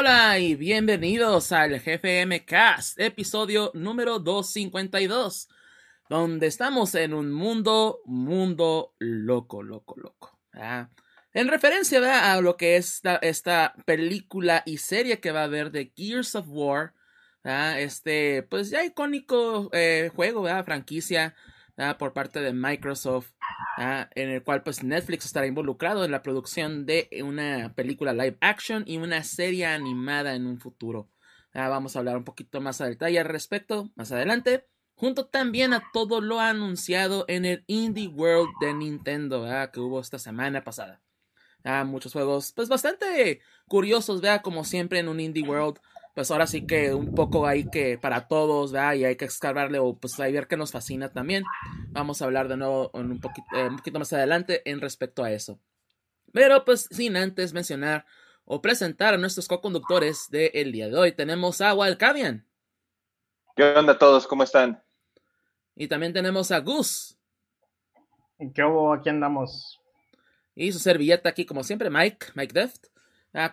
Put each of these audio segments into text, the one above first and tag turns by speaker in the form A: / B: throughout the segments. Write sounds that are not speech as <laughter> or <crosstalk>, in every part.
A: Hola y bienvenidos al GFM Cast, episodio número 252, donde estamos en un mundo, mundo loco, loco, loco. En referencia a lo que es esta, película y serie que va a haber de Gears of War, este, pues ya icónico eh, juego, franquicia por parte de Microsoft, en el cual pues Netflix estará involucrado en la producción de una película live action y una serie animada en un futuro. vamos a hablar un poquito más a detalle al respecto más adelante, junto también a todo lo anunciado en el Indie World de Nintendo que hubo esta semana pasada. muchos juegos pues bastante curiosos, vea como siempre en un Indie World pues ahora sí que un poco hay que para todos, ¿verdad? Y hay que excavarle o pues hay ver que nos fascina también. Vamos a hablar de nuevo un poquito, eh, un poquito más adelante en respecto a eso. Pero pues sin antes mencionar o presentar a nuestros co-conductores del día de hoy, tenemos a Walcavian.
B: ¿Qué onda todos? ¿Cómo están?
A: Y también tenemos a Gus.
C: ¿Qué hubo? Aquí andamos.
A: Y su servilleta aquí, como siempre, Mike, Mike Deft.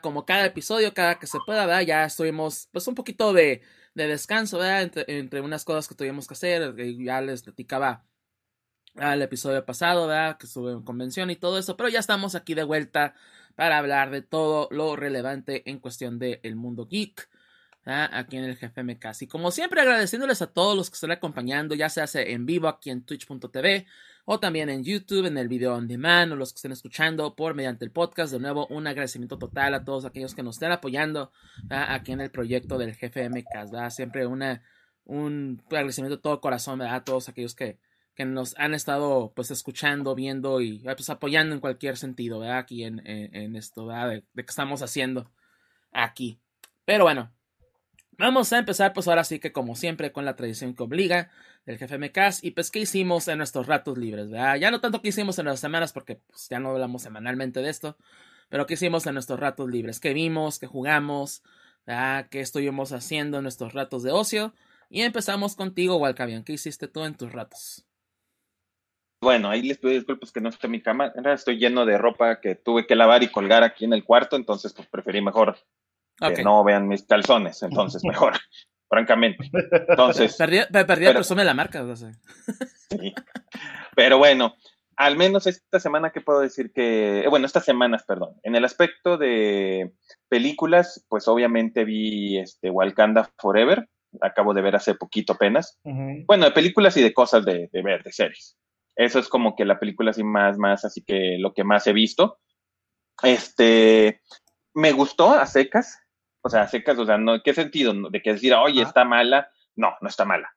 A: Como cada episodio, cada que se pueda, ya estuvimos pues un poquito de, descanso, Entre, unas cosas que tuvimos que hacer, ya les platicaba al episodio pasado, Que estuve en convención y todo eso, pero ya estamos aquí de vuelta para hablar de todo lo relevante en cuestión del mundo geek. aquí en el GFMK. Y como siempre, agradeciéndoles a todos los que están acompañando, ya se hace en vivo aquí en twitch.tv o también en YouTube, en el video on demand, o los que estén escuchando por mediante el podcast. De nuevo, un agradecimiento total a todos aquellos que nos estén apoyando aquí en el proyecto del GFMK. Siempre una, un agradecimiento de todo corazón a todos aquellos que, que nos han estado pues escuchando, viendo y pues apoyando en cualquier sentido, ¿verdad? Aquí en, en, esto, ¿verdad? De, que estamos haciendo aquí. Pero bueno, vamos a empezar pues ahora sí que como siempre con la tradición que obliga del jefe MCAS y pues qué hicimos en nuestros ratos libres. Ya no tanto que hicimos en las semanas porque pues, ya no hablamos semanalmente de esto, pero qué hicimos en nuestros ratos libres, qué vimos, qué jugamos, ¿verdad? qué estuvimos haciendo en nuestros ratos de ocio y empezamos contigo, Walcavian, ¿qué hiciste tú en tus ratos?
B: Bueno, ahí les pido disculpas que no esté mi realidad estoy lleno de ropa que tuve que lavar y colgar aquí en el cuarto, entonces pues preferí mejor que no vean mis calzones, entonces <laughs> mejor, <laughs> francamente. Entonces. <laughs>
A: Perdí, perdí pero, presume la marca, no sé.
B: sí. Pero bueno, al menos esta semana que puedo decir que, eh, bueno, estas semanas, perdón, en el aspecto de películas, pues obviamente vi este Wakanda Forever, acabo de ver hace poquito apenas. Bueno, de películas y de cosas de, de ver, de series. Eso es como que la película así más, más, así que lo que más he visto. Este, me gustó a secas, o sea, secas, o sea, no, ¿qué sentido? De que decir, oye, está mala. No, no está mala.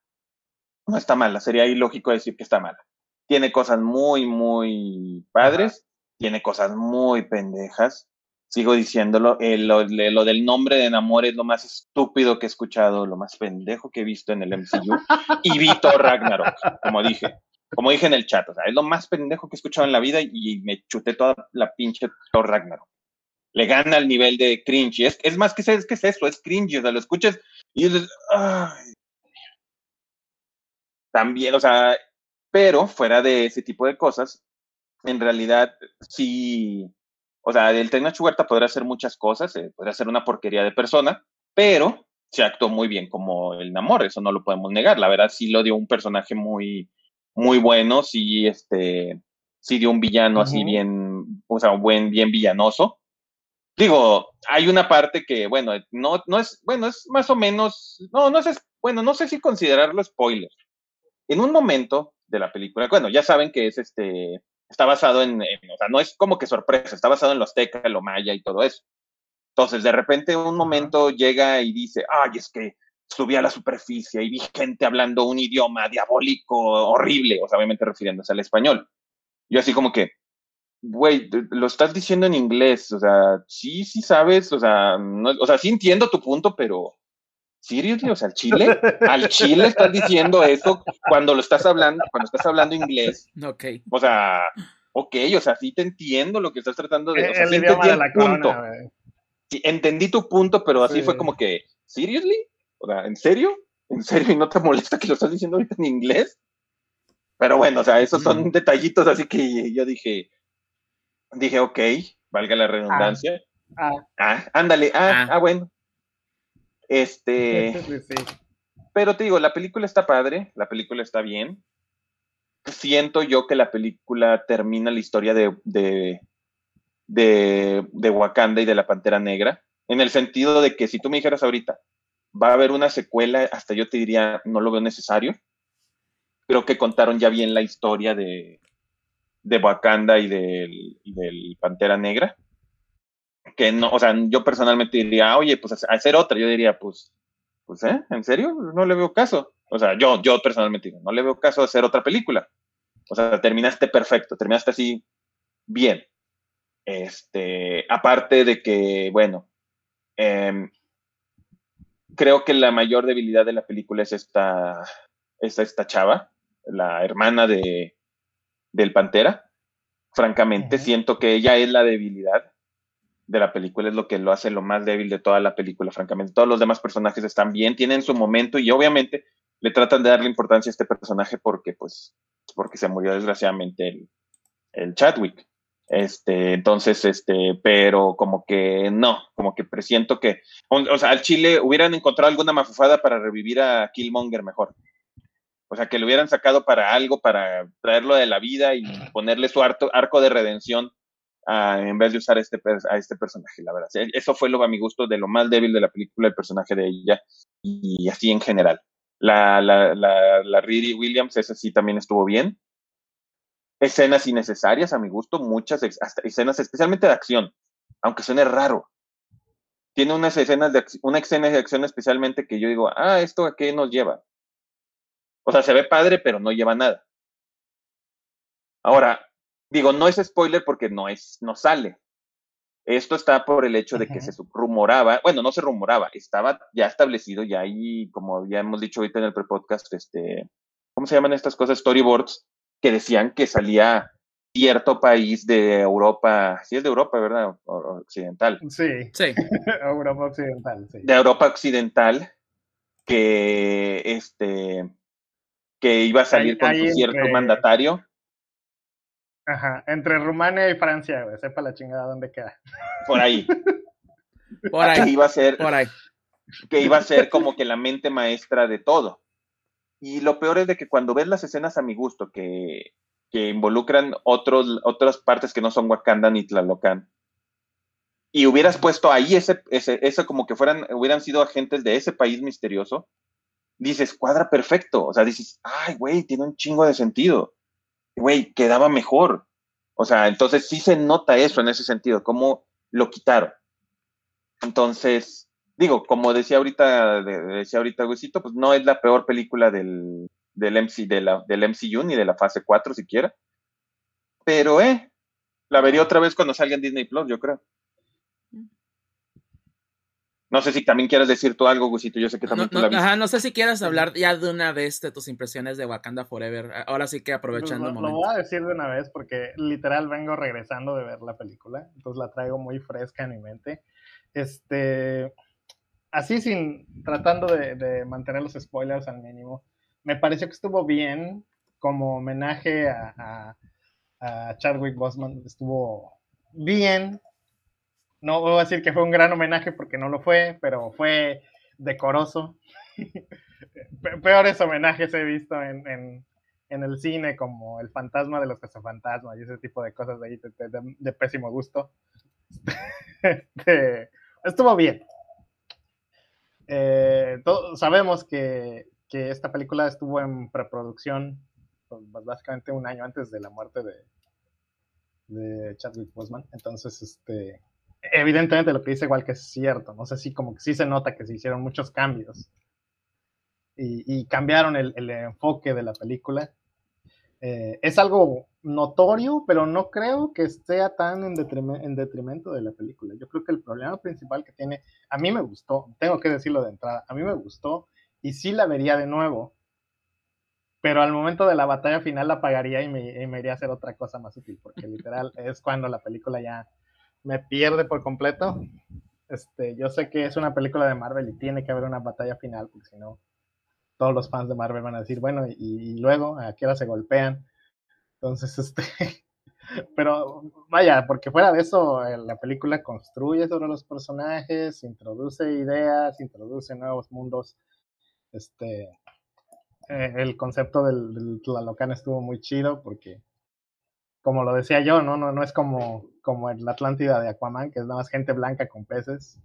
B: No está mala. Sería ilógico decir que está mala. Tiene cosas muy, muy padres. Tiene cosas muy pendejas. Sigo diciéndolo. Eh, lo, del nombre de Namor es lo más estúpido que he escuchado, lo más pendejo que he visto en el MCU. y Vitor Ragnarok, como dije. Como dije en el chat, o sea, es lo más pendejo que he escuchado en la vida y me chuté toda la pinche Thor Ragnarok le gana al nivel de cringe. Es, es más que, es, que es eso, es cringe, o sea, lo escuchas y dices, ay. También, o sea, pero fuera de ese tipo de cosas, en realidad sí, o sea, el Tecnacho Huerta podrá hacer muchas cosas, eh, podrá ser una porquería de persona, pero se actuó muy bien como el Namor, eso no lo podemos negar. La verdad sí lo dio un personaje muy, muy bueno, sí, este, sí dio un villano así bien, o sea, buen, bien villanoso. Digo, hay una parte que, bueno, no, no es, bueno, es más o menos, no, no sé, bueno, no sé si considerarlo spoiler. En un momento de la película, bueno, ya saben que es este, está basado en, o sea, no es como que sorpresa, está basado en los azteca, lo maya y todo eso. Entonces, de repente, un momento llega y dice, ay, es que subí a la superficie y vi gente hablando un idioma diabólico, horrible, o sea, obviamente refiriéndose al español. Yo así como que, güey, lo estás diciendo en inglés, o sea, sí, sí sabes, o sea, no, o sea, sí entiendo tu punto, pero seriously, o sea, al Chile, al Chile estás diciendo eso cuando lo estás hablando, cuando estás hablando inglés. <laughs>
A: Ok.
B: O sea, ok, o sea, sí te entiendo lo que estás tratando de, o sea,
C: el
B: sí
C: idioma
B: entendí
C: de
B: el
C: la
B: punto.
C: corona.
B: Sí, entendí tu punto, pero así
C: Sí.
B: fue como que, seriously, o sea, ¿en serio? ¿En serio? ¿Y no te molesta que lo estás diciendo ahorita en inglés? Pero bueno, o sea, esos son
A: Mm.
B: detallitos, así que yo dije, dije, ok, valga la redundancia.
C: Ah,
B: Ah, ándale, ah,
A: Ah.
B: ah, bueno. Este,
C: sí, sí.
B: pero te digo, la película está padre, la película está bien. Siento yo que la película termina la historia de, de, de, de Wakanda y de la Pantera Negra, en el sentido de que si tú me dijeras ahorita, va a haber una secuela, hasta yo te diría, no lo veo necesario. Creo que contaron ya bien la historia de, de Wakanda y del, del Pantera Negra. Que no, o sea, yo personalmente diría, oye, pues hacer otra, yo diría, pues, pues, ¿eh? ¿En serio? No le veo caso. O sea, yo, yo personalmente digo, no le veo caso hacer otra película. O sea, terminaste perfecto, terminaste así bien. Este, aparte de que, bueno, em, creo que la mayor debilidad de la película es esta, es esta chava, la hermana de, del Pantera. Francamente, siento que ella es la debilidad de la película, es lo que lo hace lo más débil de toda la película, francamente. Todos los demás personajes están bien, tienen su momento y obviamente le tratan de darle importancia a este personaje porque, pues, porque se murió desgraciadamente el, el Chadwick. Este, entonces, este, pero como que no, como que presiento que, o, o sea, al Chile hubieran encontrado alguna mafufada para revivir a Killmonger mejor. O sea, que lo hubieran sacado para algo, para traerlo de la vida y ponerle su arco, arco de redención a- en vez de usar este, a este personaje, la verdad. Eso fue lo a mi gusto de lo más débil de la película, el personaje de ella y así en general. La, la, la, la Riri Williams, esa sí también estuvo bien. Escenas innecesarias a mi gusto, muchas hasta escenas especialmente de acción, aunque suene raro. Tiene unas escenas de una escena de acción especialmente que yo digo, ah, ¿esto a qué nos lleva? O sea, se ve padre, pero no lleva nada. Ahora, digo, no es spoiler porque no es, no sale. Esto está por el hecho de que se rumoraba, bueno, no se rumoraba, estaba ya establecido, ya ahí, como ya hemos dicho ahorita en el pre-podcast, este, ¿cómo se llaman estas cosas? Storyboards, que decían que salía cierto país de Europa, sí es de Europa, ¿verdad? O- o- occidental.
C: Sí,
A: Sí. <laughs>
C: Europa Occidental, sí.
B: de Europa Occidental que este que iba a salir con su cierto
C: entre-
B: mandatario
C: Ajá, entre Rumania y Francia, güey, sepa la chingada dónde queda.
B: por ahí <laughs>
A: Por
B: que
A: ahí.
B: iba a ser
A: Por ahí.
B: que iba a ser como que la mente maestra de todo y lo peor es de que cuando ves las escenas a mi gusto que, que involucran otros otras partes que no son Wakanda ni Tlalocan y hubieras puesto ahí ese, ese, eso como que fueran, hubieran sido agentes de ese país misterioso, dices, cuadra perfecto. O sea, dices, ay, güey, tiene un chingo de sentido. Güey, quedaba mejor. O sea, entonces sí se nota eso en ese sentido, cómo lo quitaron. Entonces, digo, como decía ahorita, de- decía ahorita Luisito, pues no es la peor película del, del, MC, del MCU ni de la fase 4 siquiera. Pero, eh, la vería otra vez cuando salga en Disney Plus, yo creo. No sé si también quieres decir tú algo, Gusito. Yo sé que
A: No,
B: también tú
A: no,
B: la viste.
A: ajá, no sé si quieras hablar ya de una vez de tus impresiones de Wakanda Forever. Ahora sí que aprovechando
C: Pues
A: el
C: lo, lo
A: momento.
C: voy a decir de una vez porque literal vengo regresando de ver la película, entonces la traigo muy fresca en mi mente. Este, así sin tratando de, de mantener los spoilers al mínimo, me pareció que estuvo bien como homenaje a, a, a Chadwick Boseman, estuvo bien. No voy a decir que fue un gran homenaje porque no lo fue, pero fue decoroso. <laughs> Pe- Peores homenajes he visto en, en, en el cine, como El fantasma de los cazafantasmas y ese tipo de cosas de, ahí de, de- pésimo gusto. <laughs> Este, estuvo bien. Eh, sabemos que, que esta película estuvo en preproducción pues, básicamente un año antes de la muerte de, de Chadwick Boseman. Entonces, este, evidentemente lo que dice igual que es cierto. No sé si como que sí se nota que se hicieron muchos cambios y, y cambiaron el, el enfoque de la película. Eh, es algo notorio, pero no creo que esté tan en, en, detrimento de la película. Yo creo que el problema principal que tiene, a mí me gustó, tengo que decirlo de entrada, a mí me gustó y sí la vería de nuevo, pero al momento de la batalla final la apagaría y me, me iría a hacer otra cosa más útil, porque literal <laughs> es cuando la película ya me pierde por completo. Este, yo sé que es una película de Marvel y tiene que haber una batalla final, porque si no, todos los fans de Marvel van a decir, bueno, y, luego, ¿a qué hora se golpean? Entonces, <laughs> este, pero vaya, porque fuera de eso, eh, la película construye sobre los personajes, introduce ideas, introduce nuevos mundos. Este, eh, el concepto del, del Tlalocan estuvo muy chido porque, como lo decía yo, no, no, no es como, como en la Atlántida de Aquaman, que es nada más gente blanca con peces.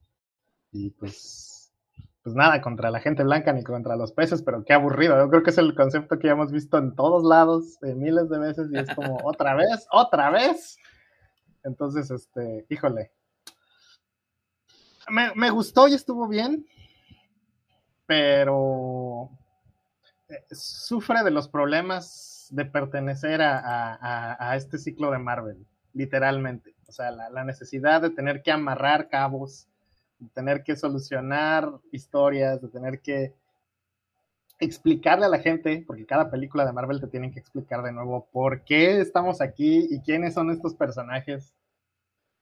C: Y pues pues nada, contra la gente blanca ni contra los peces, pero qué aburrido. Yo creo que es el concepto que ya hemos visto en todos lados eh, miles de veces y es como <laughs> otra vez, otra vez. Entonces, este, híjole. Me, gustó y estuvo bien, pero eh, sufre de los problemas de pertenecer a, este ciclo de Marvel, literalmente. O sea, la necesidad de tener que amarrar cabos de tener que solucionar historias, de tener que explicarle a la gente, porque cada película de Marvel te tienen que explicar de nuevo por qué estamos aquí y quiénes son estos personajes,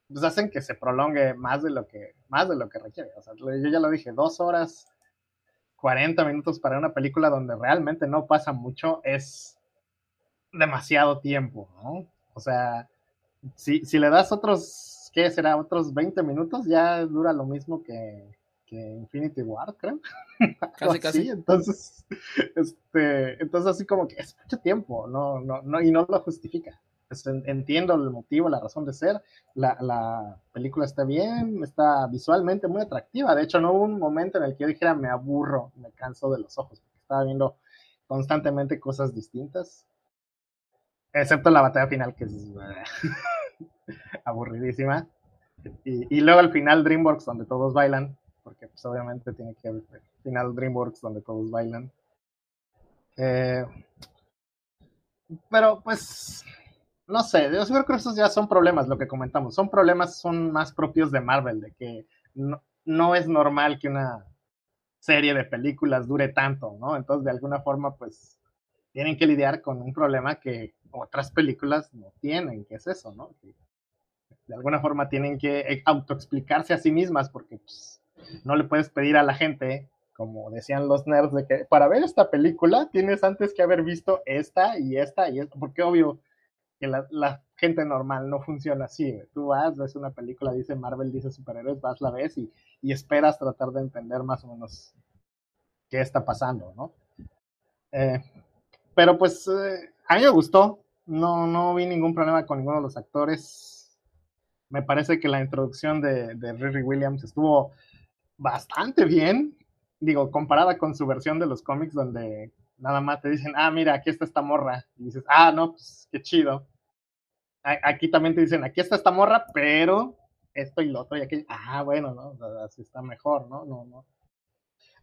C: pues hacen que se prolongue más de lo que, más de lo que requiere. O sea, yo ya lo dije, dos horas, 40 minutos para una película donde realmente no pasa mucho es demasiado tiempo, ¿no? O sea, si, si le das otros ¿qué será? Otros 20 minutos, ya dura lo mismo que, Infinity War, creo. <laughs> Casi, casi. Entonces, este, entonces así como que es mucho tiempo, no, no, no, y no lo justifica. Pues, entiendo el motivo, la razón de ser. La, la, película está bien, está visualmente muy atractiva. De hecho, no hubo un momento en el que yo dijera me aburro, me canso de los ojos, porque estaba viendo constantemente cosas distintas. Excepto la batalla final, que es <laughs> aburridísima. Y, luego al final DreamWorks donde todos bailan, porque pues obviamente tiene que haber final DreamWorks donde todos bailan. Eh, pero pues, no sé, yo creo que esos ya son problemas, lo que comentamos, son problemas, son más propios de Marvel, de que no, no es normal que una serie de películas dure tanto, ¿no? Entonces de alguna forma pues tienen que lidiar con un problema que otras películas no tienen, que es eso, ¿no? de alguna forma tienen que eh, autoexplicarse a sí mismas porque pues, no le puedes pedir a la gente, como decían los nerds, de que para ver esta película tienes antes que haber visto esta y esta y esta, porque obvio que la, gente normal no funciona así. Tú vas, ves una película, dice Marvel, dice superhéroes, vas, la ves y, esperas tratar de entender más o menos qué está pasando, ¿no? Eh, pero pues eh, a mí me gustó, no, no vi ningún problema con ninguno de los actores me parece que la introducción de, de Riri Williams estuvo bastante bien, digo, comparada con su versión de los cómics donde nada más te dicen, ah, mira, aquí está esta morra, y dices, ah, no, pues qué chido. aquí también te dicen, aquí está esta morra, pero esto y lo otro, y aquí, ah, bueno, ¿no? así está mejor, ¿no? No, no.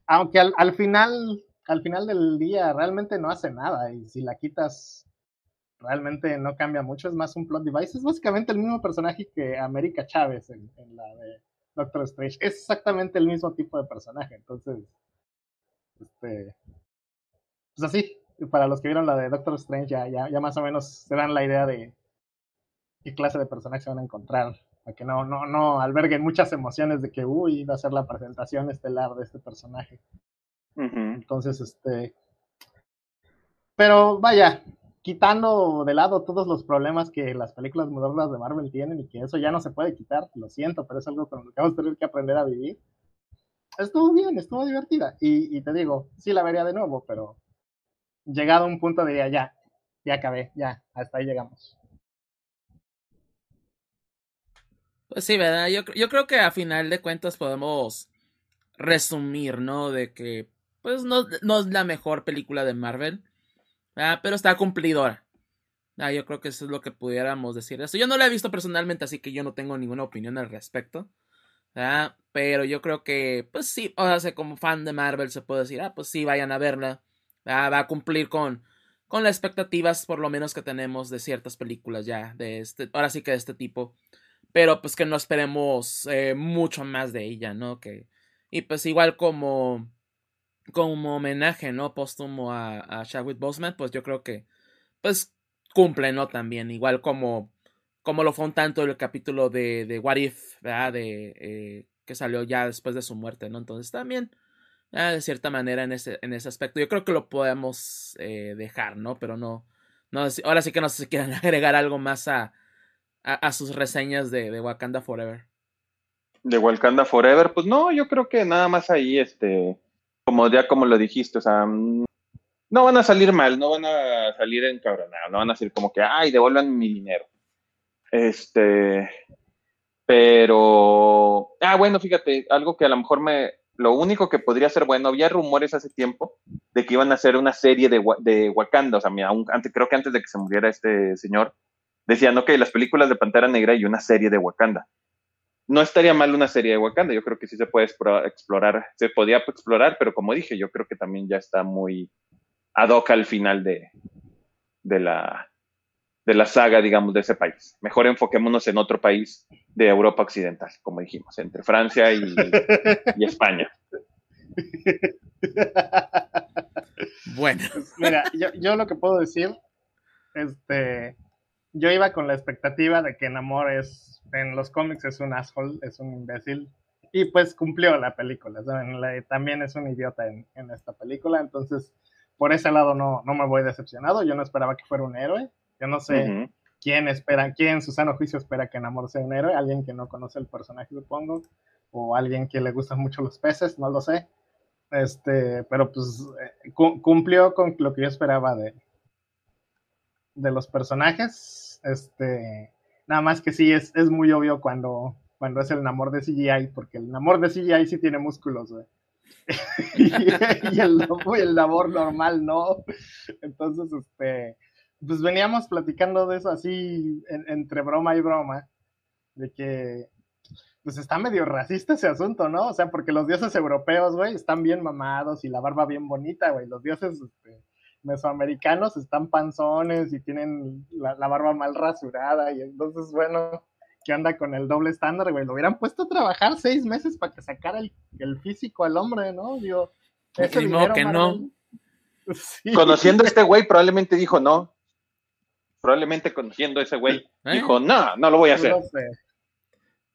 C: Aunque al, al final, al final del día realmente no hace nada, y si la quitas realmente no cambia mucho, es más un plot device. Es básicamente el mismo personaje que América Chávez en, la de Doctor Strange. Es exactamente el mismo tipo de personaje. Entonces, este, pues así, para los que vieron la de Doctor Strange ya, ya, más o menos se dan la idea de qué clase de personaje se van a encontrar. Para que no, no, no alberguen muchas emociones de que, uy, va a ser la presentación estelar de este personaje. Entonces, este... Pero vaya, quitando de lado todos los problemas que las películas modernas de Marvel tienen y que eso ya no se puede quitar, lo siento, pero es algo con lo que vamos a tener que aprender a vivir. Estuvo bien, estuvo divertida. Y, te digo, sí la vería de nuevo, pero llegado a un punto diría, ya, ya acabé, ya, hasta ahí llegamos.
A: Pues sí, ¿verdad? Yo, yo creo que a final de cuentas podemos resumir, ¿no? De que, pues, no, no es la mejor película de Marvel Ah, pero está cumplidora. Ah, yo creo que eso es lo que pudiéramos decir. Eso yo no la he visto personalmente, así que yo no tengo ninguna opinión al respecto. Ah, pero yo creo que, pues sí, o sea, como fan de Marvel se puede decir, ah, pues sí, vayan a verla. Ah, va a cumplir con, con las expectativas por lo menos que tenemos de ciertas películas ya de este, ahora sí que de este tipo, pero pues que no esperemos eh, mucho más de ella, ¿no? Que, y pues igual como, como homenaje, ¿no? Póstumo a, a Chadwick Boseman, pues yo creo que, pues cumple, ¿no? También, igual como, como lo fue un tanto el capítulo de, de What If, ¿verdad? De, eh, que salió ya después de su muerte, ¿no? Entonces también de cierta manera en ese, en ese aspecto. Yo creo que lo podemos eh, dejar, ¿no? Pero no. Ahora sí que no sé si quieren <laughs> agregar algo más a, a, sus reseñas de, de, Wakanda Forever.
B: De Wakanda Forever, pues no, yo creo que nada más ahí, este, como ya como lo dijiste, o sea, mm, no van a salir mal, no van a salir encabronados, no van a decir como que, ay, devuelvan mi dinero. Este, pero, ah, bueno, fíjate, algo que a lo mejor me, lo único que podría ser bueno, había rumores hace tiempo de que iban a hacer una serie de, de Wakanda, o sea, antes, creo que antes de que se muriera este señor, decían, ok, las películas de Pantera Negra y una serie de Wakanda. No estaría mal una serie de Wakanda, yo creo que sí se puede explorar, se podía explorar, pero como dije, yo creo que también ya está muy ad hoc al final de, de la, de la saga, digamos, de ese país. Mejor enfoquémonos en otro país de Europa Occidental, como dijimos, entre Francia y, España.
C: Bueno. Pues mira, yo, lo que puedo decir, este, yo iba con la expectativa de que Namor es, en los cómics es un asshole, es un imbécil, y pues cumplió la película, también es un idiota en, esta película, entonces por ese lado no, no me voy decepcionado, yo no esperaba que fuera un héroe, yo no sé quién espera, quién en su sano juicio espera que Namor sea un héroe, alguien que no conoce el personaje, supongo, o alguien que le gustan mucho los peces, no lo sé. Este, pero pues eh, cumplió con lo que yo esperaba de, de los personajes. Este, nada más que sí es, es muy obvio cuando, cuando es el Namor de CGI, porque el Namor de CGI sí tiene músculos, güey. <laughs> y, el, Namor normal no. Entonces, este, pues veníamos platicando de eso así entre broma y broma, de que pues está medio racista ese asunto, ¿no? O sea, porque los dioses europeos, güey, están bien mamados y la barba bien bonita, güey. Los dioses este, mesoamericanos están panzones y tienen la, barba mal rasurada y entonces, bueno, ¿qué anda con el doble estándar, güey? Lo hubieran puesto a trabajar seis meses para que sacara el, físico al hombre, ¿no? Digo,
A: ese que no. <laughs>
B: Conociendo a este güey, probablemente dijo no probablemente conociendo a ese güey, ¿Eh? dijo, no, no lo voy a hacer.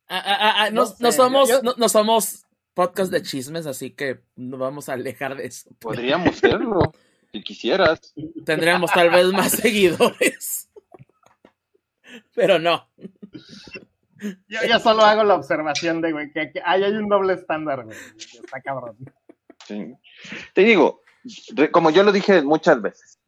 A: Ah, ah, ah, no, somos, no, somos podcast de chismes, así que nos vamos a alejar de eso.
B: Podríamos serlo, <laughs> si quisieras.
A: Tendríamos tal vez más <laughs> seguidores. Pero no.
C: Yo, ya solo hago la observación de, güey, que, hay un doble estándar, güey. Está cabrón.
B: Te digo, como yo lo dije muchas veces,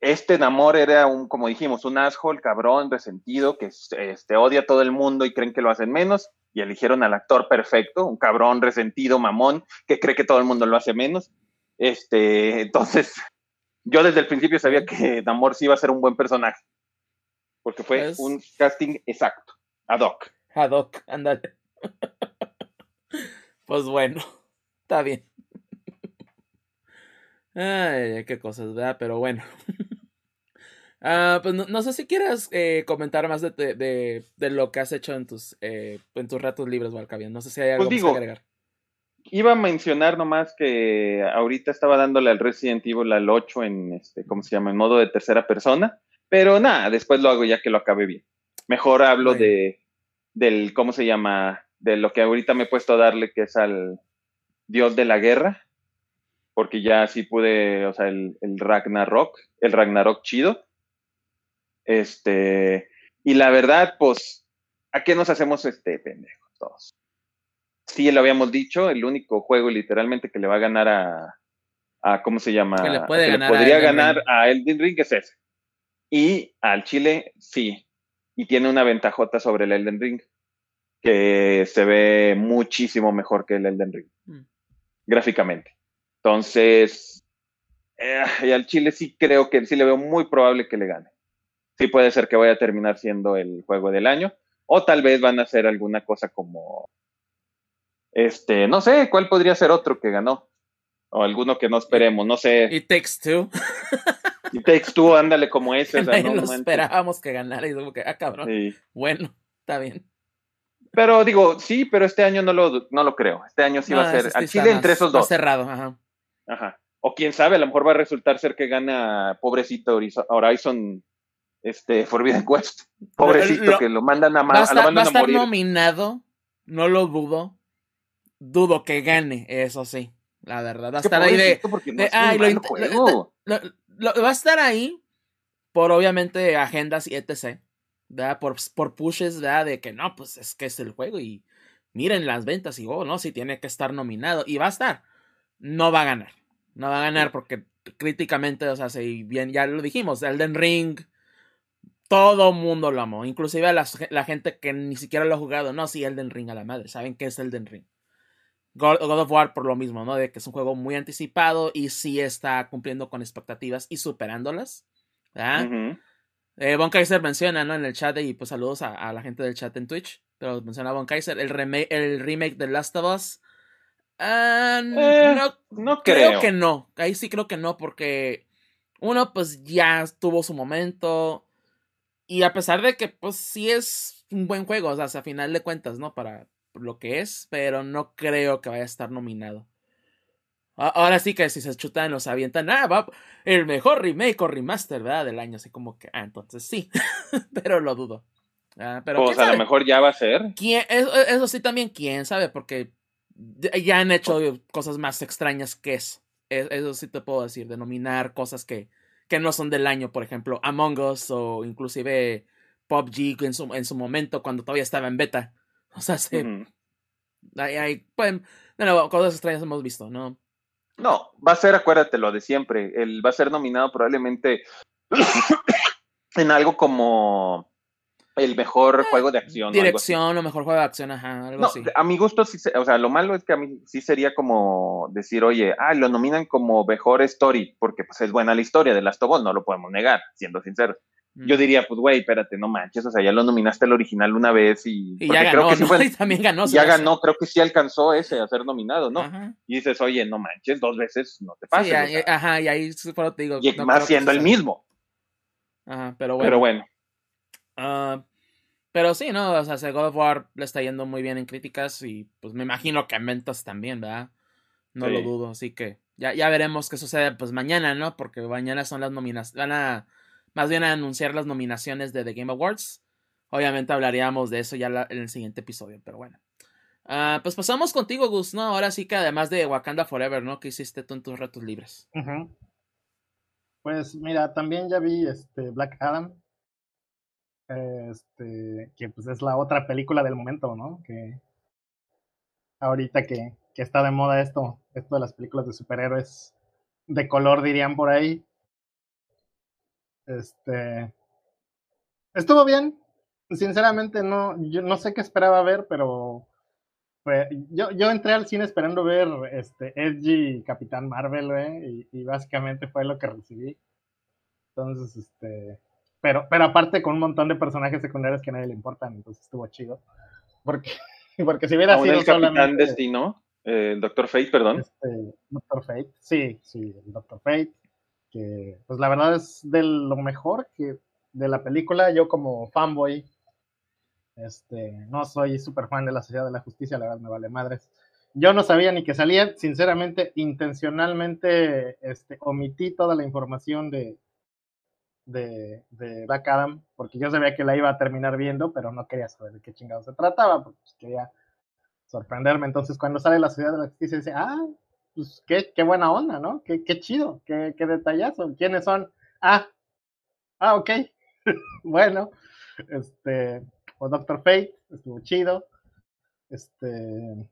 B: este Namor era un, como dijimos, un asshole, cabrón, resentido, que este, odia a todo el mundo y creen que lo hacen menos, y eligieron al actor perfecto, un cabrón resentido, mamón, que cree que todo el mundo lo hace menos. Este, entonces, <laughs> yo desde el principio sabía que Namor sí iba a ser un buen personaje, porque fue un casting exacto, ad hoc.
A: Ad hoc, ándale. <laughs> pues bueno, <laughs> está bien. Ay, qué cosas, ¿verdad? Pero bueno. Ah, pues no, sé si quieres eh, comentar más de, de, de, lo que has hecho en tus, eh, en tus ratos libres, Valcavian. No sé si hay algo pues que agregar.
B: Iba a mencionar nomás que ahorita estaba dándole al Resident Evil al 8 en, este, ¿cómo se llama? En modo de tercera persona. Pero nada, después lo hago ya que lo acabe bien. Mejor hablo de, del, ¿cómo se llama? De lo que ahorita me he puesto a darle, que es al Dios de la Guerra. Porque ya sí pude, o sea, el, el Ragnarok, el Ragnarok chido este, y la verdad, pues, ¿a qué nos hacemos este pendejos todos? Sí, lo habíamos dicho, el único juego literalmente que le va a ganar a, a ¿cómo se llama?
A: Que le, puede ganar
B: podría ganar a Elden Ring es ese. Y al Chile, sí. Y tiene una ventajota sobre el Elden Ring, que se ve muchísimo mejor que el Elden Ring, mm. gráficamente. Entonces, eh, y al Chile sí creo que sí le veo muy probable que le gane sí puede ser que vaya a terminar siendo el juego del año. O tal vez van a hacer alguna cosa como. Este, no sé, ¿cuál podría ser otro que ganó? O alguno que no esperemos, no sé.
A: It Takes Two.
B: Y Takes Two, ándale como <laughs> ese. O sea,
A: no, lo esperábamos que ganara y como que, ah, cabrón. Sí. Bueno, está bien.
B: Pero digo, sí, pero este año no lo, no lo creo. Este año sí va a ser al Chile entre esos dos.
A: cerrado, ajá.
B: Ajá. O quién sabe, a lo mejor va a resultar ser que gana pobrecito Horizon este Forbidden Quest. Pobrecito, que lo mandan a,
A: va a estar,
B: va a
A: estar nominado, no lo dudo. Dudo que gane, eso sí, la verdad. Va a estar ahí de. va a estar ahí por obviamente agendas y etc. ¿verdad? Por, por pushes, ¿verdad? De que no, pues es que es el juego y miren las ventas y, oh, no, si tiene que estar nominado. Y va a estar. No va a ganar. No va a ganar porque críticamente, o sea, si bien, ya lo dijimos, Elden Ring, todo mundo lo amó. Inclusive la, la gente que ni siquiera lo ha jugado, no, sí, Elden Ring a la madre, saben qué es Elden Ring. God, of War por lo mismo, ¿no? De que es un juego muy anticipado y sí está cumpliendo con expectativas y superándolas. ¿verdad? Eh, Von Kaiser menciona, ¿no? En el chat, y pues saludos a, la gente del chat en Twitch. Pero menciona Von Kaiser, el, remake, el remake de Last of Us.
B: Eh, no, no creo.
A: que no. Ahí sí creo que no, porque uno, pues ya tuvo su momento. Y a pesar de que, pues sí es un buen juego, o sea, a final de cuentas, ¿no? Para lo que es, pero no creo que vaya a estar nominado. Ahora sí que si se chutan, los avientan. Ah, va el mejor remake o remaster, ¿verdad? Del año. Así como que, ah, entonces sí. <laughs> pero lo dudo. Ah, pero
B: pues a lo mejor ya va a ser.
A: ¿Quién, eso, sí, también, quién sabe, porque ya han hecho cosas más extrañas que eso. Eso sí te puedo decir, denominar cosas que, que no son del año, por ejemplo, Among Us o inclusive PUBG en su, en su momento cuando todavía estaba en beta. O sea, sí. hay, pueden, no, cosas extrañas hemos visto, ¿no?
B: No, va a ser, acuérdate lo de siempre, él va a ser nominado probablemente <coughs> en algo como el mejor eh, juego de acción.
A: Dirección o, mejor juego de acción, ajá, algo así.
B: A mi gusto, sí, o sea, lo malo es que a mí sí sería como decir, oye, ah, lo nominan como mejor story, porque pues es buena la historia de Last of Us, no lo podemos negar, siendo sinceros. Yo mm. diría, pues, güey, espérate, no manches, o sea, ya lo nominaste el original una vez y...
A: y ya ganó, creo que sí fue, <laughs> también ganó.
B: Ya ganó, creo que sí alcanzó ese a ser nominado, ¿no? Y dices, oye, no manches, dos veces no te pases.
A: ajá, y ahí te digo...
B: Y más siendo el mismo.
A: Ajá, pero bueno.
B: Pero bueno.
A: Ah, pero sí, ¿no? O sea, God of War le está yendo muy bien en críticas y pues me imagino que en ventas también, ¿verdad? No lo dudo, así que ya, ya veremos qué sucede pues mañana, ¿no? Porque mañana son las nominaciones, van a más bien a anunciar las nominaciones de The Game Awards. Obviamente hablaríamos de eso ya en el siguiente episodio, pero bueno. Ah, pues pasamos contigo, Gus, ¿no? Ahora sí que además de Wakanda Forever, ¿no? ¿Qué hiciste tú en tus ratos libres?
C: Pues mira, también ya vi este Black Adam. Este, que pues es la otra película del momento, ¿no? Que ahorita que, que está de moda esto, esto de las películas de superhéroes de color, dirían por ahí. Este. Estuvo bien. Sinceramente, no, yo no sé qué esperaba ver, pero. yo, yo entré al cine esperando ver este Edgy Capitán Marvel, y, básicamente fue lo que recibí. Entonces, este. Pero, pero aparte con un montón de personajes secundarios que a nadie le importan, entonces estuvo chido. Porque, <laughs> porque si hubiera sido
B: el Capitán Destino, eh, el Doctor Fate, perdón.
C: Este, Doctor Fate, sí, sí, el Doctor Fate que pues la verdad es de lo mejor que de la película. Yo como fanboy, este, no soy súper fan de la Sociedad de la Justicia, la verdad me vale madres. Yo no sabía ni que salía, sinceramente, intencionalmente este, omití toda la información de, de, de Black Adam, porque yo sabía que la iba a terminar viendo, pero no quería saber de qué chingado se trataba, porque quería sorprenderme. Entonces, cuando sale la Sociedad de la Justicia, dice, ah, pues qué, qué buena onda, ¿no? Qué, qué chido, qué, qué detallazo. ¿Quiénes son? Ah, ah, ok. <laughs> bueno, este, o Doctor Fate, estuvo chido. Este.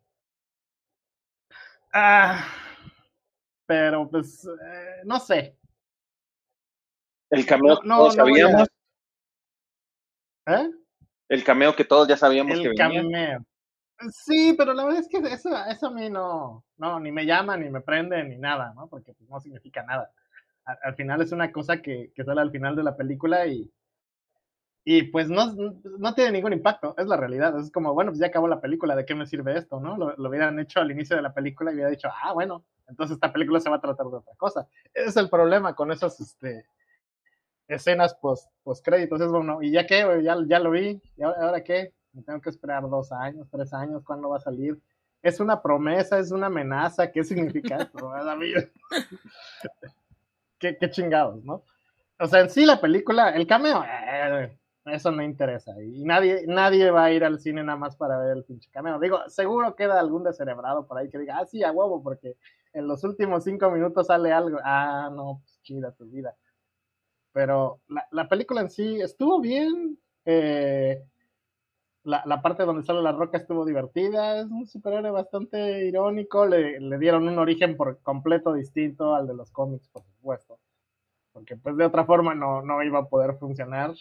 C: Ah, pero pues, eh, no sé.
B: El cameo que todos sabíamos.
C: ¿Eh?
B: El cameo que todos ya sabíamos que venía.
C: Cameo. Sí, pero la verdad es que eso, eso a mí no, no, ni me llama, ni me prende, ni nada, ¿no? Porque pues, no significa nada. Al, final es una cosa que, que, sale al final de la película y, y pues no, no tiene ningún impacto, es la realidad. Es como, bueno, pues ya acabó la película, ¿de qué me sirve esto, no? Lo, lo hubieran hecho al inicio de la película y hubiera dicho, ah, bueno, entonces esta película se va a tratar de otra cosa. Ese es el problema con esos, este, escenas post, post créditos. Es bueno, ¿y ya qué? Ya, ya lo vi, ¿y ahora qué? Me tengo que esperar dos años, tres años, ¿cuándo va a salir? Es una promesa, es una amenaza, ¿qué significa esto? <laughs> ¿Qué, qué chingados, ¿no? O sea, en sí la película, el cameo, eh, eso no interesa. Y nadie, nadie va a ir al cine nada más para ver el pinche cameo. Digo, seguro queda algún descerebrado por ahí que diga, ah, sí, a huevo, porque en los últimos cinco minutos sale algo. Ah, no, pues chida tu vida. Pero la, la película en sí estuvo bien. Eh, la, la, parte donde sale la roca estuvo divertida. Es un superhéroe bastante irónico. Le, le dieron un origen por completo distinto al de los cómics, por supuesto. Porque pues de otra forma no, no iba a poder funcionar.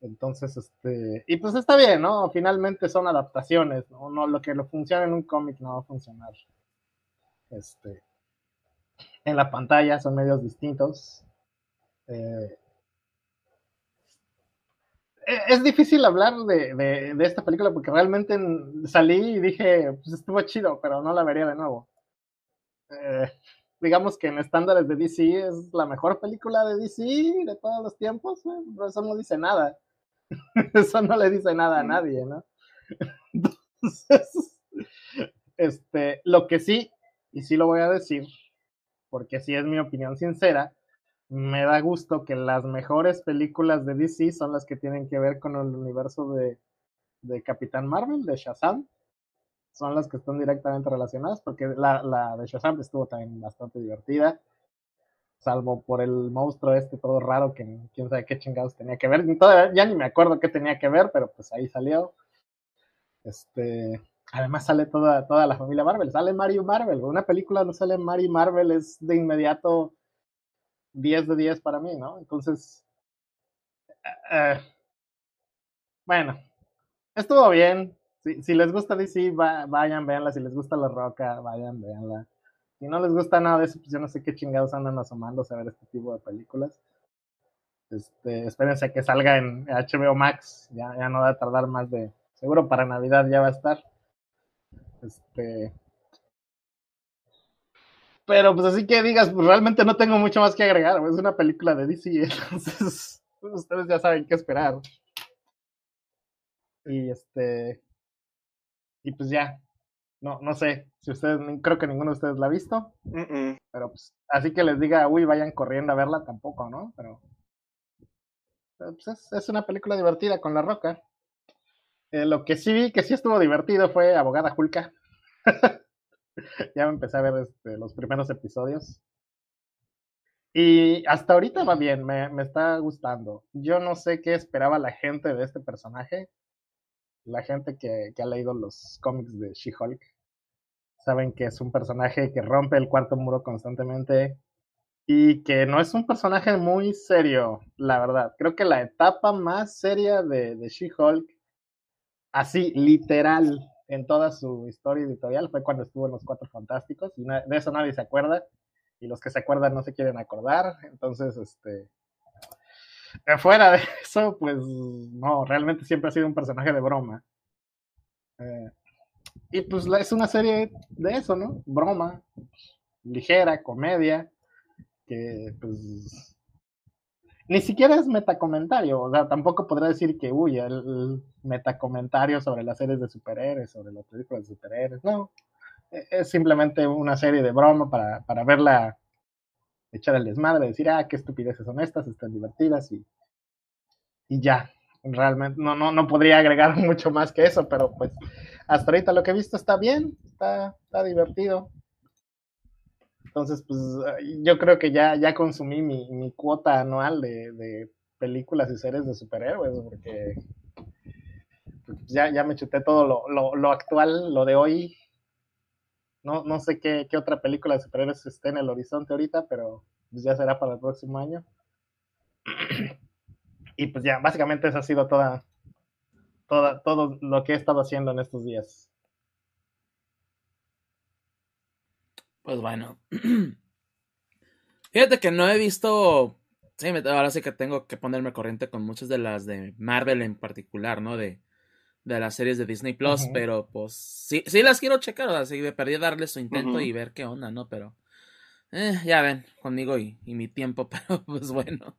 C: Entonces, este, y pues está bien, ¿no? Finalmente son adaptaciones, ¿no? no lo que lo funciona en un cómic no va a funcionar. Este, en la pantalla son medios distintos. Eh, es difícil hablar de, de, de, esta película porque realmente salí y dije, pues estuvo chido, pero no la vería de nuevo. Eh, digamos que en estándares de DC es la mejor película de DC de todos los tiempos, ¿eh? pero eso no dice nada. <laughs> Eso no le dice nada a nadie, ¿no? <laughs> Entonces, este, lo que sí, y sí lo voy a decir, porque sí es mi opinión sincera, me da gusto que las mejores películas de DC son las que tienen que ver con el universo de, de Capitán Marvel, de Shazam. Son las que están directamente relacionadas, porque la, la de Shazam estuvo también bastante divertida salvo por el monstruo este todo raro que quién sabe qué chingados tenía que ver. ya ni me acuerdo qué tenía que ver, pero pues ahí salió. Este, además sale toda, toda la familia Marvel, sale Mario Marvel. Una película no sale Mario Marvel es de inmediato 10 de 10 para mí, ¿no? Entonces, uh, bueno, estuvo bien. Si, si les gusta DC, va, vayan, véanla. Si les gusta La Roca, vayan, véanla. Si no les gusta nada de eso, pues yo no sé qué chingados andan asomándose a ver este tipo de películas. Este, espérense a que salga en HBO Max, ya, ya no va a tardar más de, seguro para Navidad ya va a estar. Este, pero pues así que digas, pues realmente no tengo mucho más que agregar, es una película de DC, <laughs> entonces pues, ustedes ya saben qué esperar. Y este, y pues ya, no, no sé si ustedes, creo que ninguno de ustedes la ha visto. Pero pues, así que les diga, uy, vayan corriendo a verla tampoco, ¿no? Pero, pues es, es, una película divertida con La Roca. Eh, lo que sí vi que sí estuvo divertido fue Abogada Julka. <laughs> <laughs> ya me empecé a ver este, los primeros episodios. Y hasta ahorita va bien, me, me está gustando. Yo no sé qué esperaba la gente de este personaje la gente que, que, ha leído los cómics de She-Hulk saben que es un personaje que rompe el cuarto muro constantemente y que no es un personaje muy serio, la verdad. Creo que la etapa más seria de, de She-Hulk, así literal en toda su historia editorial, fue cuando estuvo en Los Cuatro Fantásticos y de eso nadie se acuerda y los que se acuerdan no se quieren acordar. Entonces, este, fuera de <laughs> eso, pues no, realmente siempre ha sido un personaje de broma. Eh, y pues es una serie de eso, ¿no? Broma, ligera, comedia, que pues ni siquiera es metacomentario, o sea, tampoco podría decir que, uy, el, metacomentario sobre las series de superhéroes, sobre las películas de superhéroes, no, e, es simplemente una serie de broma para, para verla, echar el desmadre, decir, ah, qué estupideces son estas, están divertidas y, y ya, realmente no, no, no podría agregar <laughs> mucho más que eso, pero pues hasta ahorita lo que he visto está bien, está, está divertido. Entonces, pues yo creo que ya, ya consumí mi, mi cuota anual de, de, películas y series de superhéroes, porque ya, ya me chuté todo lo, lo, lo actual, lo de hoy. No, no sé qué, qué, otra película de superhéroes esté en el horizonte ahorita, pero pues ya será para el próximo año. <clears throat> Y pues ya, básicamente esa ha sido toda, toda, todo lo que he estado haciendo en estos días.
A: Pues bueno. <clears throat> Fíjate que no he visto. Sí, ahora sí que tengo que ponerme corriente con muchas de las de Marvel en particular, ¿no? De, de las series de Disney Plus, uh -huh. pero pues sí, sí las quiero checar, o sea, me perdí darle su intento uh -huh. y ver qué onda, ¿no? Pero eh, ya ven, conmigo y, y mi tiempo, <laughs> pero pues bueno.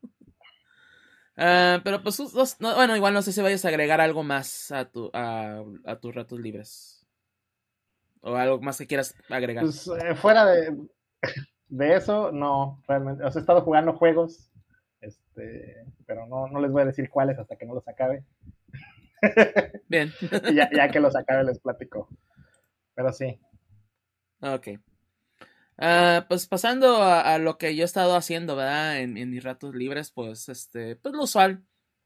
A: Ah, pero pues, bueno, igual no sé si vayas a agregar algo más a, tu, a, tus ratos libres. O algo más que quieras agregar.
C: Pues eh, fuera de, <laughs> de eso, no, realmente. O sea, he estado jugando juegos, este, pero no, no les voy a decir cuáles hasta que no los acabe. <laughs>
A: Bien.
C: ya, ya que los <laughs> acabe les platico. Pero sí.
A: Ok. Uh, pues pasando a, lo que yo he estado haciendo, ¿verdad? En, en mis ratos libres, pues, este, pues lo usual.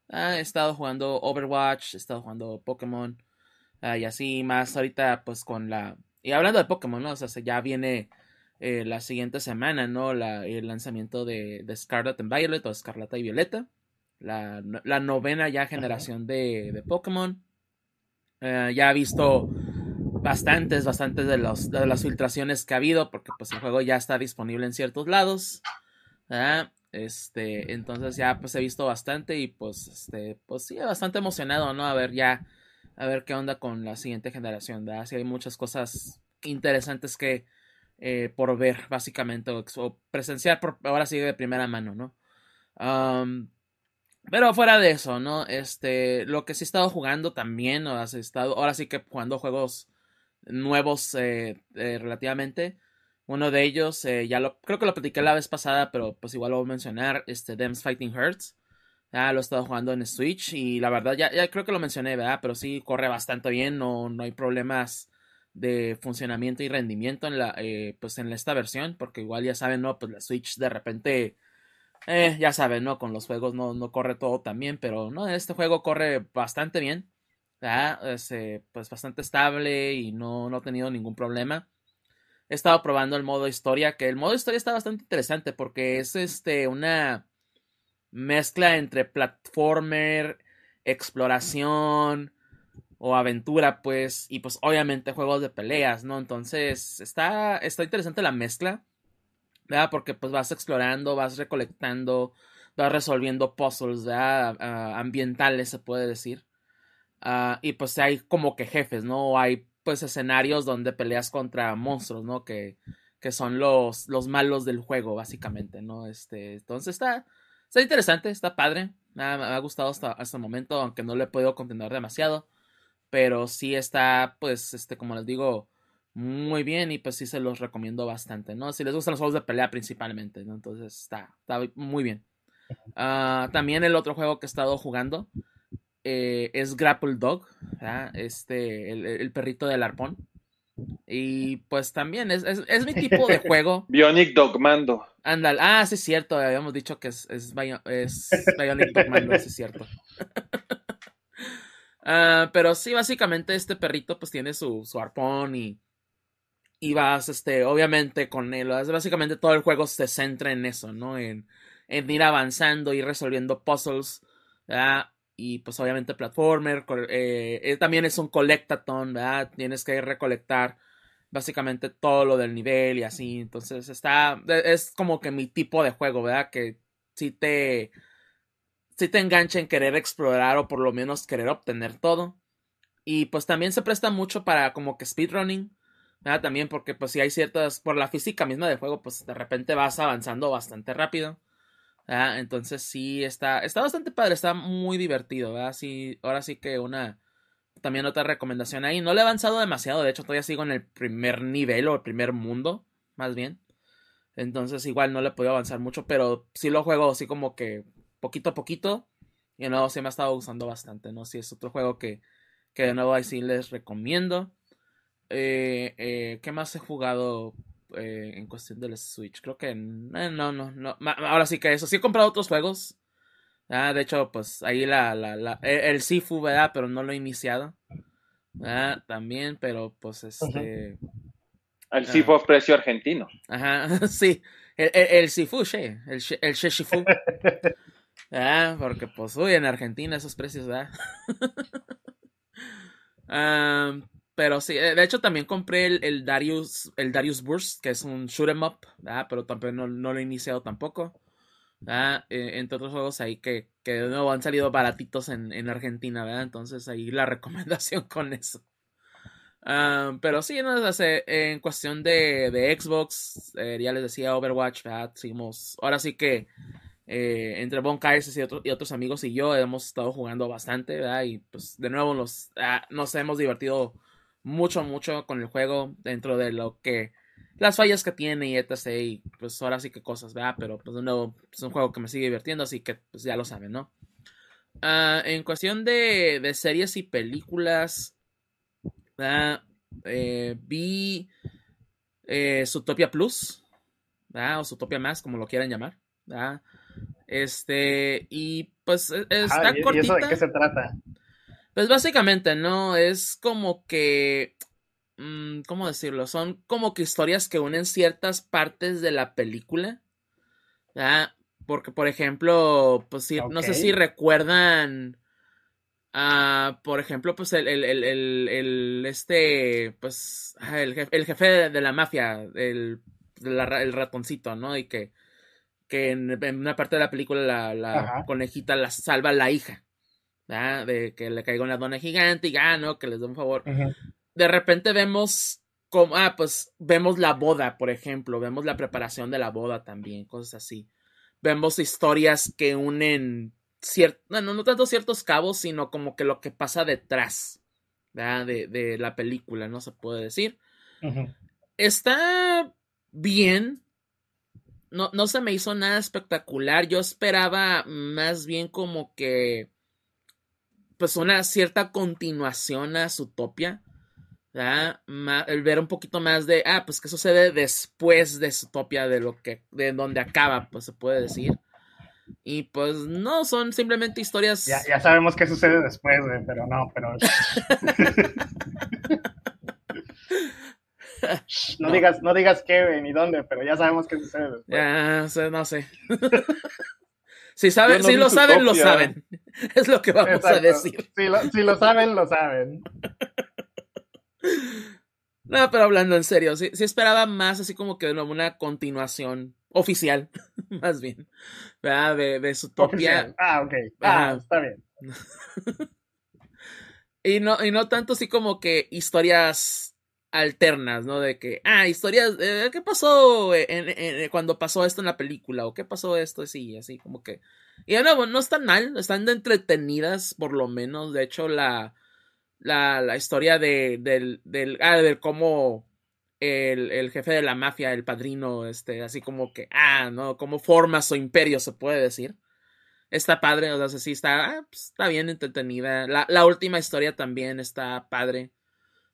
A: Uh, he estado jugando Overwatch, he estado jugando Pokémon, uh, y así más ahorita, pues con la... Y hablando de Pokémon, ¿no? O sea, ya viene eh, la siguiente semana, ¿no? La, el lanzamiento de, de, Scarlet and Violet o Escarlata y Violeta. La, la novena ya generación de, de Pokémon. ya he visto bastantes, bastantes de, los, de las filtraciones que ha habido, porque pues el juego ya está disponible en ciertos lados. Este, entonces ya pues he visto bastante y pues este, pues sí, bastante emocionado, ¿no? A ver ya, a ver qué onda con la siguiente generación, ¿verdad? Sí hay muchas cosas interesantes que eh, por ver, básicamente, o, presenciar por, ahora sí de primera mano, ¿no? pero fuera de eso, ¿no? Este, lo que sí he estado jugando también, o has estado, ahora sí que jugando juegos nuevos eh, eh, relativamente. Uno de ellos, eh, ya lo creo que lo platiqué la vez pasada, pero pues igual lo voy a mencionar, este Dems Fighting Hearts. Ya lo he estado jugando en Switch y la verdad ya, ya creo que lo mencioné, ¿verdad? Pero sí corre bastante bien, no, no hay problemas de funcionamiento y rendimiento en la pues en esta versión, porque igual ya saben, ¿no? Pues la Switch de repente ya saben, ¿no? Con los juegos no, no corre todo tan bien, pero no, este juego corre bastante bien. Es, pues bastante estable y no, no he tenido ningún problema. He estado probando el modo historia, que el modo historia está bastante interesante porque es este una mezcla entre platformer, exploración o aventura, pues, y pues obviamente juegos de peleas, ¿no? Entonces, está, está interesante la mezcla, ¿verdad? Porque pues vas explorando, vas recolectando, vas resolviendo puzzles, ¿verdad? Ambientales, se puede decir. Ah, y pues hay como que jefes, ¿no? Hay pues escenarios donde peleas contra monstruos, ¿no? Que, que son los, los malos del juego, básicamente, ¿no? Este, entonces está, está interesante, está padre. Me ha, gustado hasta, hasta el momento, aunque no le he podido continuar demasiado. Pero sí está, pues, este, como les digo, muy bien y pues sí se los recomiendo bastante, ¿no? Si les gustan los juegos de pelea principalmente. Entonces está, está muy bien. Uh, también el otro juego que he estado jugando eh, es Grapple Dog, este, el, perrito del arpón. Y pues también es, es, mi <laughs> tipo de juego.
B: Bionic Dogmando.
A: Ándale, ah, sí es cierto, habíamos dicho que es, es, Bionic Dogmando, sí es cierto. <laughs> Ah, pero sí, básicamente este perrito pues tiene su, su arpón y, y vas, este, obviamente con él, básicamente todo el juego se centra en eso, ¿no? En, en ir avanzando y resolviendo puzzles, ¿verdad? Y pues obviamente platformer, eh, eh, también es un collectathon, ¿verdad? Tienes que recolectar básicamente todo lo del nivel y así, entonces está, es como que mi tipo de juego, ¿verdad? Que si te, si te engancha en querer explorar o por lo menos querer obtener todo. Y pues también se presta mucho para como que speedrunning, ¿verdad? También porque pues si hay ciertas, por la física misma del juego, pues de repente vas avanzando bastante rápido. Ah, entonces sí, está, está bastante padre, está muy divertido, ¿verdad? Ahora sí que una, también otra recomendación ahí. No le he avanzado demasiado, de hecho todavía sigo en el primer nivel o el primer mundo, más bien. Entonces igual no le he podido avanzar mucho, pero sí lo juego así como que poquito a poquito. Y de nuevo sí me ha estado gustando bastante, ¿no? Sí es otro juego que, que de nuevo ahí sí les recomiendo. Eh, eh, ¿Qué más he jugado? Eh, en cuestión del Switch. Creo que eh, no, no, no. Ahora sí que eso. Sí he comprado otros juegos. Ah, de hecho, pues ahí la, la, e, el Sifu, ¿verdad? Pero no lo he iniciado. Ah, también, pero pues este.
B: El ah. Sifu precio argentino.
A: Ajá, <laughs> sí. El, el, Sifu, el, el Shifu. <laughs> ah, porque pues, uy, en Argentina esos precios, ¿verdad? <laughs> Pero sí, eh, de hecho también compré el, Darius, el Darius Burst, que es un shoot 'em up, pero también no, lo he iniciado tampoco. Eh, entre otros juegos ahí que, que de nuevo han salido baratitos en, en Argentina, ¿verdad? Entonces ahí la <laughs> recomendación con eso. Ah, pero sí, no, en cuestión de, de Xbox, eh, ya les decía Overwatch, ¿verdad? Seguimos, ahora sí que Eh, entre Bon y, y, otros amigos y yo hemos estado jugando bastante, ¿verdad? Y pues de nuevo nos, ah, nos hemos divertido mucho, mucho con el juego dentro de lo que las fallas que tiene y etc. Y pues ahora sí que cosas, ¿verdad? Pero pues de nuevo es un juego que me sigue divirtiendo, así que pues ya lo saben, ¿no? Uh, en cuestión de, de, series y películas, ¿verdad? Eh, vi eh, Zootopia Plus, ¿verdad? o Zootopia Más, como lo quieran llamar. ¿verdad? Este, y pues e, está
C: ¿y, cortita. ¿Y eso de qué se trata?
A: Pues básicamente, ¿no? Es como que. Mmm, ¿Cómo decirlo? Son como que historias que unen ciertas partes de la película. ¿verdad? Porque, por ejemplo, pues okay. no sé si recuerdan. Uh, por ejemplo, pues el, el, el, el este, pues, el jefe, el jefe de, de la mafia, el, la, el ratoncito, ¿no? Y que que en, en, una parte de la película la, la conejita la salva la hija, ¿verdad? De que le caiga una dona gigante y ah, no, que les dé un favor. De repente vemos como, ah, pues vemos la boda, por ejemplo, vemos la preparación de la boda también, cosas así. Vemos historias que unen cierto, bueno, no tanto ciertos cabos, sino como que lo que pasa detrás, ¿verdad? De, de la película, no se puede decir. Está bien, no, no se me hizo nada espectacular. Yo esperaba más bien como que. Pues una cierta continuación a Zootopia. ¿verdad? El ver un poquito más de. Ah, pues qué sucede después de Zootopia, de lo que. de donde acaba, pues se puede decir. Y pues no, son simplemente historias.
C: Ya, ya sabemos qué sucede después, pero no, pero. <laughs> No, digas, no digas qué ni dónde, pero ya sabemos qué sucede después.
A: Ya, no sé. <laughs> si saben, no si lo saben, lo saben. <laughs> Es lo que vamos Exacto. a decir.
C: Si lo, si lo, saben, lo saben. <laughs>
A: No, pero hablando en serio, sí, sí esperaba más así como que una continuación oficial, <laughs> más bien, ¿verdad? De, de su topia.
C: Ah, ok. Ah, ah, está bien.
A: y, no, y no tanto así como que historias alternas, ¿no? De que, ah, historias, eh, ¿qué pasó en, cuando pasó esto en la película? ¿O qué pasó esto? Sí, así como que... Y de nuevo, no están mal, están entretenidas por lo menos. De hecho, la, la, la historia de, del, del, ah, cómo el, el, jefe de la mafia, el padrino, este, así como que, ah, ¿no? Cómo forma su imperio, se puede decir. Está padre, o sea, sí, está, ah, pues, está bien entretenida. La, la última historia también está padre.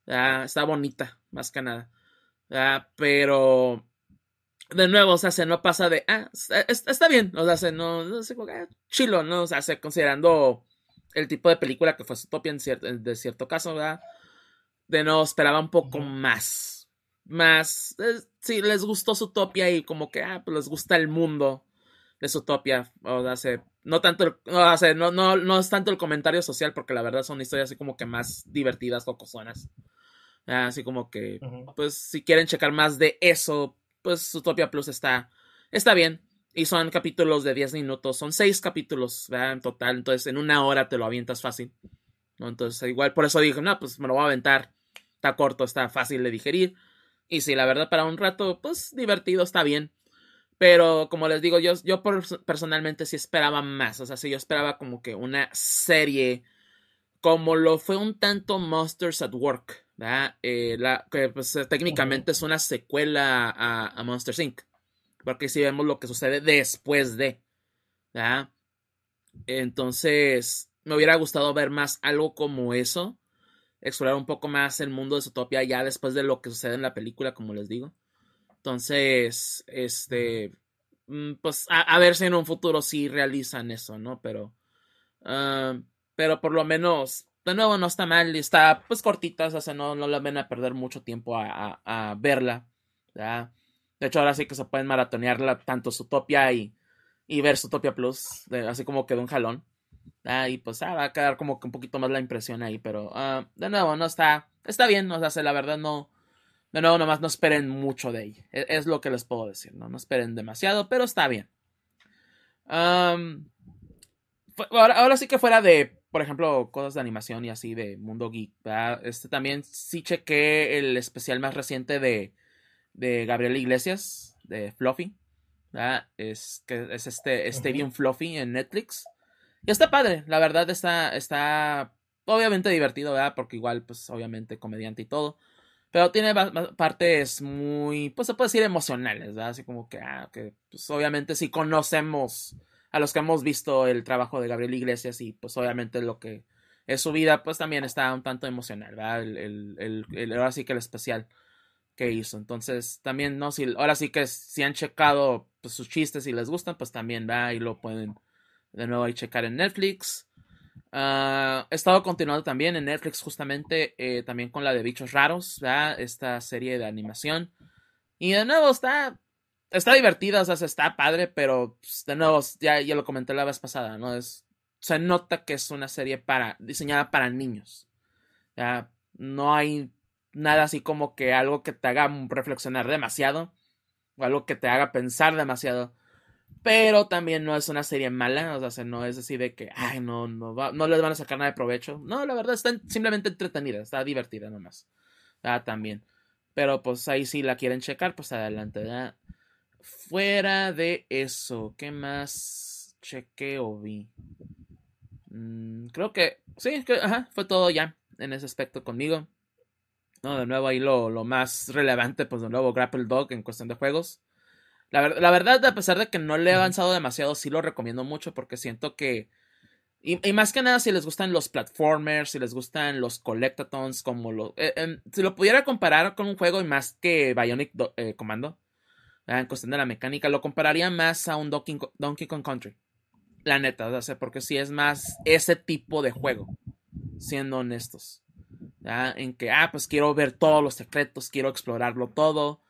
A: Ah, está bonita, más que nada. Ah, pero, de nuevo, o sea, se no pasa de, ah, está, está bien, o sea, se no, no sé, ah, chilo, ¿no? O sea, se, considerando el tipo de película que fue Zootopia en cierto, de cierto caso, ¿verdad? De no, esperaba un poco más. Más, eh, si les gustó Zootopia y como que, ah, pues les gusta el mundo de Zootopia, o se, no tanto, el, o sea, no, no, no es tanto el comentario social, porque la verdad son historias así como que más divertidas, cocosonas. Así como que, pues, si quieren checar más de eso, pues Utopia Plus está, está bien. Y son capítulos de 10 minutos, son 6 capítulos, ¿verdad? En total, entonces en una hora te lo avientas fácil. ¿no? Entonces, igual por eso dije, no, pues me lo voy a aventar. Está corto, está fácil de digerir. Y si la verdad para un rato, pues divertido, está bien. Pero como les digo, yo, yo personalmente sí esperaba más. O sea, sí yo esperaba como que una serie como lo fue un tanto Monsters at Work. Eh, la, que pues, técnicamente es una secuela a, a Monsters Inc. Porque si vemos lo que sucede después de. ¿verdad? Entonces, me hubiera gustado ver más algo como eso. Explorar un poco más el mundo de Zootopia ya después de lo que sucede en la película, como les digo. Entonces, este. Mm, pues a, a ver si en un futuro sí realizan eso, ¿no? Pero. Uh, pero por lo menos de nuevo no está mal, está pues cortita, o sea, no, no la ven a perder mucho tiempo a, a, a verla. De hecho, ahora sí que se pueden maratonearla tanto Zootopia y, y ver Zootopia Plus, de, así como que de un jalón. Y pues ah, va a quedar como que un poquito más la impresión ahí, pero uh, de nuevo, no está, está bien, o sea, la verdad no, de nuevo, nomás no esperen mucho de ella, es, es lo que les puedo decir, ¿no? No esperen demasiado, pero está bien. Um, ahora, ahora sí que fuera de por ejemplo, cosas de animación y así de Mundo Geek. ¿verdad? Este también sí chequé el especial más reciente de, de Gabriel Iglesias, de Fluffy. Es, que es este Stadium Fluffy en Netflix. Y está padre, la verdad está, está obviamente divertido, ¿verdad? Porque igual, pues obviamente comediante y todo. Pero tiene partes muy, pues se puede decir emocionales, ¿verdad? Así como que, ah, que pues obviamente si conocemos a los que hemos visto el trabajo de Gabriel Iglesias y pues obviamente lo que es su vida, pues también está un tanto emocional, ¿verdad? El, el, ahora sí que el especial que hizo. Entonces, también, ¿no? Si, ahora sí que si han checado pues, sus chistes y les gustan, pues también, va Y lo pueden de nuevo ahí checar en Netflix. Uh, he estado continuando también en Netflix justamente eh, también con la de Bichos Raros. Esta serie de animación. Y de nuevo está, está divertida, o sea, está padre, pero pues, de nuevo, ya, ya lo comenté la vez pasada, ¿no? Es, se nota que es una serie para, diseñada para niños. No hay nada así como que algo que te haga reflexionar demasiado o algo que te haga pensar demasiado. Pero también no es una serie mala, o sea, no es así de que, ay, no, no, no les van a sacar nada de provecho. No, la verdad está simplemente entretenida, está divertida nomás. Ah, también. Pero pues ahí si la quieren checar, pues adelante. Fuera de eso, ¿qué más cheque o vi? Mm, creo que, sí, que, ajá, fue todo ya en ese aspecto conmigo. No, de nuevo ahí lo, lo más relevante, pues de nuevo Grapple Dog en cuestión de juegos. La, la, verdad, a pesar de que no le he avanzado demasiado, sí lo recomiendo mucho porque siento que... Y, más que nada, si les gustan los platformers, si les gustan los collectatons, como lo... Eh, em, si lo pudiera comparar con un juego y más que Bionic eh, Commando, en cuestión de la mecánica, lo compararía más a un Donkey, Donkey Kong Country. La neta, o sea, porque sí es más ese tipo de juego, siendo honestos. En que, ah, pues quiero ver todos los secretos, quiero explorarlo todo,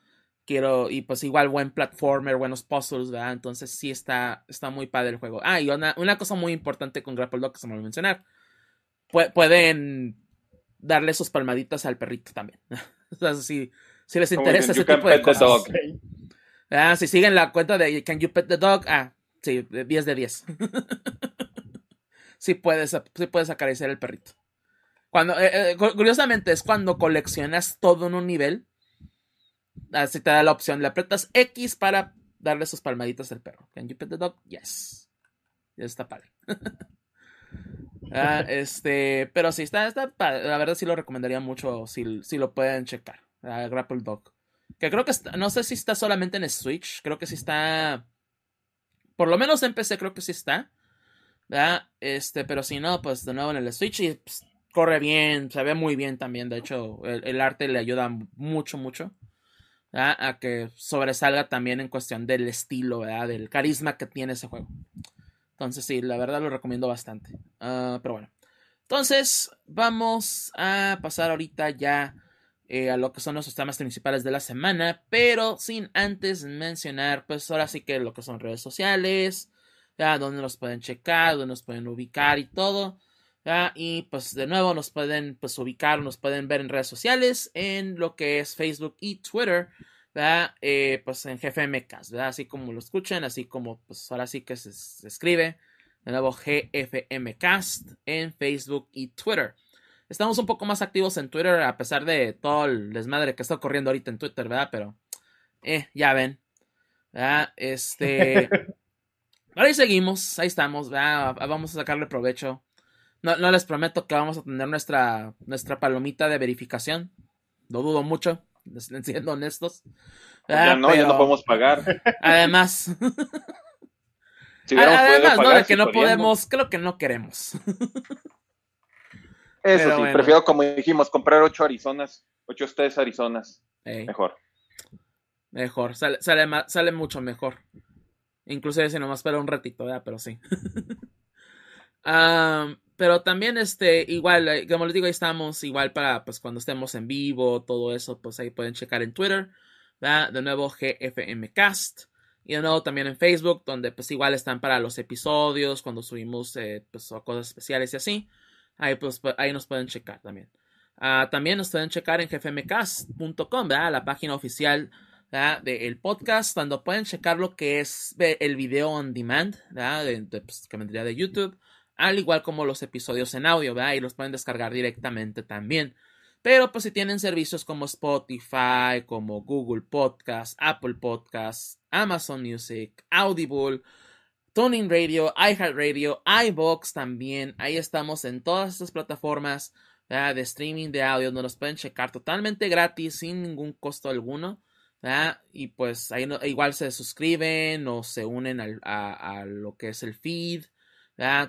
A: quiero, y pues igual buen platformer, buenos puzzles, ¿verdad? Entonces sí está, está muy padre el juego. Ah, y una, cosa muy importante con Grapple Dog que se me olvidó mencionar, pueden darle sus palmaditas al perrito también. <laughs> o sea, si, si les interesa ese tipo de cosas. Ah, si siguen la cuenta de Can You Pet the Dog, ah, sí, 10 de 10. <laughs> sí puedes, sí puedes acariciar el perrito. Cuando, eh, eh, curiosamente, es cuando coleccionas todo en un nivel. Así te da la opción. Le apretas X para darle sus palmaditas al perro. Can you pet the dog? Yes. Ya está padre. <laughs> Ah, este, pero sí, está, está. La verdad sí lo recomendaría mucho si, si lo pueden checar. Grapple Dog. Que creo que está, no sé si está solamente en Switch. Creo que sí está. Por lo menos en PC creo que sí está. Este, pero si no, pues de nuevo en el Switch. Y pues, corre bien, se ve muy bien también. De hecho, el, arte le ayuda mucho, mucho a que sobresalga también en cuestión del estilo, ¿verdad? del carisma que tiene ese juego. Entonces, sí, la verdad lo recomiendo bastante. Ah, pero bueno, entonces vamos a pasar ahorita ya eh, a lo que son los temas principales de la semana, pero sin antes mencionar, pues ahora sí que lo que son redes sociales, ¿ya? donde nos pueden checar, donde nos pueden ubicar y todo. Y pues de nuevo nos pueden pues ubicar, nos pueden ver en redes sociales, en lo que es Facebook y Twitter, eh, pues en GFMcast, ¿verdad? Así como lo escuchan, así como pues ahora sí que se, escribe, de nuevo GFMcast en Facebook y Twitter. Estamos un poco más activos en Twitter a pesar de todo el desmadre que está ocurriendo ahorita en Twitter, ¿verdad? Pero, eh, ya ven. ¿verdad? Este... <laughs> ahí seguimos, ahí estamos, ¿verdad? Vamos a sacarle provecho no, no les prometo que vamos a tener nuestra, nuestra palomita de verificación. Lo dudo mucho, siendo honestos.
B: Ya ah, no, ya no podemos pagar.
A: Además. <laughs> además, no, de que no podemos, creo que no queremos.
B: Eso sí, prefiero, como dijimos, comprar ocho Arizonas, ocho ustedes Arizonas. Mejor.
A: Mejor, sale, sale, sale mucho mejor. Inclusive si nomás para un ratito, ¿verdad? Pero sí. <laughs> um, pero también, este, igual, eh, como les digo, ahí estamos, igual para, pues, cuando estemos en vivo, todo eso, pues ahí pueden checar en Twitter, ¿verdad? De nuevo, GFMcast. Y de nuevo también en Facebook, donde pues igual están para los episodios, cuando subimos eh, pues, cosas especiales y así. Ahí, pues, ahí nos pueden checar también. Ah, también nos pueden checar en gfmcast.com, ¿verdad? La página oficial del podcast, cuando pueden checar lo que es el video on demand, ¿verdad? Pues, que vendría de YouTube al igual como los episodios en audio, ¿verdad? Y los pueden descargar directamente también. Pero pues si tienen servicios como Spotify, como Google Podcast, Apple Podcast, Amazon Music, Audible, Tuning Radio, iHeartRadio, iBox también. Ahí estamos en todas estas plataformas de streaming de audio donde nos pueden checar totalmente gratis sin ningún costo alguno. Y pues ahí igual se suscriben o se unen a, lo que es el feed.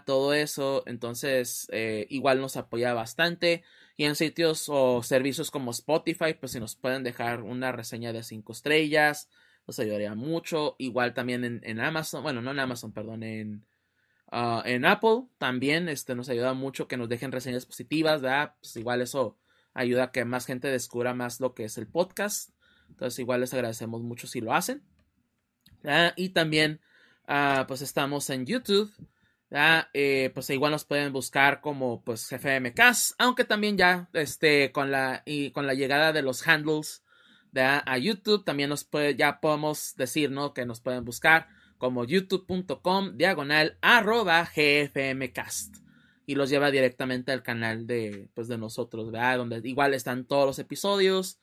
A: Todo eso. Entonces eh, igual nos apoya bastante. Y en sitios o servicios como Spotify, pues si nos pueden dejar una reseña de 5 estrellas nos ayudaría mucho. Igual también en, Amazon, bueno, no en Amazon, perdón, en, ah, en Apple también este, nos ayuda mucho que nos dejen reseñas positivas. Pues igual eso ayuda a que más gente descubra más lo que es el podcast. Entonces igual les agradecemos mucho si lo hacen. Y también ah, pues estamos en YouTube. Eh, pues igual nos pueden buscar como pues FMCast, aunque también ya este, con, la, y con la llegada de los handles a YouTube. También nos puede, ya podemos decir, ¿no? Que nos pueden buscar como youtube.com diagonal gfmcast. Y los lleva directamente al canal de, pues, de nosotros, ¿verdad? Donde igual están todos los episodios.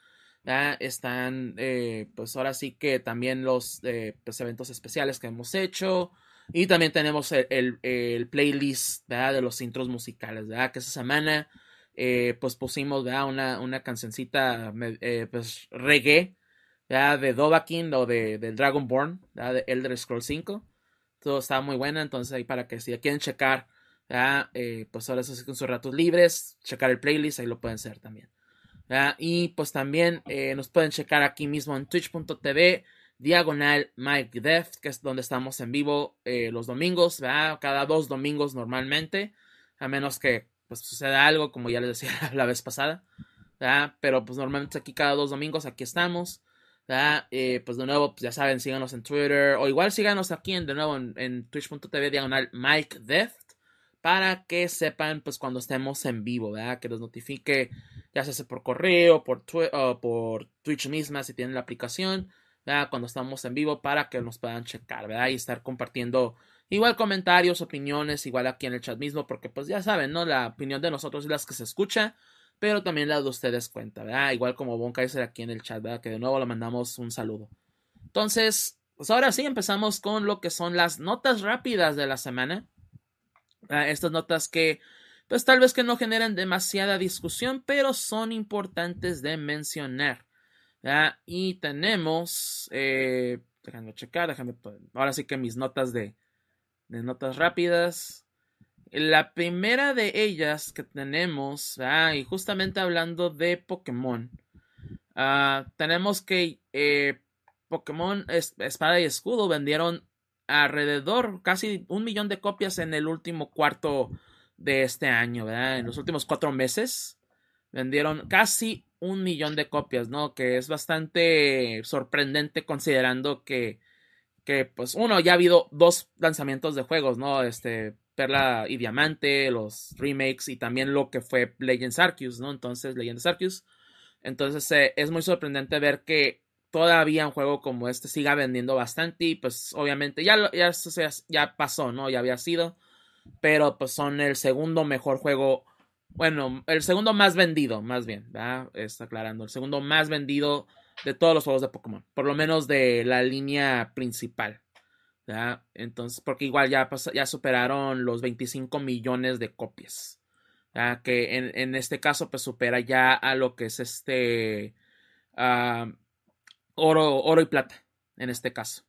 A: Están, eh, pues ahora sí que también los eh, pues, eventos especiales que hemos hecho. Y también tenemos el, el, playlist ¿verdad? de los intros musicales, ¿verdad? Que esa semana eh, pues pusimos Una, una cancioncita eh, pues reggae de Dovahkiin o de, de Dragonborn de Elder Scrolls 5 todo está muy buena entonces ahí para que si quieren checar eh, pues ahora eso sí con sus ratos libres checar el playlist ahí lo pueden hacer también y pues también nos pueden checar aquí mismo en twitch.tv diagonal Mike Deft, que es donde estamos en vivo los domingos, cada dos domingos normalmente, a menos que pues sucede algo, como ya les decía <laughs> la vez pasada, Pero pues normalmente aquí cada dos domingos aquí estamos, eh, pues de nuevo, pues ya saben, síganos en Twitter, o igual síganos aquí en, de nuevo en, twitch.tv diagonal Mike Deft, para que sepan pues cuando estemos en vivo, ¿verdad? Que los notifique, ya sea por correo, por, por Twitch misma, si tienen la aplicación, Cuando estamos en vivo, para que nos puedan checar, ¿verdad? Y estar compartiendo Igual comentarios, opiniones, igual aquí en el chat mismo, porque pues ya saben, ¿no? La opinión de nosotros es la que se escucha, pero también la de ustedes cuenta, ¿verdad? Igual como Bon Kaiser aquí en el chat, ¿verdad? Que de nuevo le mandamos un saludo. Entonces, pues ahora sí empezamos con lo que son las notas rápidas de la semana. Estas notas que, pues tal vez que no generan demasiada discusión, pero son importantes de mencionar. Y tenemos, eh, déjame checar, déjame, ahora sí que mis notas de, de notas rápidas. La primera de ellas que tenemos, ah, y justamente hablando de Pokémon, ah, tenemos que eh, Pokémon Espada y Escudo vendieron alrededor casi un millón de copias en el último cuarto de este año. En los últimos cuatro meses vendieron casi un millón de copias, ¿no? Que es bastante sorprendente considerando que que pues uno, ya ha habido dos lanzamientos de juegos, ¿no? Este, Perla y Diamante, los remakes y también lo que fue Legends Arceus, ¿no? Entonces, Legends Arceus. Entonces, eh, es muy sorprendente ver que todavía un juego como este siga vendiendo bastante y pues obviamente ya, ya, ya pasó, ¿no? Ya había sido, pero pues son el segundo mejor juego, bueno, el segundo más vendido, más bien, ¿verdad? Está aclarando, el segundo más vendido de todos los juegos de Pokémon, por lo menos de la línea principal. Entonces, porque igual ya, superaron los 25 millones de copias. Que en, este caso, pues supera ya a lo que es este ah, oro, oro y plata, en este caso.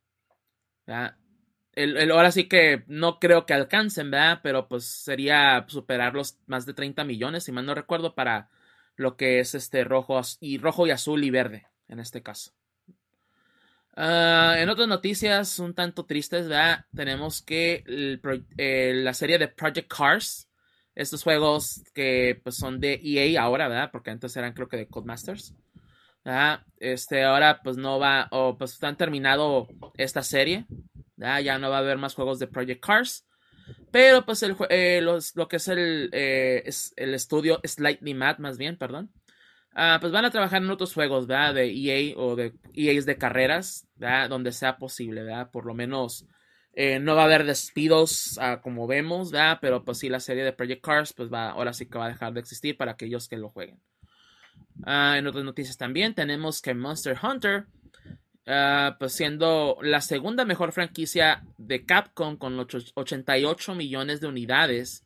A: El, ahora sí que no creo que alcancen, ¿verdad? Pero pues sería superar los más de 30 millones, si mal no recuerdo, para lo que es este rojo y rojo y azul y verde en este caso. Ah, en otras noticias un tanto tristes, ¿verdad? tenemos que la serie de Project Cars, estos juegos que pues, son de EA ahora, ¿verdad? Porque antes eran creo que de Codemasters. ¿verdad? Este, ahora pues no va, o pues han terminado esta serie, ¿verdad? ya no va a haber más juegos de Project Cars. Pero pues el, eh, lo que es el, eh, es el estudio Slightly Mad, más bien, perdón. Ah, pues van a trabajar en otros juegos, ¿verdad? De EA o de EAs de carreras, ¿verdad? Donde sea posible, ¿verdad? Por lo menos eh, no va a haber despidos ah, como vemos. Pero pues sí, la serie de Project Cars, pues va, ahora sí que va a dejar de existir para aquellos que lo jueguen. Ah, en otras noticias también tenemos que Monster Hunter ah, pues siendo la segunda mejor franquicia de Capcom con 88 millones de unidades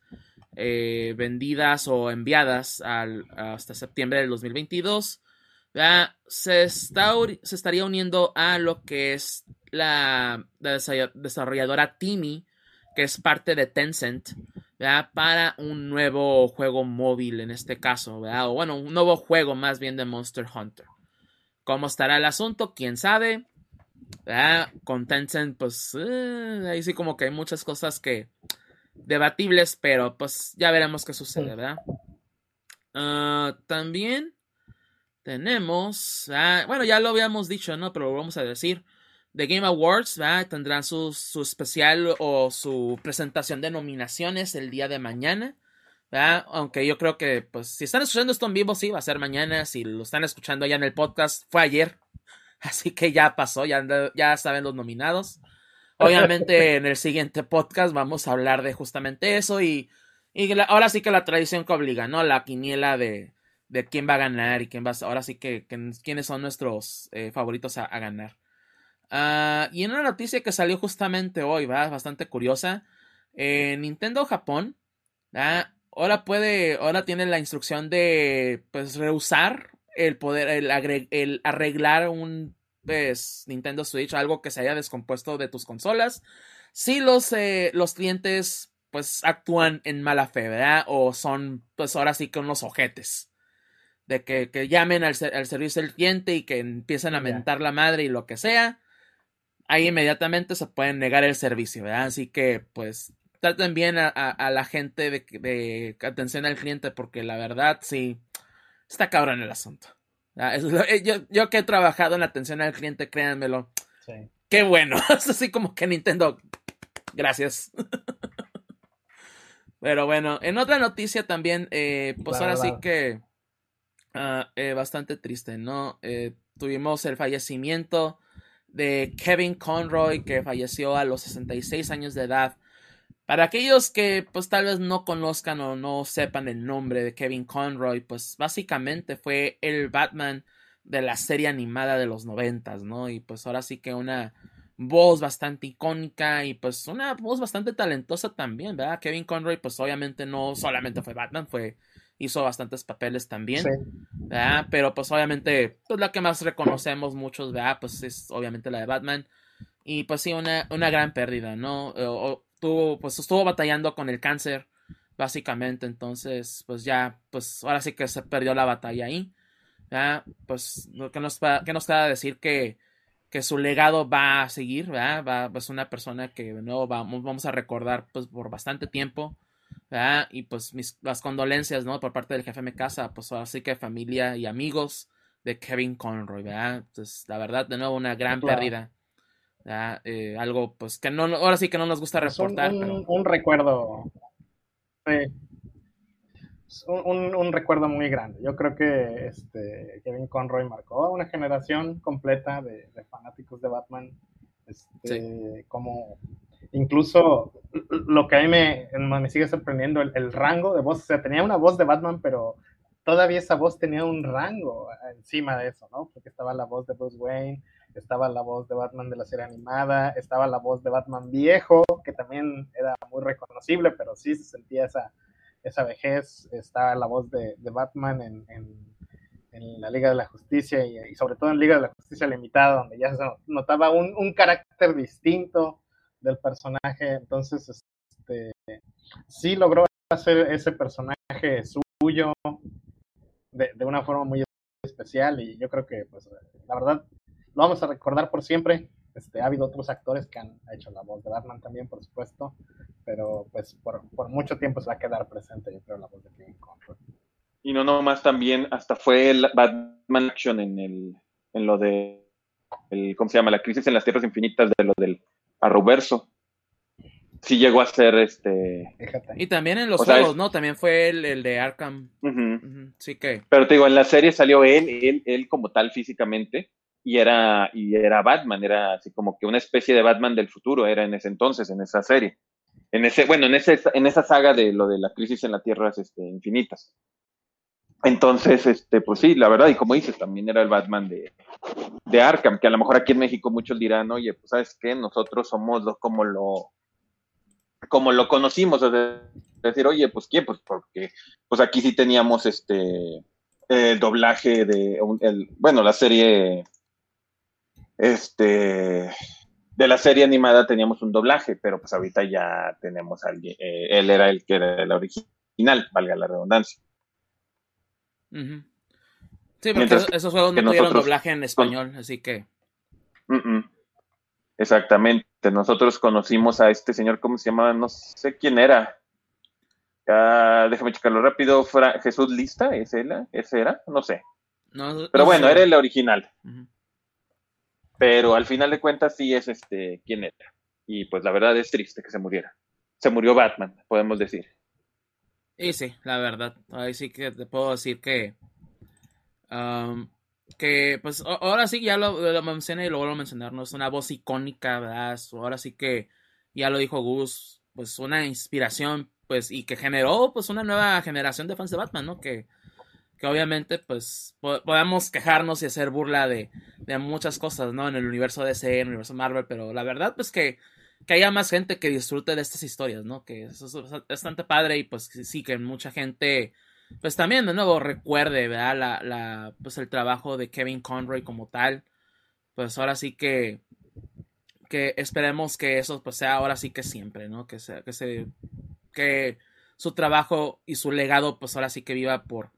A: eh, vendidas o enviadas hasta septiembre del 2022. Se, está, se estaría uniendo a lo que es la, desarrolladora Timi, que es parte de Tencent, para un nuevo juego móvil en este caso, o bueno, un nuevo juego más bien de Monster Hunter. ¿Cómo estará el asunto? ¿Quién sabe? Con Tencent, pues eh, ahí sí como que hay muchas cosas que debatibles, pero pues ya veremos qué sucede, ¿verdad? Ah, también tenemos, ah, bueno, ya lo habíamos dicho, ¿no? Pero lo vamos a decir. The Game Awards ¿verdad? tendrán su, su, especial o su presentación de nominaciones el día de mañana. ¿Verdad? Aunque yo creo que, pues, si están escuchando esto en vivo, sí, va a ser mañana. Si lo están escuchando ya en el podcast, fue ayer. <laughs> Así que ya pasó, ya, ya saben los nominados. Obviamente <laughs> en el siguiente podcast vamos a hablar de justamente eso y, y ahora sí que la tradición que obliga, ¿no? La quiniela de, de quién va a ganar y quién va a... Ahora sí que, quiénes son nuestros eh, favoritos a, ganar. Ah, y en una noticia que salió justamente hoy, ¿va? Bastante curiosa. Nintendo Japón, Ahora puede, ahora tiene la instrucción de, pues, rehusar el poder, el, el arreglar un pues, Nintendo Switch, algo que se haya descompuesto de tus consolas. Si los, eh, los clientes pues actúan en mala fe, ¿verdad? O son pues ahora sí que unos ojetes. De que, llamen al, servicio del cliente y que empiecen a mentar la madre y lo que sea. Ahí inmediatamente se pueden negar el servicio, ¿verdad? Así que pues traten bien a, la gente de, de, atención al cliente porque la verdad sí está cabrón el asunto. Ah, eh, yo, que he trabajado en atención al cliente, créanmelo. Qué bueno. <laughs> Es así como que Nintendo. Gracias. <laughs> Pero bueno, en otra noticia también, eh, pues ahora sí que ah, eh, bastante triste, ¿no? tuvimos el fallecimiento de Kevin Conroy, que falleció a los 66 años de edad. Para aquellos que pues tal vez no conozcan o no sepan el nombre de Kevin Conroy, pues básicamente fue el Batman de la serie animada de los noventas, ¿no? Y pues ahora sí que una voz bastante icónica y pues una voz bastante talentosa también, ¿verdad? Kevin Conroy pues obviamente no solamente fue Batman, fue hizo bastantes papeles también, ¿verdad? Pero pues obviamente pues la que más reconocemos muchos, ¿verdad? Pues es obviamente la de Batman y pues sí, una, una gran pérdida, ¿no? Tuvo, pues estuvo batallando con el cáncer, básicamente, entonces, pues ya, pues ahora sí que se perdió la batalla ahí. ¿ya? Pues que nos, que nos queda decir que, que su legado va a seguir, ¿verdad? Va, es pues, una persona que de nuevo vamos, vamos a recordar pues por bastante tiempo, ¿verdad? Y pues mis, las condolencias, ¿no? Por parte del jefe de casa, pues así que familia y amigos de Kevin Conroy, ¿verdad? Pues la verdad, de nuevo, una gran pérdida. Eh, algo pues que no, ahora sí que no nos gusta reportar.
C: Un, recuerdo. Un, recuerdo muy grande. Yo creo que este, Kevin Conroy marcó a una generación completa de, fanáticos de Batman. Este, Como incluso lo que a mí me, me sigue sorprendiendo, el, el, rango de voz. O sea, tenía una voz de Batman, pero todavía esa voz tenía un rango encima de eso, ¿no? Porque estaba la voz de Bruce Wayne, estaba la voz de Batman de la serie animada, estaba la voz de Batman viejo, que también era muy reconocible, pero sí se sentía esa, esa vejez, estaba la voz de, Batman en, en, la Liga de la Justicia y, sobre todo en Liga de la Justicia Limitada, donde ya se notaba un, un carácter distinto del personaje, entonces este, sí logró hacer ese personaje suyo de, de una forma muy especial y yo creo que pues la verdad lo vamos a recordar por siempre. Este, ha habido otros actores que han hecho la voz de Batman también, por supuesto, pero pues por, mucho tiempo se va a quedar presente, yo creo, la voz de Kevin Conroy.
B: Y no nomás también, hasta fue el Batman Action en, el, en lo de, el, ¿cómo se llama? La crisis en las tierras infinitas de lo del Arroverso. Sí llegó a ser este...
A: Y también en los juegos, ¿no? También fue el, el de Arkham. Sí que...
B: Pero te digo, en la serie salió él, él, él como tal físicamente, y era, y era Batman, era así como que una especie de Batman del futuro, era en ese entonces, en esa serie. En ese, bueno, en ese, en esa saga de lo de la crisis en las tierras este, infinitas. Entonces, este, pues sí, la verdad, y como dices, también era el Batman de, de Arkham, que a lo mejor aquí en México muchos dirán, oye, pues sabes qué, nosotros somos lo, como lo como lo conocimos, es decir, oye, pues quién, pues porque pues aquí sí teníamos este el doblaje de el, bueno, la serie este de la serie animada teníamos un doblaje, pero pues ahorita ya tenemos a alguien, eh, él era el que era el original, valga la redundancia.
A: Sí, porque esos, juegos no tuvieron doblaje en español, así que.
B: Exactamente. Nosotros conocimos a este señor, ¿cómo se llamaba? No sé quién era. Ah, déjame checarlo rápido. Jesús Lista, ¿ese era? ¿Ese era? No sé. Pero bueno, era el original. Pero al final de cuentas sí es este quién era. Y pues la verdad es triste que se muriera. Se murió Batman, podemos decir.
A: Y sí, la verdad. Ahí sí que te puedo decir que. Um, que pues ahora sí ya lo, lo, mencioné y lo vuelvo a mencionar, ¿no? Es una voz icónica, ¿verdad? Ahora sí que ya lo dijo Gus, pues una inspiración, pues, y que generó pues una nueva generación de fans de Batman, ¿no? Que, que obviamente pues podemos quejarnos y hacer burla de, de, muchas cosas, ¿no? En el universo DC, en el universo Marvel, pero la verdad pues que, que haya más gente que disfrute de estas historias, ¿no? Que eso es bastante padre y pues sí que mucha gente pues también de nuevo recuerde, ¿verdad? La, la, pues el trabajo de Kevin Conroy como tal. Pues ahora sí que, que esperemos que eso pues sea ahora sí que siempre, ¿no? Que sea, que se, que su trabajo y su legado pues ahora sí que viva por,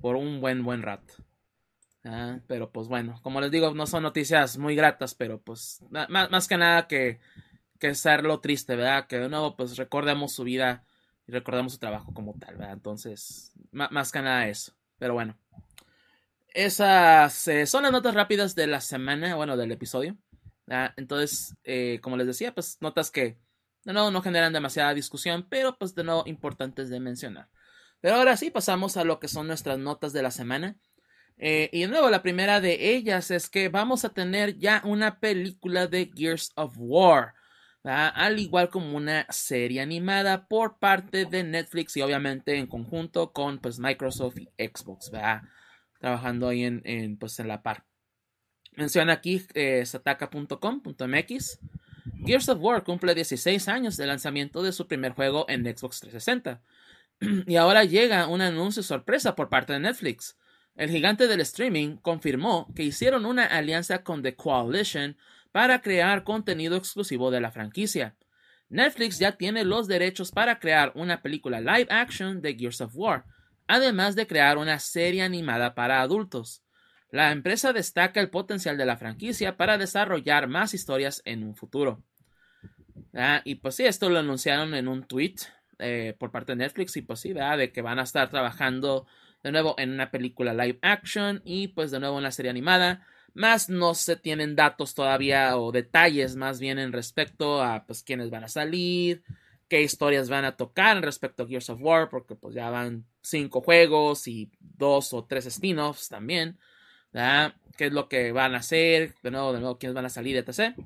A: por un buen, buen rato. Pero pues bueno, como les digo, no son noticias muy gratas, pero pues más, más que nada que, que ser lo triste, ¿verdad? Que de nuevo pues recordemos su vida y recordamos su trabajo como tal, ¿verdad? Entonces, más que nada eso. Pero bueno. Esas eh, son las notas rápidas de la semana, bueno, del episodio. Entonces, eh, como les decía, pues notas que de nuevo no generan demasiada discusión, pero pues de nuevo importantes de mencionar. Pero ahora sí, pasamos a lo que son nuestras notas de la semana. Eh, y de nuevo, la primera de ellas es que vamos a tener ya una película de Gears of War al igual como una serie animada por parte de Netflix y obviamente en conjunto con pues, Microsoft y Xbox, trabajando ahí en, pues, en la par. Menciona aquí eh, sataka.com.mx. Gears of War cumple 16 años de lanzamiento de su primer juego en Xbox 360. <clears throat> y ahora llega un anuncio sorpresa por parte de Netflix. El gigante del streaming confirmó que hicieron una alianza con The Coalition para crear contenido exclusivo de la franquicia. Netflix ya tiene los derechos para crear una película live action de Gears of War, además de crear una serie animada para adultos. La empresa destaca el potencial de la franquicia para desarrollar más historias en un futuro. Ah, y pues sí, esto lo anunciaron en un tweet eh, por parte de Netflix y pues sí, de que van a estar trabajando de nuevo en una película live action y pues de nuevo en la serie animada más no se tienen datos todavía o detalles más bien en respecto a pues quiénes van a salir, qué historias van a tocar respecto a Gears of War, porque pues ya van cinco juegos y dos o tres spin-offs también, ¿verdad? ¿Qué es lo que van a hacer? De nuevo, de nuevo, quiénes van a salir, etc.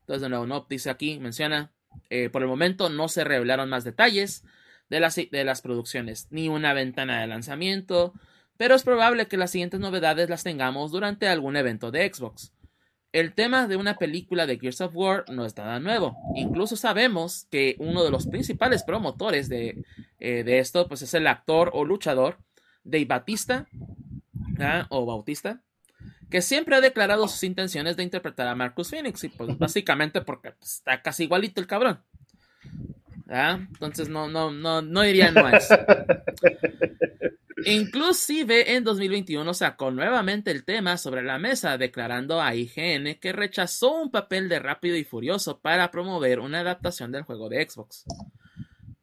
A: Entonces, de nuevo, no, dice aquí, menciona, eh, por el momento no se revelaron más detalles de las, de las producciones, ni una ventana de lanzamiento, pero es probable que las siguientes novedades las tengamos durante algún evento de Xbox. El tema de una película de Gears of War no es nada nuevo. Incluso sabemos que uno de los principales promotores de, eh, esto pues es el actor o luchador Dave Batista ¿ah? o Bautista, que siempre ha declarado sus intenciones de interpretar a Marcus Phoenix y pues básicamente porque pues, está casi igualito el cabrón. Entonces no, no, no, no diría no. Inclusive en 2021 sacó nuevamente el tema sobre la mesa, declarando a IGN que rechazó un papel de Rápido y Furioso para promover una adaptación del juego de Xbox.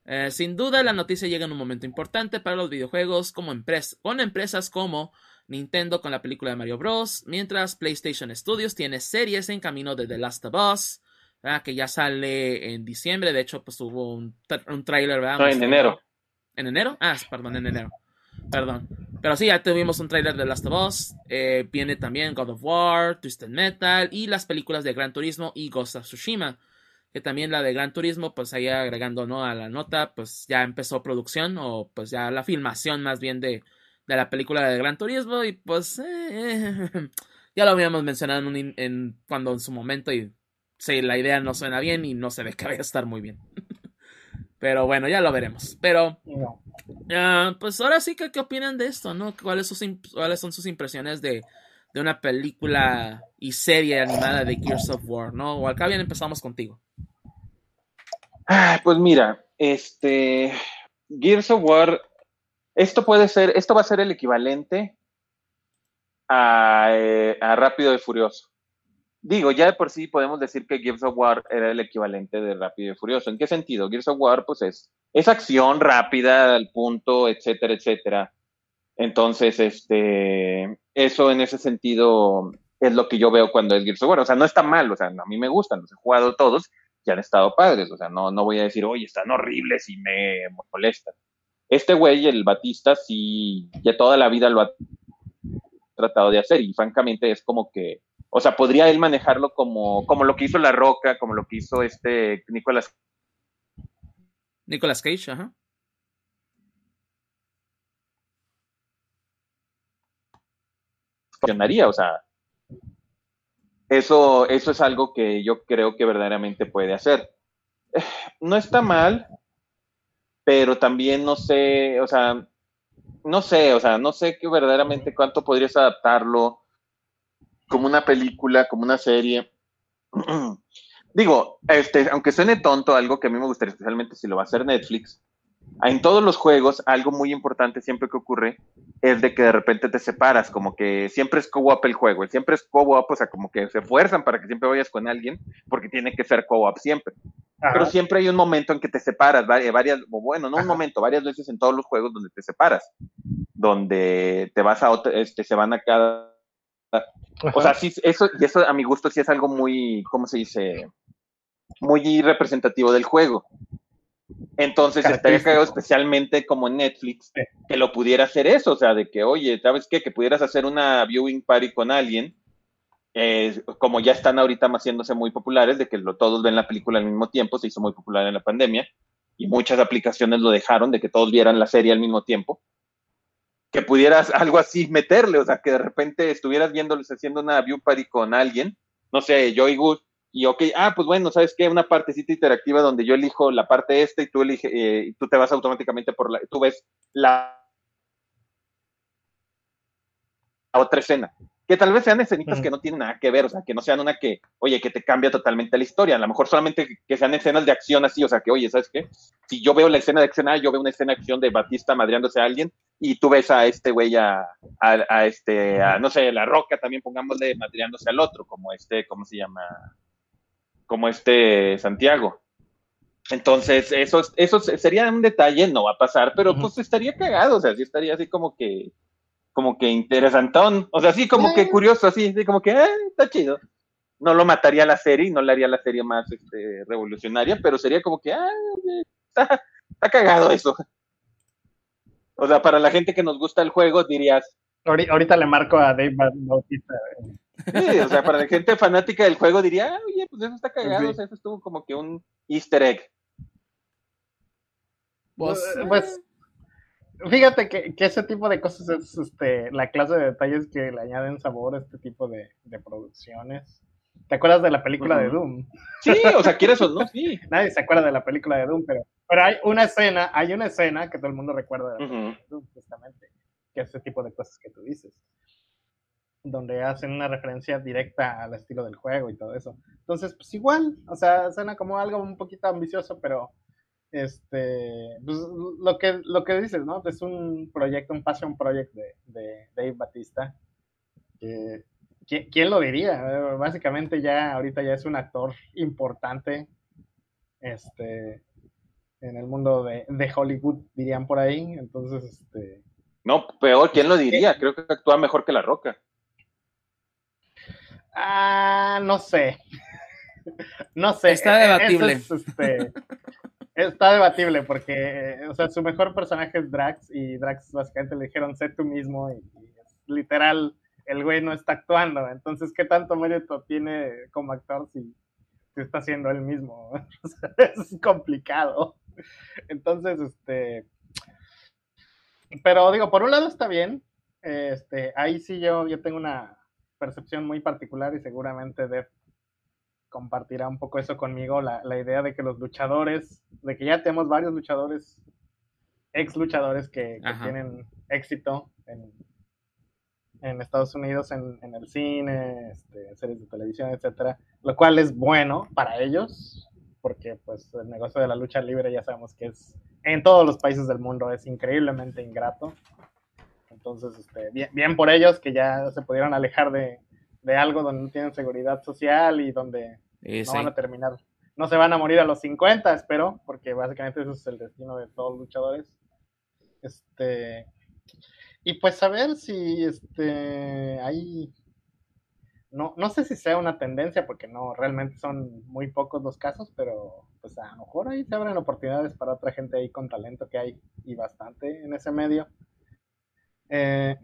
A: Eh, sin duda, la noticia llega en un momento importante para los videojuegos como con empresas como Nintendo con la película de Mario Bros., mientras PlayStation Studios tiene series en camino de The Last of Us, que ya sale en diciembre, de hecho, pues hubo un, un trailer, ¿verdad?
B: en enero.
A: ¿En enero? Ah, perdón, en enero. Perdón. Pero sí, ya tuvimos un trailer de Last of Us. Eh, viene también God of War, Twisted Metal y las películas de Gran Turismo y Ghost of Tsushima. Que también la de Gran Turismo, pues ahí agregando ¿no? a la nota, pues ya empezó producción o pues ya la filmación más bien de, de la película de Gran Turismo y pues eh, <laughs> ya lo habíamos mencionado en, cuando en su momento y sí, la idea no suena bien y no se ve que vaya a estar muy bien. <laughs> Pero bueno, ya lo veremos. Pero, pues ahora sí que, ¿qué opinan de esto, no? ¿Cuáles, ¿Cuáles son sus impresiones de, de una película y serie animada de Gears of War, ¿no? O acá bien empezamos contigo.
B: Ah, pues mira, este Gears of War, esto puede ser, esto va a ser el equivalente a, eh, a Rápido y Furioso. Digo, ya de por sí podemos decir que Gears of War era el equivalente de Rápido y Furioso. ¿En qué sentido? Gears of War, pues es, es acción rápida, al punto, etcétera, etcétera. Entonces, este, eso en ese sentido es lo que yo veo cuando es Gears of War. O sea, no está mal, o sea, a mí me gustan, los he jugado todos y han estado padres. O sea, no, no voy a decir, oye, están horribles y me molestan. Este güey, el Batista, sí, ya toda la vida lo ha tratado de hacer y francamente es como que, o sea, podría él manejarlo como, como lo que hizo La Roca, como lo que hizo este Nicolas.
A: Nicolas Cage, ajá.
B: funcionaría, o sea, eso, eso es algo que yo creo que verdaderamente puede hacer. <sighs> No está mal, pero también no sé, o sea, no sé, o sea, no sé que verdaderamente cuánto podrías adaptarlo como una película, como una serie. <clears throat> Digo, este, aunque suene tonto, algo que a mí me gustaría, especialmente si lo va a hacer Netflix, en todos los juegos, algo muy importante siempre que ocurre es de que de repente te separas, como que siempre es co-op el juego, siempre es co-op, o sea, como que se fuerzan para que siempre vayas con alguien, porque tiene que ser co-op siempre. Pero siempre hay un momento en que te separas, varias, bueno, no un momento, varias veces en todos los juegos donde te separas, donde te vas a otro, este, se van a cada... O sea, sí, eso, y eso a mi gusto sí es algo muy, ¿cómo se dice? Muy representativo del juego. Entonces estaría cagado especialmente como en Netflix que lo pudiera hacer eso, o sea, de que, oye, ¿sabes qué? Que pudieras hacer una viewing party con alguien, eh, como ya están ahorita haciéndose muy populares, de que todos ven la película al mismo tiempo, se hizo muy popular en la pandemia, y muchas aplicaciones lo dejaron, de que todos vieran la serie al mismo tiempo, que pudieras <laughs> algo así meterle, o sea, que de repente estuvieras viéndoles haciendo una view party con alguien, no sé, yo y Gus, y ok, ah, pues bueno, ¿sabes qué? Una partecita interactiva donde yo elijo la parte esta y tú eliges, eh, tú te vas automáticamente por la, tú ves la, otra escena. Que tal vez sean escenitas que no tienen nada que ver, o sea, que no sean una que, oye, que te cambia totalmente la historia. A lo mejor solamente que sean escenas de acción así, o sea, que, oye, ¿sabes qué? Si yo veo la escena de acción, ah, yo veo una escena de acción de Batista madreándose a alguien y tú ves a este güey a, a, este, a, no sé, la roca también, pongámosle, madreándose al otro, como este, ¿cómo se llama? Como este Santiago. Entonces, eso, eso sería un detalle, no va a pasar, pero pues estaría cagado, o sea, sí estaría así como que, como que interesantón, o sea, sí como que curioso, así, así como que, eh, está chido. No lo mataría la serie, no le haría la serie más este, revolucionaria, pero sería como que, ah, está, está cagado eso. O sea, para la gente que nos gusta el juego, dirías.
C: Ahorita le marco a Dave Bautista.
B: Sí, o sea, para la gente fanática del juego diría, ah, oye, pues eso está cagado, o sea, eso estuvo como que un easter egg.
C: Pues, eh, pues fíjate que, ese tipo de cosas es este, la clase de detalles que le añaden sabor a este tipo de, producciones. ¿Te acuerdas de la película de Doom?
B: Sí, o sea, quieres o no, sí. <laughs>
C: Nadie se acuerda de la película de Doom, pero, pero hay una escena, hay una escena que todo el mundo recuerda de, Doom, justamente, que es ese tipo de cosas que tú dices donde hacen una referencia directa al estilo del juego y todo eso. Entonces, pues igual, o sea, suena como algo un poquito ambicioso, pero este, pues lo que, lo que dices, ¿no? Es un proyecto, un passion project de, de Dave Batista. ¿Quién lo diría? Básicamente ya, ahorita ya es un actor importante, este, en el mundo de, de Hollywood, dirían por ahí. Entonces, este...
B: No, peor, ¿quién lo diría? Creo que actúa mejor que La Roca.
C: Ah, no sé. <laughs> No sé.
A: Está debatible.
C: Este, está debatible porque, o sea, su mejor personaje es Drax y Drax básicamente le dijeron sé tú mismo y, literal el güey no está actuando. Entonces, ¿qué tanto mérito tiene como actor si, si está siendo él mismo? <laughs> es complicado. Entonces, este, pero digo, por un lado está bien. Este, ahí sí yo, yo tengo una percepción muy particular y seguramente Dev compartirá un poco eso conmigo, la, la idea de que los luchadores, de que ya tenemos varios luchadores, ex luchadores que, que tienen éxito en, en Estados Unidos en, en el cine, este, series de televisión, etcétera, lo cual es bueno para ellos, porque pues el negocio de la lucha libre ya sabemos que es en todos los países del mundo es increíblemente ingrato. Entonces, este, bien, bien por ellos que ya se pudieron alejar de, de algo donde no tienen seguridad social y donde no van a terminar, no se van a morir a los 50, espero, porque básicamente ese es el destino de todos los luchadores. Este, y pues a ver si este hay no, no sé si sea una tendencia, porque no, realmente son muy pocos los casos, pero pues a lo mejor ahí se abren oportunidades para otra gente ahí con talento que hay y bastante en ese medio. Eh,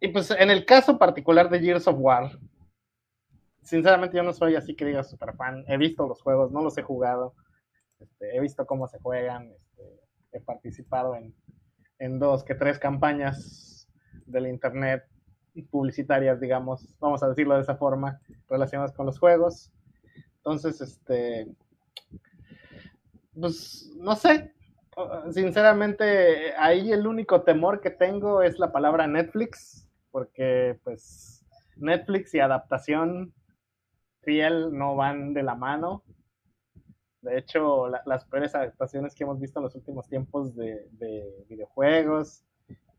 C: y pues en el caso particular de Gears of War, sinceramente yo no soy así que diga super fan. He visto los juegos, no los he jugado. Este, he visto cómo se juegan. Este, he participado en, en dos que tres campañas del internet publicitarias, digamos, vamos a decirlo de esa forma, relacionadas con los juegos. Entonces, este, pues, no sé, sinceramente, ahí el único temor que tengo es la palabra Netflix, porque pues Netflix y adaptación fiel no van de la mano. De hecho, las peores adaptaciones que hemos visto en los últimos tiempos de, videojuegos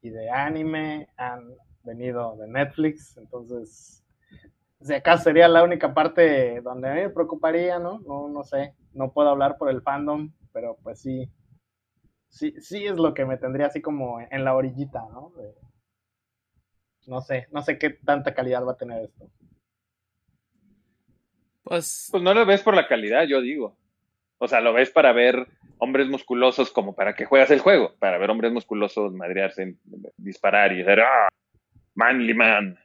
C: y de anime han venido de Netflix. Entonces, si acaso sería la única parte donde a mí me preocuparía, ¿no? No, no sé, no puedo hablar por el fandom, pero pues sí, sí, sí es lo que me tendría así como en la orillita, ¿no? no sé, no sé qué tanta calidad va a tener esto.
B: Pues, pues no lo ves por la calidad, yo digo. O sea, lo ves para ver hombres musculosos como para que juegas el juego, para ver hombres musculosos madrearse, disparar y decir, ¡ah! Manly Man.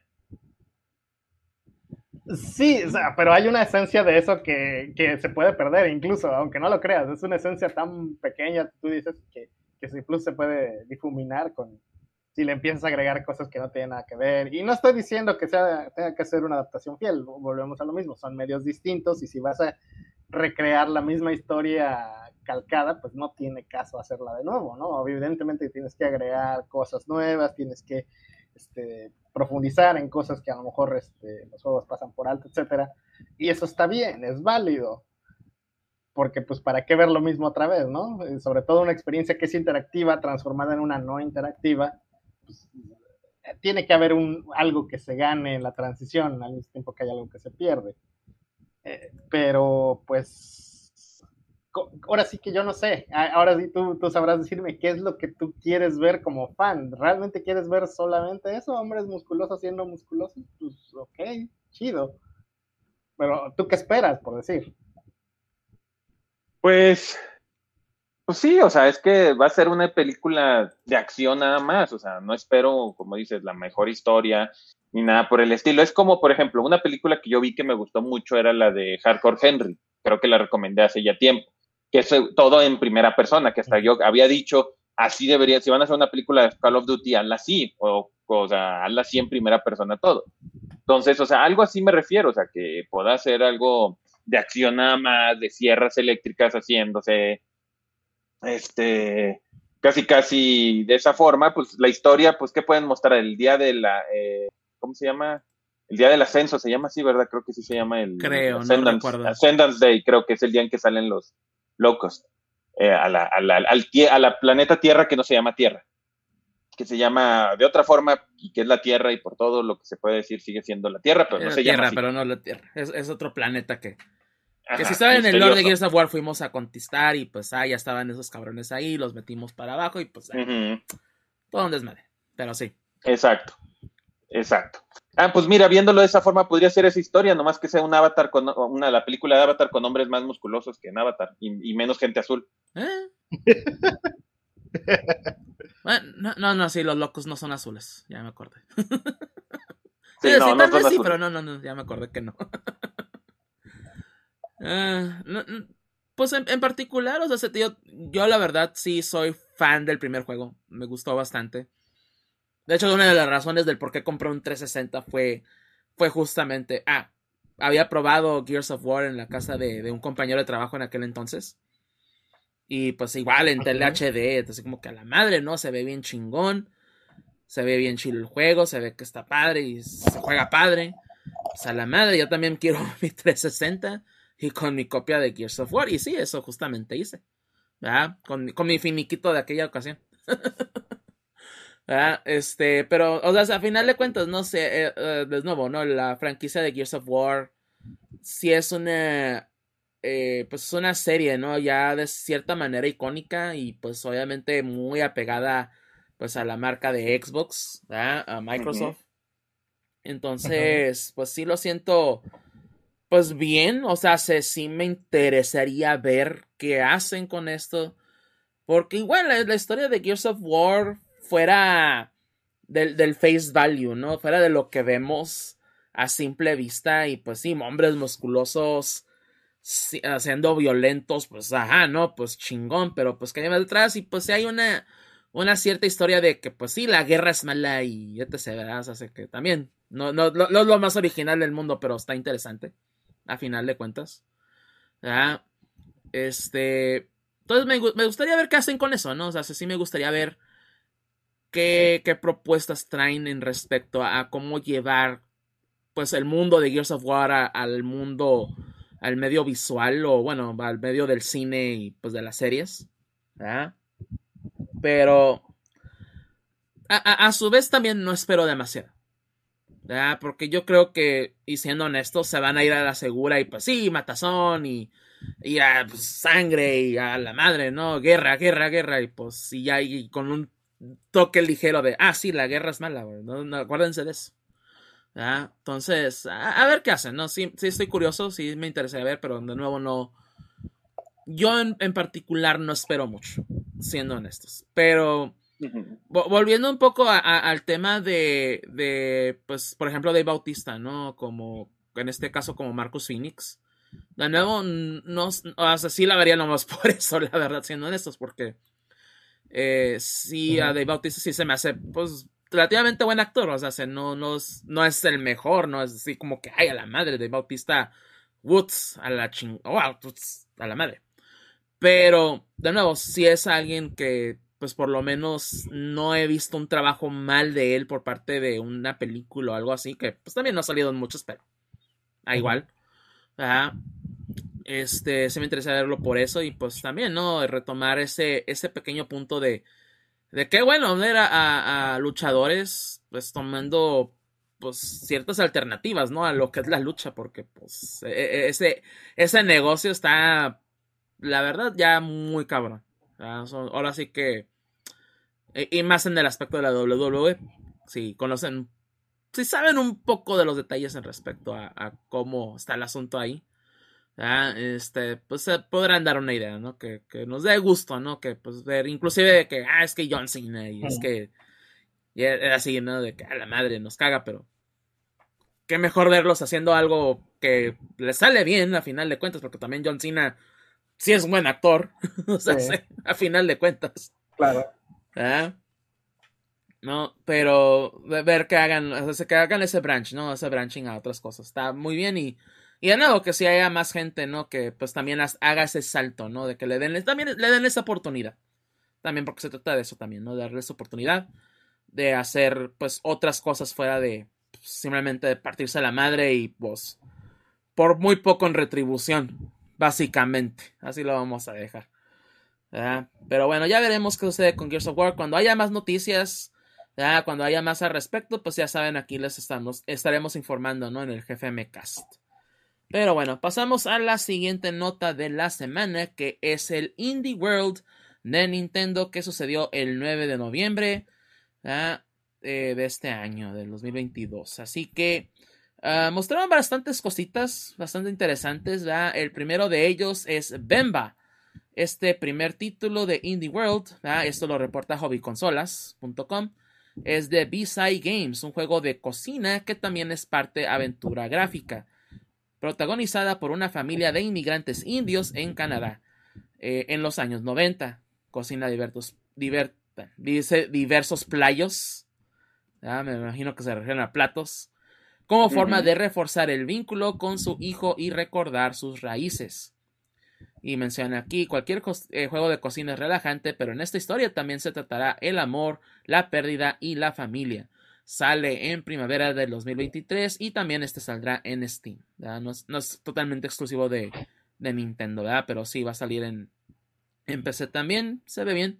C: Sí, o sea, pero hay una esencia de eso que, que, se puede perder, incluso, aunque no lo creas. Es una esencia tan pequeña, tú dices, que, que incluso se puede difuminar con, si le empiezas a agregar cosas que no tienen nada que ver. Y no estoy diciendo que sea, tenga que ser una adaptación fiel, volvemos a lo mismo, son medios distintos y si vas a recrear la misma historia calcada, pues no tiene caso hacerla de nuevo, ¿no? Evidentemente tienes que agregar cosas nuevas, tienes que este, profundizar en cosas que a lo mejor este, los juegos pasan por alto, etcétera. Y eso está bien, es válido. Porque, pues, ¿para qué ver lo mismo otra vez, no? Sobre todo una experiencia que es interactiva, transformada en una no interactiva, pues, tiene que haber un, algo que se gane en la transición, al mismo tiempo que hay algo que se pierde. Eh, pero pues, ahora sí que yo no sé, ahora sí tú, tú sabrás decirme qué es lo que tú quieres ver como fan. ¿Realmente quieres ver solamente eso? Hombres musculosos siendo musculosos, pues ok, chido. Pero tú qué esperas, por decir.
B: Pues pues sí, o sea, es que va a ser una película de acción nada más, o sea, no espero, como dices, la mejor historia ni nada por el estilo. Es como, por ejemplo, una película que yo vi que me gustó mucho era la de Hardcore Henry, creo que la recomendé hace ya tiempo, que es todo en primera persona, que hasta yo había dicho, así debería, si van a hacer una película de Call of Duty, hazla así, o, o sea, hazla así en primera persona todo. Entonces, o sea, algo así me refiero, o sea, que pueda ser algo de acción nada más, de sierras eléctricas haciéndose, este, casi casi de esa forma, pues la historia, pues, ¿qué pueden mostrar? El día de la, eh, ¿cómo se llama? El día del ascenso, se llama así, ¿verdad? Creo que sí se llama el
A: creo, Ascendance,
B: no Ascendance Day, creo que es el día en que salen los locos eh, a, la, a, la, al, a la planeta Tierra que no se llama Tierra, que se llama de otra forma y que es la Tierra y por todo lo que se puede decir sigue siendo la Tierra, pero no se
A: tierra,
B: llama
A: pero no la Tierra, es, es otro planeta que que si estaba en el Lord de Gears of War fuimos a conquistar y pues ah, ya estaban esos cabrones ahí, los metimos para abajo y pues ah, todo un desmadre, pero sí.
B: Exacto, exacto. Ah, pues mira, viéndolo de esa forma podría ser esa historia, nomás que sea un avatar con una la película de Avatar con hombres más musculosos que en Avatar y, menos gente azul. ¿Eh? <laughs>
A: no, no, no, sí, los locos no son azules, ya me acordé. <laughs> sí, no, no sí, pero no, no, no, ya me acordé que no. <laughs> Ah, pues en, particular, o sea, yo, yo la verdad sí soy fan del primer juego. Me gustó bastante. De hecho, una de las razones del por qué compré un 360 fue, fue justamente, ah, había probado Gears of War en la casa de, un compañero de trabajo en aquel entonces. Y pues igual en tele HD, entonces como que a la madre, ¿no? Se ve bien chingón, se ve bien chido el juego, se ve que está padre y se juega padre. Pues a la madre, yo también quiero <laughs> mi 360 y con mi copia de Gears of War. Y sí, eso justamente hice. ¿verdad? Con, con mi finiquito de aquella ocasión. <laughs> Este, pero, o sea, a final de cuentas, no sé, eh, eh, de nuevo, ¿no? La franquicia de Gears of War sí es una, eh, pues es una serie, ¿no? Ya de cierta manera icónica y pues obviamente muy apegada, pues a la marca de Xbox, ¿verdad? A Microsoft. Entonces, pues sí lo siento, pues bien, o sea, sí me interesaría ver qué hacen con esto. Porque igual la historia de Gears of War fuera del, face value, ¿no? Fuera de lo que vemos a simple vista y pues sí, hombres musculosos haciendo violentos, pues ajá, ¿no? Pues chingón, pero pues que hay detrás y pues sí hay una, una cierta historia de que pues sí, la guerra es mala y etc, ¿verdad? Así que también, no, no, no, es lo más original del mundo, pero está interesante, a final de cuentas. ¿verdad? Este, entonces me, me, gustaría ver qué hacen con eso, ¿no? O sea, sí me gustaría ver qué, propuestas traen en respecto a, cómo llevar pues el mundo de Gears of War al mundo, al medio visual o bueno, al medio del cine y pues de las series. Pero a, su vez también no espero demasiado. Porque yo creo que, y siendo honestos, se van a ir a la segura y pues sí, matazón y, y a pues, sangre y a la madre, ¿no? Guerra, guerra, guerra. Y pues y ya y con un toque ligero de, ah, sí, la guerra es mala, No, acuérdense de eso. Entonces, a, ver qué hacen, ¿no? Sí, sí estoy curioso, sí me interesa ver, pero de nuevo no. Yo en, particular no espero mucho, siendo honestos. Pero volviendo un poco al tema de, de, pues, por ejemplo, de Bautista, ¿no? Como, en este caso, como Marcus Phoenix. De nuevo, no, o sea, sí la vería nomás <laughs> por eso, la verdad, siendo honestos, porque eh, sí, a Dave Bautista sí se me hace, pues, relativamente buen actor. O sea, no, no, no es el mejor, no es así como que, ay, a la madre de Bautista Woods, a la ching, oh, a la madre. Pero, de nuevo, si es alguien que, pues, por lo menos no he visto un trabajo mal de él por parte de una película o algo así, que, pues, también no ha salido en muchos, pero, a igual. Este, se me interesa verlo por eso y pues también, ¿no? Retomar ese, ese pequeño punto de, de qué bueno ver a, luchadores pues tomando pues ciertas alternativas, ¿no? A lo que es la lucha, porque pues e, e, ese, ese negocio está, la verdad, ya muy cabrón. Ahora sí que, e, y más en el aspecto de la WWE, si conocen, si saben un poco de los detalles en respecto a cómo está el asunto ahí, Ah, este, pues se podrán dar una idea, ¿no? Que, que, nos dé gusto, ¿no? Que pues ver, inclusive que, ah, es que John Cena y es que, y era así, ¿no? De que a la madre nos caga, pero qué mejor verlos haciendo algo que les sale bien a final de cuentas, porque también John Cena sí es un buen actor, <laughs> o sea, a final de cuentas.
C: Claro.
A: ¿Ah? No, pero ver que hagan, o sea, que hagan ese branch, ¿no? Ese branching a otras cosas. Está muy bien y y de nuevo, que si haya más gente, ¿no? Que pues también haga ese salto, ¿no? De que le den, también le den esa oportunidad. También porque se trata de eso también, ¿no? De darles oportunidad de hacer pues otras cosas fuera de pues, simplemente de partirse la madre y pues por muy poco en retribución, básicamente. Así lo vamos a dejar. Pero bueno, ya veremos qué sucede con Gears of War. Cuando haya más noticias, cuando haya más al respecto, pues ya saben, aquí les estamos, estaremos informando, ¿no? En el GFM Cast. Pero bueno, pasamos a la siguiente nota de la semana, que es el Indie World de Nintendo, que sucedió el 9 de noviembre ah, eh, de este año, del 2022. Así que ah, mostraron bastantes cositas, bastante interesantes. El primero de ellos es Bemba, este primer título de Indie World. Esto lo reporta hobbyconsolas.com. Es de B-Side Games, un juego de cocina que también es parte aventura gráfica protagonizada por una familia de inmigrantes indios en Canadá eh, en los años 90. Cocina diversos, dice diversos playos. me imagino que se refieren a platos. Como forma de reforzar el vínculo con su hijo y recordar sus raíces. Y menciona aquí, cualquier eh, juego de cocina es relajante, pero en esta historia también se tratará el amor, la pérdida y la familia. Sale en primavera del 2023 y también este saldrá en Steam. No es, totalmente exclusivo de, Nintendo, ¿verdad? pero sí va a salir en, PC también. Se ve bien.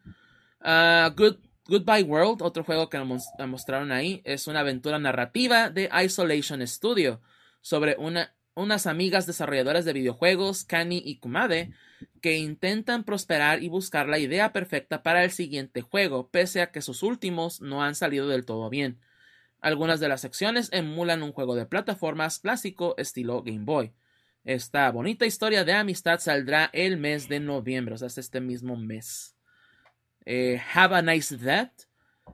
A: Uh, Good, Goodbye World, otro juego que nos mostraron ahí, es una aventura narrativa de Isolation Studio sobre una unas amigas desarrolladoras de videojuegos, Kani y Kumade, que intentan prosperar y buscar la idea perfecta para el siguiente juego, pese a que sus últimos no han salido del todo bien. Algunas de las secciones emulan un juego de plataformas clásico estilo Game Boy. Esta bonita historia de amistad saldrá el mes de noviembre, o sea, es este mismo mes. Eh, Have a Nice Death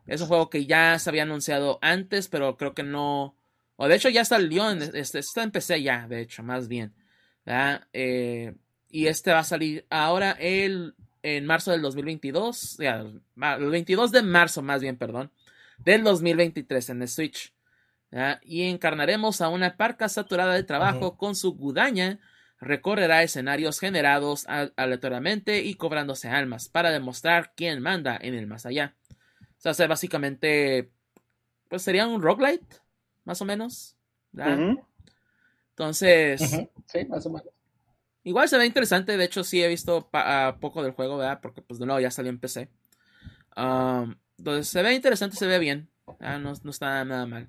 A: es un juego que ya se había anunciado antes, pero creo que no, o de hecho ya salió, en, este, está en ya, de hecho, más bien. Eh, y este va a salir ahora el, en marzo del 2022, ya, el 22 de marzo más bien, perdón, del 2023 en el Switch. Y encarnaremos a una parca saturada de trabajo con su gudaña. Recorrerá escenarios generados aleatoriamente y cobrándose almas para demostrar quién manda en el más allá. O sea, básicamente, pues sería un roguelite más o menos. Entonces.
C: Sí, más o menos.
A: Igual se ve interesante. De hecho, sí he visto poco del juego, ¿verdad? Porque, pues, de nuevo, ya salió en PC. Entonces, se ve interesante, se ve bien. No, no, está nada mal.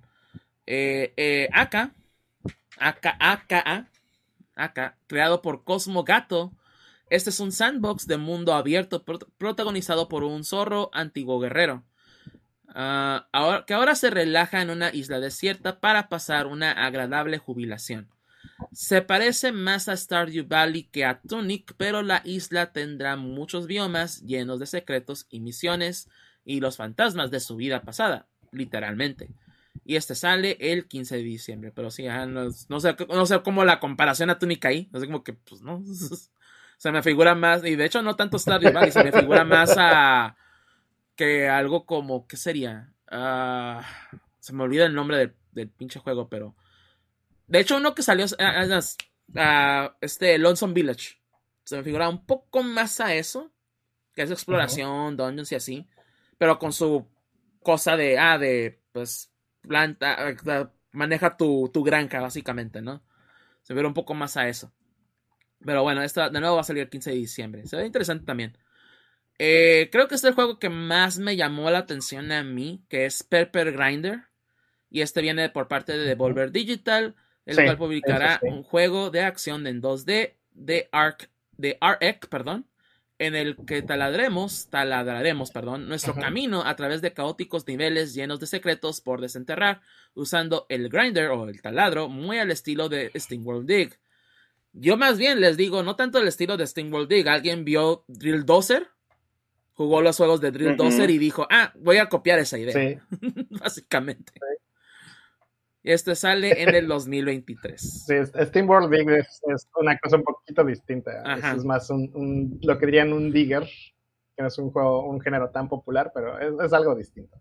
A: Eh, eh. Aka, Aka, Aka, creado por Cosmo Gato. Este es un sandbox de mundo abierto protagonizado por un zorro antiguo guerrero. Ah, ahora, que ahora se relaja en una isla desierta para pasar una agradable jubilación. Se parece más a Stardew Valley que a Tunic, pero la isla tendrá muchos biomas llenos de secretos y misiones y los fantasmas de su vida pasada, literalmente. Y este sale el 15 de diciembre, pero sí, no, sé, no sé cómo la comparación a Tunic ahí, no sé como que, pues no, <laughs> se me figura más, y de hecho no tanto Stardew Valley, se me figura más a que algo como, ¿qué sería? Ah, se me olvida el nombre del, pinche juego, pero... De hecho, uno que salió, uh, este Lonesome Village, se me figura un poco más a eso, que es exploración, dungeons y así, pero con su cosa de, ah, de, pues, planta, maneja tu, tu granja, básicamente, ¿no? Se ve un poco más a eso. Pero bueno, esta de nuevo va a salir el 15 de diciembre. Se ve interesante también. Eh, creo que este es el juego que más me llamó la atención a mí, que es Pepper Grinder. Y este viene por parte de Devolver Digital, el cual publicará un juego de acción en 2D de Arc, de RX, perdón, en el que taladremos, taladraremos, perdón, nuestro camino a través de caóticos niveles llenos de secretos por desenterrar, usando el grinder o el taladro muy al estilo de World Dig. Yo más bien les digo, no tanto el estilo de World Dig, ¿alguien vio Drill Dozer? jugó los juegos de Drill Dozer y dijo, ah, voy a copiar esa idea. Sí. <laughs> Básicamente. Y este sale en el 2023. <laughs> Sí,
C: SteamWorld Dig es, una cosa un poquito distinta. Es más un, lo que dirían un digger, que no es un juego, un género tan popular, pero es, algo distinto.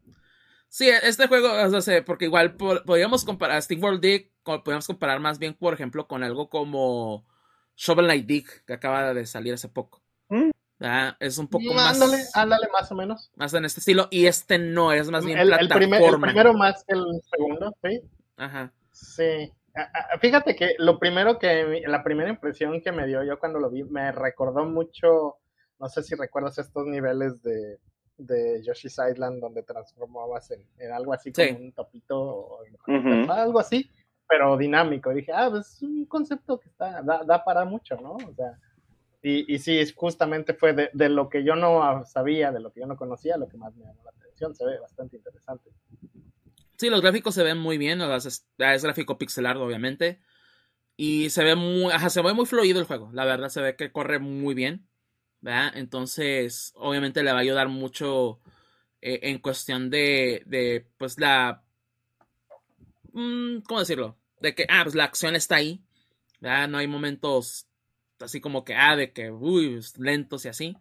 A: Sí, este juego, o sea, porque igual podríamos comparar SteamWorld Dig, podríamos comparar más bien, por ejemplo, con algo como Shovel Knight Dig, que acaba de salir hace poco. Mm. Es un poco más.
C: Ándale, ándale, más o menos.
A: Más en este estilo. Y este no, es más bien
C: el, plataforma. El, primero más que el segundo, sí.
A: Ajá.
C: Sí. Fíjate que lo primero que. La primera impresión que me dio yo cuando lo vi me recordó mucho. No sé si recuerdas estos niveles de, de Yoshi's Island donde transformabas en, algo así como un topito o algo así, pero dinámico. dije, ah, pues es un concepto que está, da, da para mucho, ¿no? O sea y, y sí, justamente fue de, lo que yo no sabía, de lo que yo no conocía, lo que más me llamó la atención. Se ve bastante interesante.
A: Sí, los gráficos se ven muy bien. Es, gráfico pixelar, obviamente. Y se ve muy, se ve muy fluido el juego. La verdad, se ve que corre muy bien. ¿verdad? Entonces, obviamente le va a ayudar mucho eh, en cuestión de, de, pues, la... Mm, ¿Cómo decirlo? De que, ah, pues la acción está ahí. No hay momentos así como que, ah, de que, uy, lentos y así.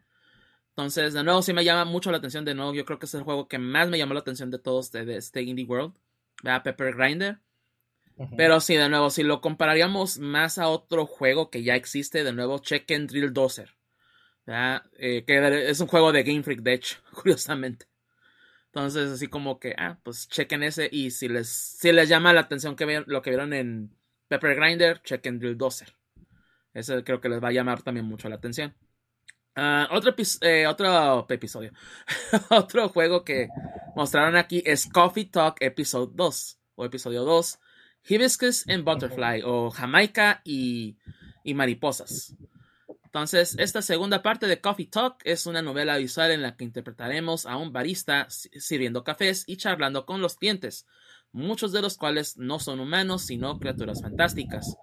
A: Entonces, de nuevo, sí me llama mucho la atención. De nuevo, yo creo que es el juego que más me llamó la atención de todos de, este Indie World. ¿verdad? Pepper Grinder. Pero sí, de nuevo, si lo compararíamos más a otro juego que ya existe, de nuevo, Check Drill Dozer. Eh, que es un juego de Game Freak, de hecho, <laughs> curiosamente. Entonces, así como que, ah, pues chequen ese y si les, si les llama la atención que lo que vieron en Pepper Grinder, chequen Drill Dozer. Ese creo que les va a llamar también mucho la atención. Ah, otro, eh, otro episodio. <laughs> otro juego que mostraron aquí es Coffee Talk Episode 2 o episodio 2. Hibiscus and Butterfly o Jamaica y, y mariposas. Entonces, esta segunda parte de Coffee Talk es una novela visual en la que interpretaremos a un barista sirviendo cafés y charlando con los clientes, muchos de los cuales no son humanos, sino criaturas fantásticas.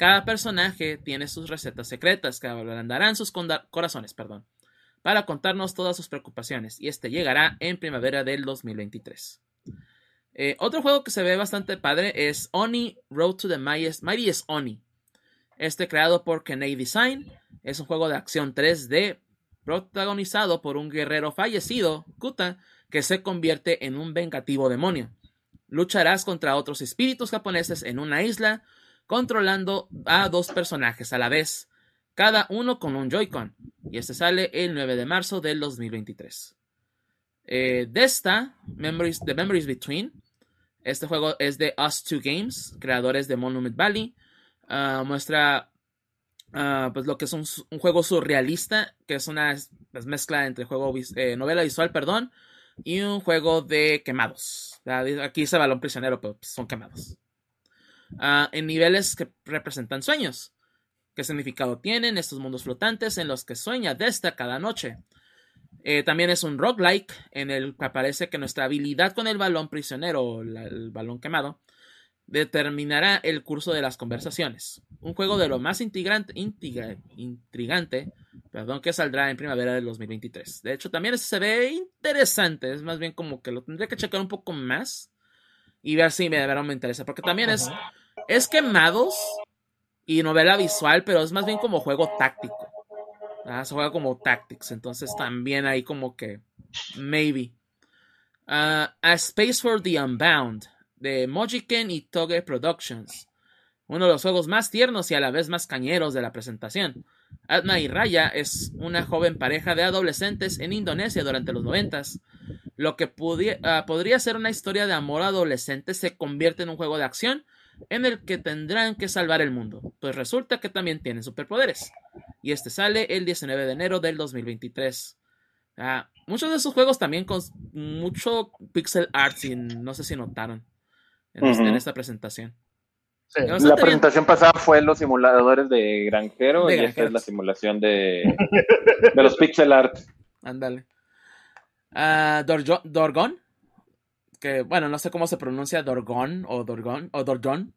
A: Cada personaje tiene sus recetas secretas que ablandarán sus corazones, perdón, para contarnos todas sus preocupaciones, y este llegará en primavera del 2023. Eh, otro juego que se ve bastante padre es Oni Road to the Mightiest Oni. Este creado por Kenei Design es un juego de acción 3D protagonizado por un guerrero fallecido, Kuta, que se convierte en un vengativo demonio. Lucharás contra otros espíritus japoneses en una isla, controlando a dos personajes a la vez, cada uno con un Joy-Con, y este sale el 9 de marzo del 2023. Eh, de esta, Memories, The Memories Between, este juego es de Us 2 Games, creadores de Monument Valley, Ah, muestra ah, pues lo que es un, juego surrealista, que es una pues, mezcla entre juego eh, novela visual, perdón, y un juego de quemados. Aquí dice balón prisionero, pero pues, son quemados. Ah, en niveles que representan sueños. ¿Qué significado tienen estos mundos flotantes en los que sueña Desta cada noche? Eh, también es un roguelike en el que aparece que nuestra habilidad con el balón prisionero, el balón quemado, determinará el curso de las conversaciones. Un juego de lo más intrigante, intrigante perdón, que saldrá en primavera del 2023. De hecho, también se ve interesante. Es más bien como que lo tendría que checar un poco más y ver si me, me interesa. Porque también es, es quemados y novela visual, pero es más bien como juego táctico. Ah, se juega como tactics. Entonces también hay como que maybe. Ah, a Space for the Unbound de Mojiken y Toge Productions, uno de los juegos más tiernos y a la vez más cañeros de la presentación. Atma y Raya es una joven pareja de adolescentes en Indonesia durante los noventas. Lo que ah, podría ser una historia de amor adolescente se convierte en un juego de acción en el que tendrán que salvar el mundo, pues resulta que también tienen superpoderes. Y este sale el 19 de enero del 2023. Ah, muchos de esos juegos también con mucho pixel art, no sé si notaron en, esta presentación.
B: La presentación pasada fue los simuladores de granjero y esta es la simulación de, <laughs> de los pixel art.
A: Ándale. Uh, Dorgon, que bueno, no sé cómo se pronuncia Dorgon o Dorgon o Dorgon.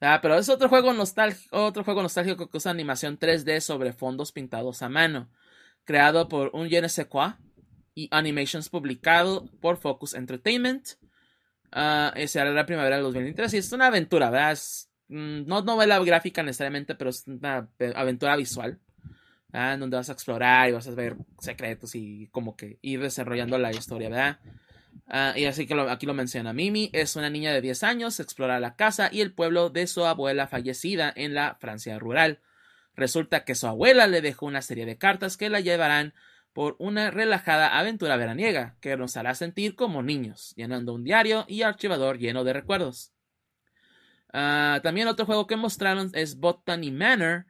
A: Ah, pero es otro juego, nostálgico, otro juego nostálgico que usa animación 3D sobre fondos pintados a mano, creado por un je y Animations publicado por Focus Entertainment Uh, será la primavera del 2023 y es una aventura, ¿verdad? Es, mm, no novela gráfica necesariamente, pero es una aventura visual. En donde vas a explorar y vas a ver secretos y como que ir desarrollando la historia, ¿verdad? Ah, y así que aquí lo menciona. Mimi es una niña de 10 años, explora la casa y el pueblo de su abuela fallecida en la Francia rural. Resulta que su abuela le dejó una serie de cartas que la llevarán por una relajada aventura veraniega que nos hará sentir como niños, llenando un diario y archivador lleno de recuerdos. Ah, también otro juego que mostraron es Botany Manor,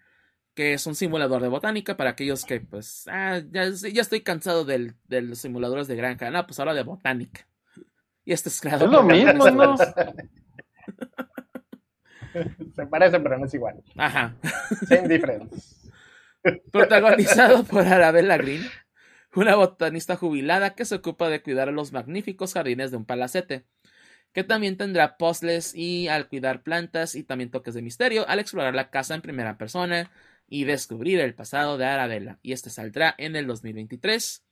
A: que es un simulador de botánica para aquellos que, pues, ah, ya, estoy cansado de los simuladores de granja. No, pues ahora de botánica. Y este es creado.
B: Es lo mismo, ¿no?
C: Se parece, pero no es igual.
A: Ajá.
C: Same difference.
A: Protagonizado por Arabella Green, una botanista jubilada que se ocupa de cuidar los magníficos jardines de un palacete, que también tendrá puzzles y al cuidar plantas y también toques de misterio al explorar la casa en primera persona y descubrir el pasado de Arabella. Y este saldrá en el 2023.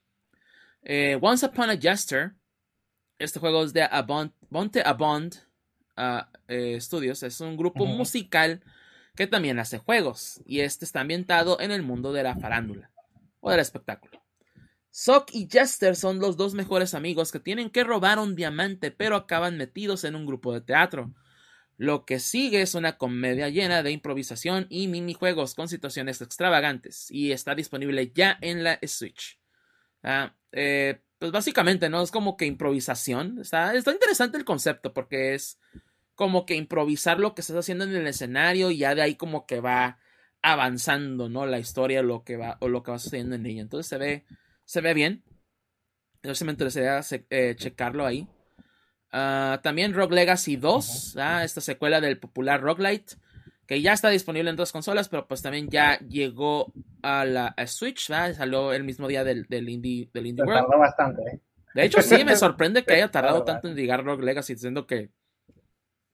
A: Eh, Once Upon a Jester. Este juego es de Abond, Bonte Abond uh, eh, Studios. Es un grupo musical que también hace juegos. Y este está ambientado en el mundo de la farándula o del espectáculo. Sock y Jester son los dos mejores amigos que tienen que robar un diamante, pero acaban metidos en un grupo de teatro. Lo que sigue es una comedia llena de improvisación y minijuegos con situaciones extravagantes y está disponible ya en la Switch. Ah, eh, pues básicamente, ¿no? Es como que improvisación. Está, está interesante el concepto porque es como que improvisar lo que estás haciendo en el escenario y ya de ahí como que va avanzando, ¿no? La historia lo que va, o lo que va sucediendo en ella. Entonces se ve se ve bien. Sí me interesaría eh, checarlo ahí. Ah, también Rogue Legacy 2, ah, esta secuela del popular Roguelite, que ya está disponible en dos consolas, pero pues también ya llegó a la Switch, salió el mismo día del, Indie, del indie
C: World. Tardó bastante, ¿eh?
A: De hecho, sí, me <laughs> sorprende que haya tardado tanto en llegar Rogue Legacy, diciendo que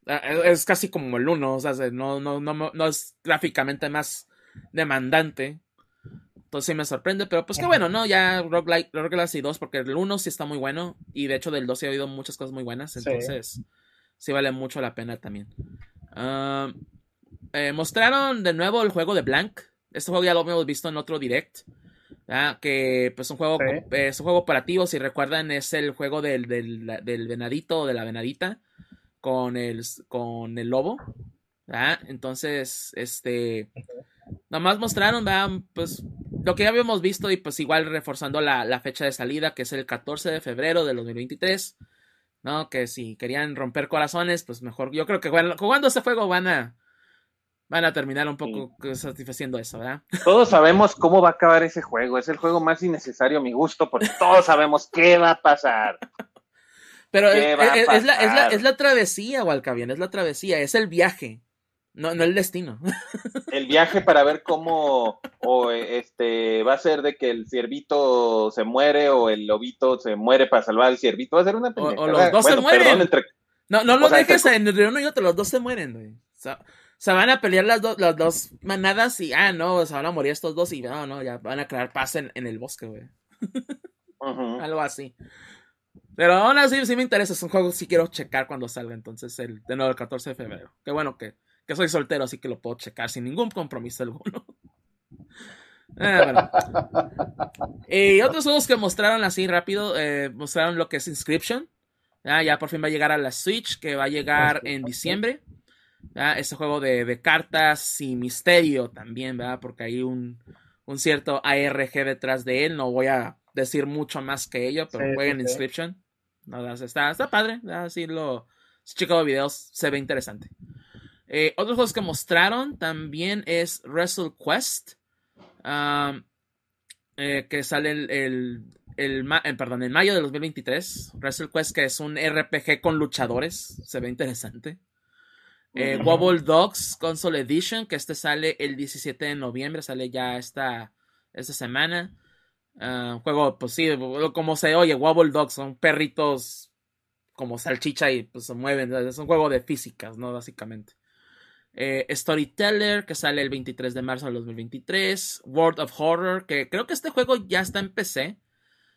A: ah, es casi como el 1, o sea, no, no, no, no es gráficamente más demandante entonces sí me sorprende, pero pues qué bueno, ¿no? Ya Rogue Legacy 2, porque el 1 sí está muy bueno. Y de hecho del 2 sí ha habido muchas cosas muy buenas. Entonces sí, vale mucho la pena también. Ah, eh, mostraron de nuevo el juego de Blank. Este juego ya lo hemos visto en otro direct. Que pues un juego, es un juego operativo, si recuerdan, es el juego del, del, venadito o de la venadita con el, con el lobo. Entonces, este. Nomás mostraron, pues lo que ya habíamos visto y pues igual reforzando la, fecha de salida, que es el 14 de febrero de 2023. ¿No? Que si querían romper corazones, pues mejor. Yo creo que jugando este juego van a. Van a terminar un poco satisfaciendo eso, ¿verdad?
B: Todos sabemos cómo va a acabar ese juego. Es el juego más innecesario a mi gusto, porque todos sabemos qué va a pasar.
A: Pero es, es, la, es, la, es la travesía, Walcavian, es la travesía, es el viaje. No, no el destino.
B: El viaje para ver cómo o este va a ser de que el ciervito se muere o el lobito se muere para salvar al ciervito. Va a ser una
A: O, los dos se mueren. No, no lo dejes entre... uno y otro, los dos se mueren, güey. O sea, van a pelear las, las dos manadas y, ah, no, se van a morir estos dos y no, no, ya van a crear paz en, el bosque, güey. <laughs> Algo así. Pero aún así sí me interesa, es un juego que sí quiero checar cuando salga, entonces, el, de nuevo el 14 de febrero. Qué bueno que que soy soltero, así que lo puedo checar sin ningún compromiso alguno. <laughs> Ah, y otros juegos que mostraron así rápido, eh, mostraron lo que es Inscription. ya por fin va a llegar a la Switch, que va a llegar en diciembre. Ese juego de, cartas y misterio también, ¿verdad? Porque hay un, cierto ARG detrás de él. No voy a decir mucho más que ello, pero jueguen Inscription. está, está padre. Así lo. Si checo videos, se ve interesante. Eh, otros juegos que mostraron también es Wrestle Quest. Eh, que sale el, el, eh, perdón, en mayo de 2023. Wrestle Quest, que es un RPG con luchadores. Se ve interesante. Wobble Dogs Console Edition, que este sale el 17 de noviembre, sale ya esta, esta semana. Uh, juego, pues sí, como se oye, Wobble Dogs son perritos como salchicha y pues se mueven. Es un juego de físicas, ¿no? Básicamente. Eh, Storyteller, que sale el 23 de marzo de 2023. World of Horror, que creo que este juego ya está en PC.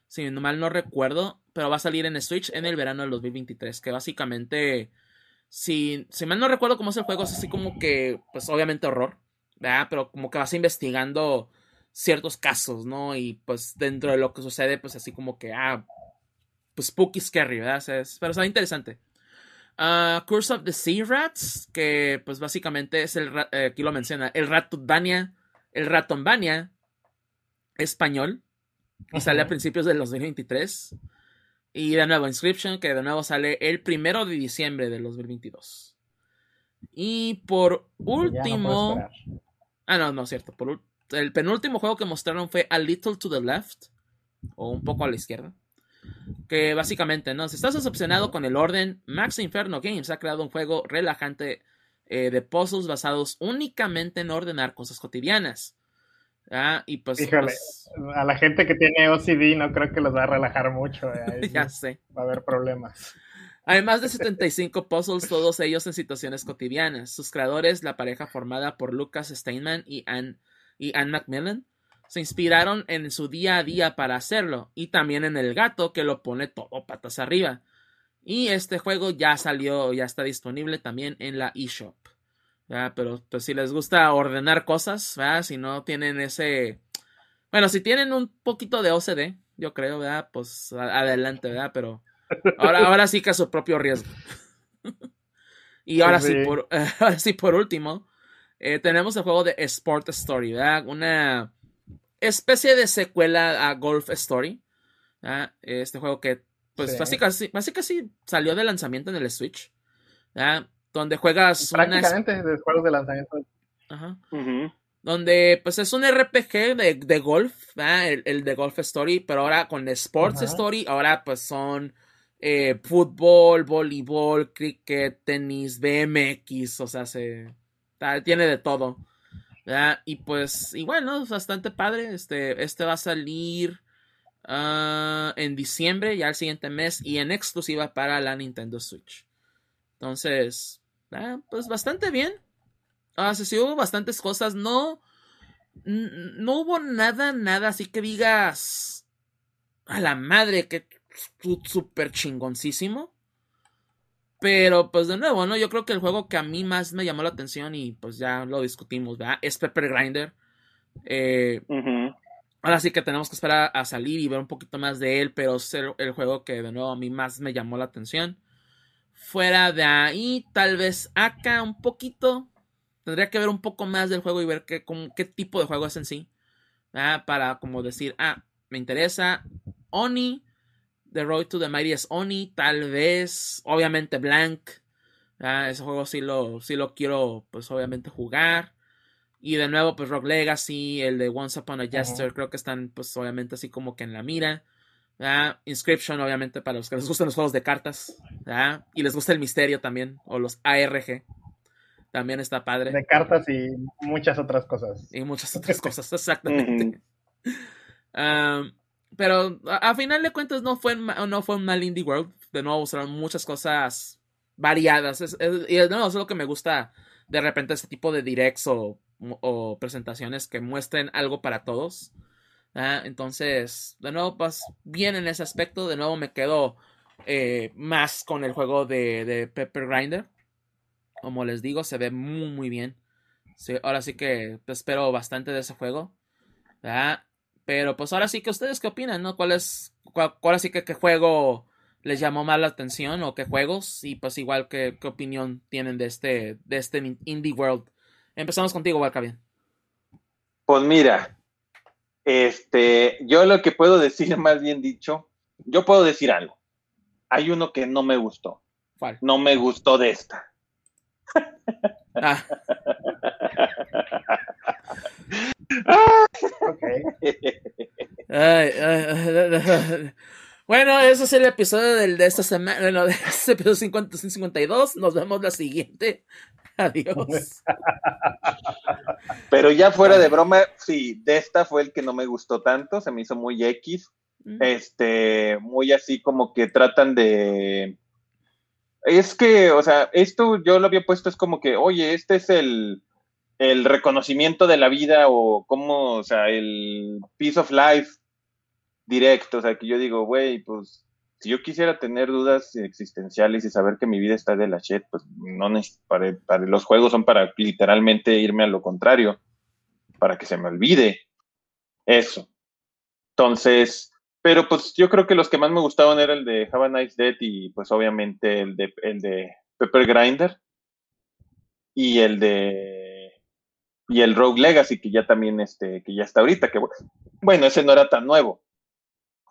A: Si mal no recuerdo. Pero va a salir en Switch en el verano del 2023. Que básicamente. Si, si mal no recuerdo cómo es el juego, es así como que. Pues obviamente horror. ¿verdad? Pero como que vas investigando ciertos casos, ¿no? Y pues dentro de lo que sucede, pues así como que. Ah. Pues spooky scary, ¿verdad? pero está interesante. Uh, Curse of the Sea Rats, que pues básicamente es el, eh, aquí lo menciona, el Ratonbania, el Ratonbania español, y sale a principios del 2023. Y de nuevo, Inscription, que de nuevo sale el primero de diciembre del 2022. Y por último... ah, no, no es cierto. Por, el penúltimo juego que mostraron fue A Little to the Left, o un poco a la izquierda que básicamente, ¿no? Si estás decepcionado con el orden, Max Inferno Games ha creado un juego relajante eh, de puzzles basados únicamente en ordenar cosas cotidianas. Ah, y pues, pues,
C: a la gente que tiene OCD no creo que los va a relajar mucho.
A: Eh, <laughs> ya sé.
C: Va a haber problemas.
A: Además de <laughs> 75 puzzles, todos ellos en situaciones cotidianas. Sus creadores, la pareja formada por Lucas Steinman y Anne, y Anne Macmillan, se inspiraron en su día a día para hacerlo y también en el gato que lo pone todo patas arriba. Y este juego ya salió, ya está disponible también en la eShop. Pero pues, si les gusta ordenar cosas, si no tienen ese... Bueno, si tienen un poquito de OCD, yo creo, ¿verdad? Pues adelante, ¿verdad? Pero ahora, ahora sí que a su propio riesgo. <laughs> y ahora sí, por, <laughs> ahora sí, por último, eh, tenemos el juego de Sport Story, ¿verdad? Una especie de secuela a Golf Story. ¿verdad? Este juego que, pues, básicamente, básicamente salió de lanzamiento en el Switch. ¿verdad? Donde juegas.
C: Prácticamente de juegos de lanzamiento.
A: Ajá. Donde, pues, es un RPG de, de golf, el, el, de Golf Story, pero ahora con Sports Story, ahora, pues, son eh, fútbol, voleibol, cricket, tenis, BMX, o sea, se tiene de todo. Y pues, y bueno, es bastante padre. Este, este va a salir ah, en diciembre, ya el siguiente mes, y en exclusiva para la Nintendo Switch. Entonces, ah, pues bastante bien. Ah, sí, hubo bastantes cosas. No, no hubo nada, nada así que digas a la madre que súper chingoncísimo. Pero pues de nuevo, ¿no? Yo creo que el juego que a mí más me llamó la atención y pues ya lo discutimos, ¿verdad? Es Pepper Grinder. Eh, ahora sí que tenemos que esperar a salir y ver un poquito más de él, pero es el, juego que de nuevo a mí más me llamó la atención. Fuera de ahí, tal vez acá un poquito. Tendría que ver un poco más del juego y ver qué, qué tipo de juego es en sí. Para como decir, ah, me interesa. Oni The Road to the Mightiest Oni, tal vez, obviamente Blank. ese juego sí lo, sí lo quiero, pues obviamente jugar. Y de nuevo, pues Rock Legacy, el de Once Upon a Jester, creo que están, pues obviamente así como que en la mira. Inscription, obviamente, para los que les gustan los juegos de cartas. Y les gusta el misterio también, o los ARG. También está padre.
C: De cartas y muchas otras cosas.
A: Y muchas otras cosas, <laughs> exactamente. Pero a, final de cuentas no fue, no fue un mal Indie World. De nuevo usaron muchas cosas variadas. y de nuevo, es lo que me gusta de repente este tipo de directs o, presentaciones que muestren algo para todos. Entonces, de nuevo, pues bien en ese aspecto. De nuevo me quedo eh, más con el juego de, Pepper Grinder. Como les digo, se ve muy, muy bien. ahora sí que espero bastante de ese juego. Pero pues ahora sí que ustedes qué opinan, ¿no? ¿Cuál es, cuál, sí que qué juego les llamó más la atención o qué juegos? Y pues igual qué, qué opinión tienen de este, de este Indie World. Empezamos contigo, bien
B: Pues mira, este, yo lo que puedo decir, <laughs> más bien dicho, yo puedo decir algo. Hay uno que no me gustó.
A: ¿Cuál?
B: No me gustó de esta. Ah. <laughs>
A: bueno, ese es el episodio del, de esta semana. Bueno, de este episodio 52. Nos vemos la siguiente. Adiós.
B: Pero ya fuera de broma, sí, de esta fue el que no me gustó tanto. Se me hizo muy X. Mm. Este, muy así como que tratan de. Es que, o sea, esto yo lo había puesto, es como que, oye, este es el el reconocimiento de la vida o cómo, o sea, el peace of life directo, o sea, que yo digo, güey, pues si yo quisiera tener dudas existenciales y saber que mi vida está de la shit, pues no para, para los juegos son para literalmente irme a lo contrario, para que se me olvide eso. Entonces, pero pues yo creo que los que más me gustaban era el de Have a Nice Dead y pues obviamente el de, el de Pepper Grinder y el de y el Rogue Legacy, que ya también este, que ya está ahorita, que bueno, ese no era tan nuevo,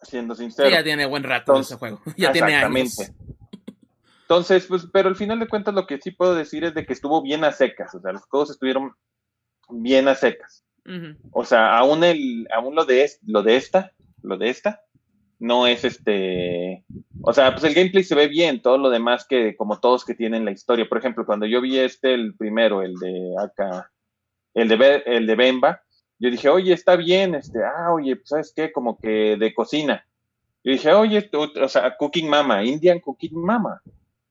B: siendo sincero.
A: ya tiene buen rato ese juego, <laughs> ya tiene años.
B: Entonces, pues, pero al final de cuentas lo que sí puedo decir es de que estuvo bien a secas, o sea, los juegos estuvieron bien a secas. O sea, aún el, aún lo de lo de esta, lo de esta, no es este, o sea, pues el gameplay se ve bien, todo lo demás que, como todos que tienen la historia. Por ejemplo, cuando yo vi este, el primero, el de acá, el de, el de Bemba, yo dije, oye, está bien, este, ah, oye, pues, ¿sabes qué? Como que de cocina. Yo dije, oye, o sea, Cooking Mama, Indian Cooking Mama.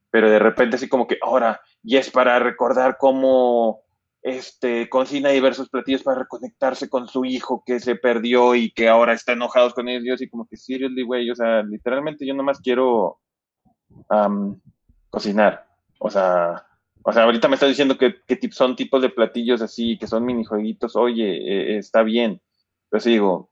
B: Pero de repente así como que, ahora, y es para recordar cómo este, cocina diversos platillos para reconectarse con su hijo que se perdió y que ahora está enojado con ellos y como que, seriously, güey, o sea, literalmente yo nomás quiero cocinar. O sea, o sea, ahorita me estás diciendo que, son tipos de platillos así, que son minijueguitos, oye, eh, está bien. Sí digo,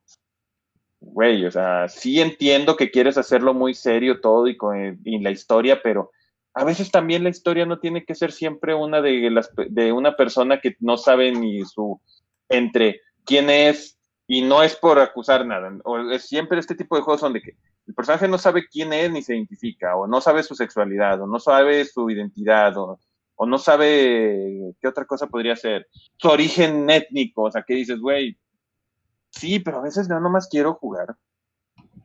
B: güey, o sea, sí entiendo que quieres hacerlo muy serio todo y con la historia, pero a veces también la historia no tiene que ser siempre una de las de una persona que no sabe ni su entre quién es y no es por acusar nada. O es siempre este tipo de juegos donde que el personaje no sabe quién es ni se identifica, o no sabe su sexualidad, o no sabe su identidad, o, o no sabe qué otra cosa podría ser, su origen étnico, o sea, que dices, güey, sí, pero a veces yo nomás quiero jugar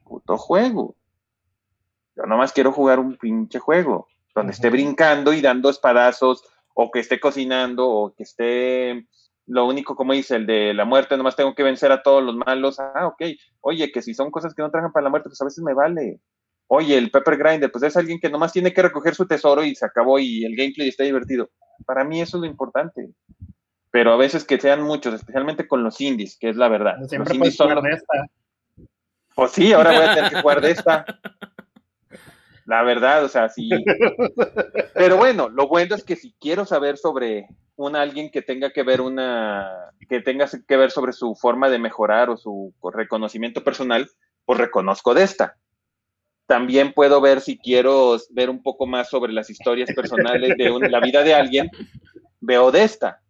B: puto juego. Yo nomás quiero jugar un pinche juego donde esté brincando y dando espadazos, o que esté cocinando, o que esté lo único, como dice, el de la muerte, nomás tengo que vencer a todos los malos. Ah, ok. Oye, que si son cosas que no trajan para la muerte, pues a veces me vale. Oye, el Pepper Grinder, pues es alguien que nomás tiene que recoger su tesoro y se acabó y el gameplay está divertido. Para mí eso es lo importante. Pero a veces que sean muchos, especialmente con los indies, que es la verdad.
C: Siempre
B: los indies
C: son de esta.
B: Pues sí, ahora voy a tener que jugar de esta. <laughs> La verdad, o sea, sí. Pero bueno, lo bueno es que si quiero saber sobre un alguien que tenga que ver una, que tenga que ver sobre su forma de mejorar o su reconocimiento personal, pues reconozco de esta. También puedo ver si quiero ver un poco más sobre las historias personales de la vida de alguien, veo de esta.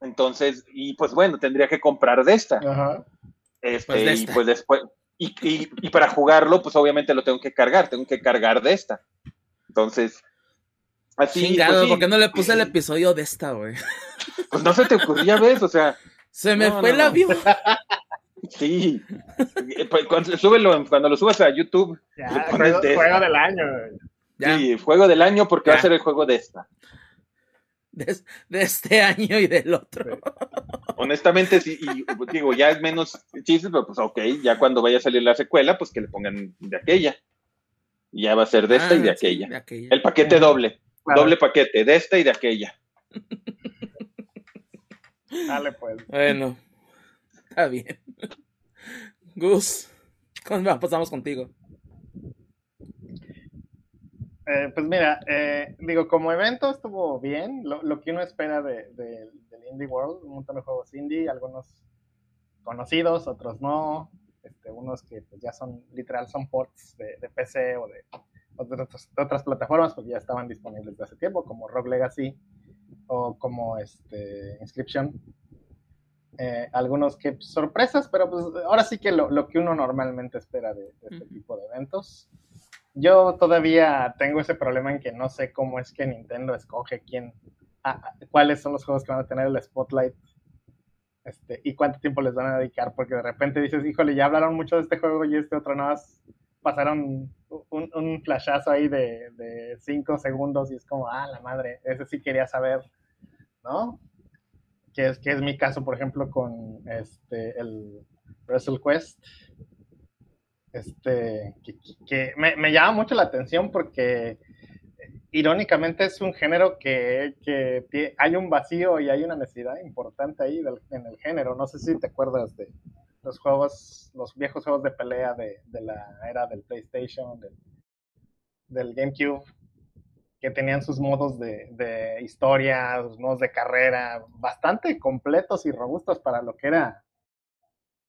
B: Entonces, y pues bueno, tendría que comprar de esta.
C: Ajá.
B: Este,
A: Pues de
B: y pues después, y, y- y para jugarlo, pues obviamente lo tengo que cargar, tengo que cargar de esta. Entonces, así,
A: Chingado,
B: pues, sí,
A: ¿por qué no le puse el episodio de esta, güey?
B: pues no se te ocurría, ¿ves? O sea,
A: Se me
B: No,
A: fue
B: no,
A: el
B: no. Sí. Eh, pues, Cuando, súbelo, cuando lo subas a YouTube,
C: Ya,
B: le pones
C: juego,
B: de
C: juego del año.
A: Ya,
B: Sí, juego del año porque va a ser el juego de esta.
A: de, de este año y del otro.
B: Honestamente, sí, y digo, ya es menos chistes, pero pues ok, ya cuando vaya a salir la secuela, pues que le pongan de aquella. Y ya va a ser de esta y de
A: Ah, sí,
B: aquella.
A: de aquella.
B: El paquete doble,
C: Claro.
B: doble paquete, de esta y de aquella.
C: Dale, pues.
A: Bueno, está bien. Gus, ¿cómo pasamos contigo?
C: Eh, pues mira, eh, digo, como evento estuvo bien, lo, que uno espera de, de- del Indie World, un montón de juegos indie, algunos conocidos, otros no, este, unos que pues, ya son, literal, son ports de, PC o de, otras, plataformas, porque ya estaban disponibles de hace tiempo, como Rogue Legacy o como este, Inscription. Eh, algunos que pues, sorpresas, pero pues ahora sí que lo, lo que uno normalmente espera de, de este
A: Ujú.
C: tipo de eventos. Yo todavía tengo ese problema en que no sé cómo es que Nintendo escoge quién, ah, ah, cuáles son los juegos que van a tener el spotlight este, y cuánto tiempo les van a dedicar, porque de repente dices, híjole, ya hablaron mucho de este juego y este otro nada más pasaron un, un flashazo ahí de, de cinco segundos y es como, ah, la madre, ese sí quería saber, ¿no? Que es, que es mi caso, por ejemplo, con este, el Wrestle Quest, este, que, me, me llama mucho la atención porque irónicamente es un género que, que hay un vacío y hay una necesidad importante ahí en el género. No sé si te acuerdas de los juegos, los viejos juegos de pelea de, de la era del PlayStation, del GameCube, que tenían sus modos de, de historia, sus modos de carrera, bastante completos y robustos para lo que era,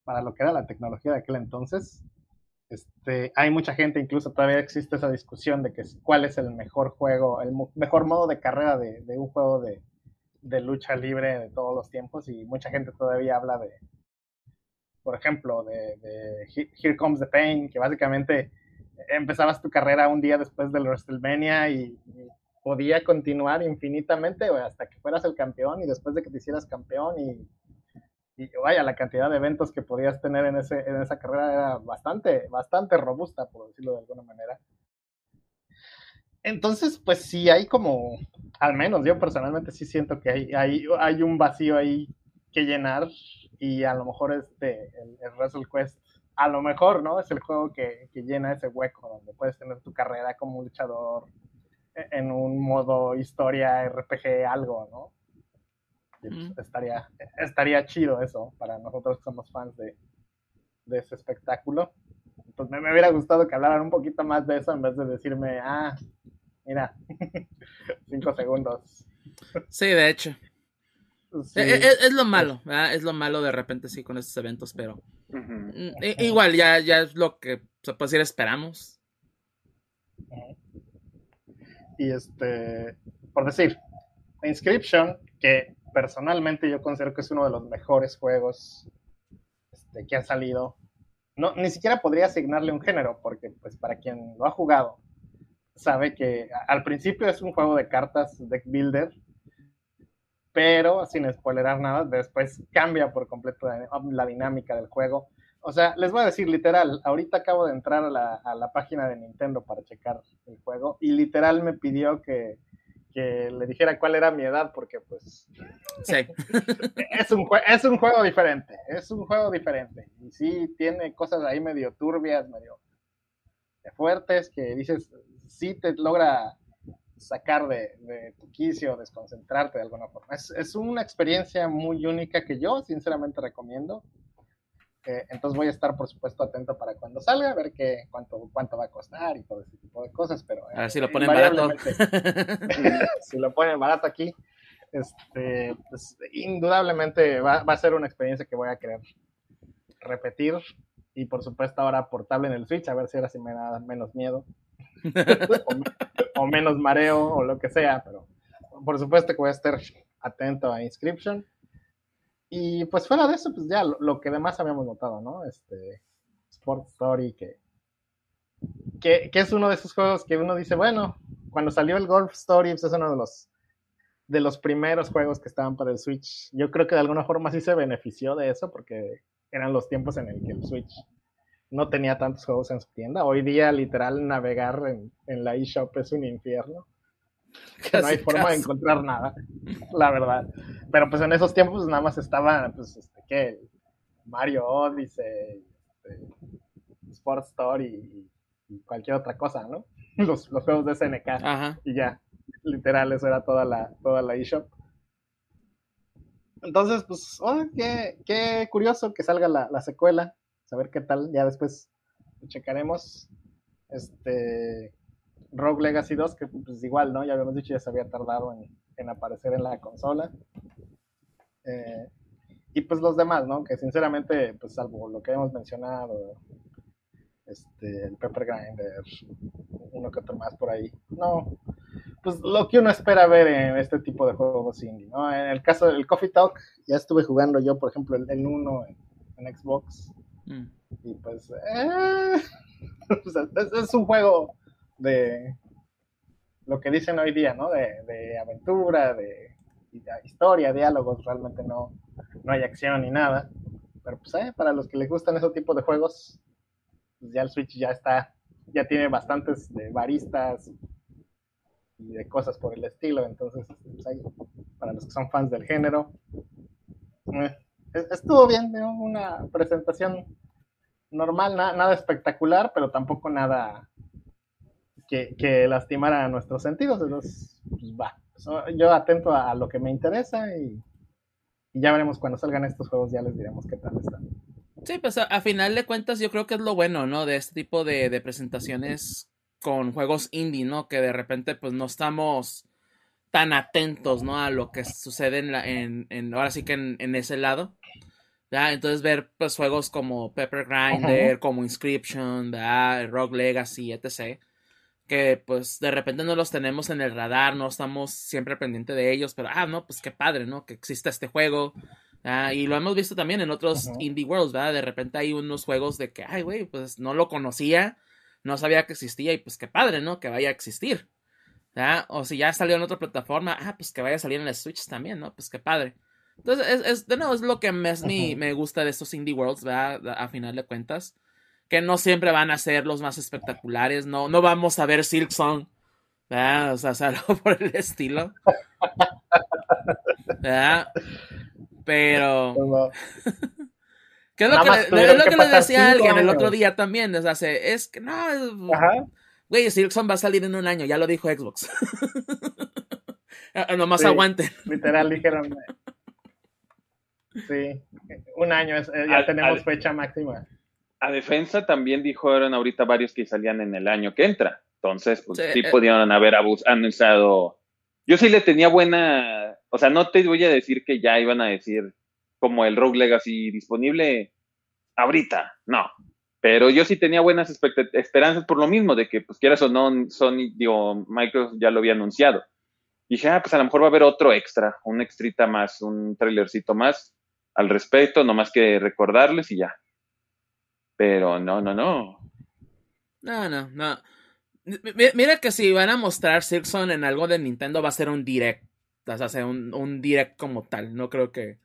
C: para lo que era la tecnología de aquel entonces. Este, hay mucha gente, incluso todavía existe esa discusión de que cuál es el mejor juego, el mejor modo de carrera de, de un juego de, de lucha libre de todos los tiempos y mucha gente todavía habla de, por ejemplo, de, de He- Here Comes the Pain, que básicamente empezabas tu carrera un día después del WrestleMania y, y podía continuar infinitamente hasta que fueras el campeón y después de que te hicieras campeón y, vaya, la cantidad de eventos que podías tener en, ese, en esa carrera era bastante, bastante robusta, por decirlo de alguna manera. Entonces, pues sí, hay como, al menos yo personalmente sí siento que hay, hay, hay un vacío ahí que llenar y a lo mejor este, el, el Quest, a lo mejor, ¿no? Es el juego que, que llena ese hueco donde puedes tener tu carrera como luchador e- en un modo historia, RPG, algo, ¿no? Y, pues,
A: Mm.
C: estaría, estaría chido eso para nosotros que somos fans de, de ese espectáculo. Entonces me, me hubiera gustado que hablaran un poquito más de eso en vez de decirme, ah, mira, <laughs> cinco segundos.
A: Sí, de hecho.
C: Sí.
A: Eh, eh, Es, lo malo, ¿verdad? Es lo malo de repente sí con estos eventos, pero Mm, igual, ya, ya es lo que se puede decir, esperamos.
C: Y este, por decir, Inscription, que personalmente yo considero que es uno de los mejores juegos este, que ha salido. No, ni siquiera podría asignarle un género, porque pues para quien lo ha jugado, sabe que al principio es un juego de cartas deck builder, pero sin spoilerar nada, después cambia por completo la, dinámica del juego. O sea, les voy a decir literal, ahorita acabo de entrar a la, a la página de Nintendo para checar el juego y literal me pidió que, que le dijera cuál era mi edad, porque pues
A: sí.
C: es, un, es un juego diferente, es un juego diferente. Y sí tiene cosas ahí medio turbias, medio fuertes, que dices, sí te logra sacar de, de tu quicio, desconcentrarte de alguna forma. Es, es, una experiencia muy única que yo sinceramente recomiendo. Eh, entonces voy a estar, por supuesto, atento para cuando salga, a ver qué, cuánto, cuánto va a costar y todo ese tipo de cosas. Pero,
A: a ver si lo ponen barato. <laughs>
C: si lo ponen barato aquí, este, pues, indudablemente va, va, a ser una experiencia que voy a querer repetir. Y por supuesto, ahora portable en el Switch, a ver si ahora sí me da menos miedo. <laughs> o, menos mareo o lo que sea, pero por supuesto que voy a estar atento a Inscription y pues fuera de eso, pues ya lo, que demás habíamos notado, ¿no? Este Sport Story, que, que, es uno de esos juegos que uno dice, bueno, cuando salió el Golf Story, pues es uno de los de los primeros juegos que estaban para el Switch. Yo creo que de alguna forma sí se benefició de eso, porque eran los tiempos en el que el Switch no tenía tantos juegos en su tienda. Hoy día, literal, navegar en, en la eShop es un infierno <laughs> no hay forma de encontrar nada, la verdad. Pero pues en esos tiempos nada más estaba, pues, este, ¿qué? Mario Odyssey, este, Sport Story y, cualquier otra cosa, ¿no? <laughs> Los, los juegos de SNK. Y ya, literal, eso era toda la, toda la eShop. Entonces, pues, oh, qué, qué, curioso que salga la, la secuela. Saber qué tal, ya después checaremos. Este, Rogue Legacy 2, que pues igual, ¿no? Ya habíamos dicho, ya se había tardado en, aparecer en la consola. Eh, y pues los demás, ¿no? Que sinceramente, pues salvo lo que hemos mencionado, este, el Pepper Grinder, uno que otro más por ahí. No, pues lo que uno espera ver en este tipo de juegos indie, ¿no? En el caso del Coffee Talk, ya estuve jugando yo, por ejemplo, el, el 1 en, Xbox. Mm. Y pues, eh, <laughs> es, un juego de lo que dicen hoy día, ¿no? De, aventura, de, historia, diálogos, realmente no, no hay acción ni nada. Pero pues eh, para los que les gustan ese tipo de juegos, pues ya el Switch ya está, ya tiene bastantes de baristas y de cosas por el estilo. Entonces, pues ahí, para los que son fans del género, eh, estuvo bien, una presentación normal, nada espectacular, pero tampoco nada que, lastimara a nuestros sentidos. Entonces, pues va. Yo atento a, lo que me interesa y, ya veremos cuando salgan estos juegos, ya les diremos qué tal están.
A: Sí, pues a, final de cuentas yo creo que es lo bueno, ¿no? De este tipo de, presentaciones con juegos indie, ¿no? Que de repente pues no estamos tan atentos, ¿no? A lo que sucede en, la, en, en ahora sí que en, ese lado. ¿Verdad? Entonces ver pues juegos como Pepper Grinder, como Inscription, ¿verdad? Rogue Legacy, etc que pues de repente no los tenemos en el radar, no estamos siempre pendientes de ellos, pero ah, no, pues qué padre, ¿no? Que exista este juego. Ah, y lo hemos visto también en otros indie worlds, ¿verdad? De repente hay unos juegos de que, ay, güey, pues no lo conocía, no sabía que existía y pues qué padre, ¿no? Que vaya a existir. ¿verdad? O si ya salió en otra plataforma, ah, pues que vaya a salir en la Switch también, ¿no? Pues qué padre. Entonces, es, es de nuevo, es lo que más me gusta de estos indie worlds, ¿verdad? A final de cuentas que no siempre van a ser los más espectaculares, no, no vamos a ver Silk Song, ¿verdad? O sea, <laughs> algo por el estilo. ¿verdad? Pero... <laughs> ¿Qué es lo, que, lo que les decía alguien el otro día también? O sea, es que no, güey, Silksong va a salir en un año, ya lo dijo Xbox. <laughs> Nomás aguanten.
C: Literal dijeron. Sí, un año, eh, ya tenemos fecha máxima
B: a defensa también dijeron ahorita varios que salían en el año que entra. Entonces, pues sí, eh. pudieron haber anunciado. Yo sí le tenía buena. O sea, no te voy a decir que ya iban a decir como el Rogue Legacy disponible ahorita, no. Pero yo sí tenía buenas esperanzas por lo mismo, de que, pues quieras o no, Sony, digo, Microsoft ya lo había anunciado. Y dije, ah, pues a lo mejor va a haber otro extra, un extrita más, un trailercito más al respecto, nomás que recordarles y ya. Pero no, no, no.
A: No, no, no. Mira que si van a mostrar Silkson en algo de Nintendo va a ser un direct. O sea, un, un direct como tal. No creo que,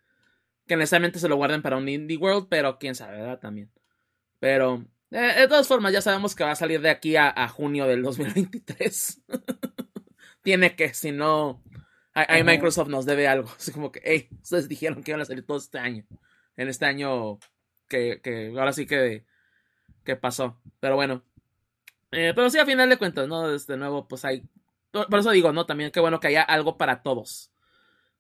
A: que necesariamente se lo guarden para un Indie World, pero quién sabe, ¿verdad? También. Pero, eh, de todas formas, ya sabemos que va a salir de aquí a junio del 2023. <laughs> Tiene que, si no, ahí Microsoft nos debe algo. <laughs> Así como que, hey, ustedes dijeron que iban a salir todo este año. En este año que, que ahora sí que, que pasó. Pero bueno, eh, pero sí, a final de cuentas, ¿no? De nuevo, pues hay. Por eso digo, ¿no? También qué bueno que haya algo para todos.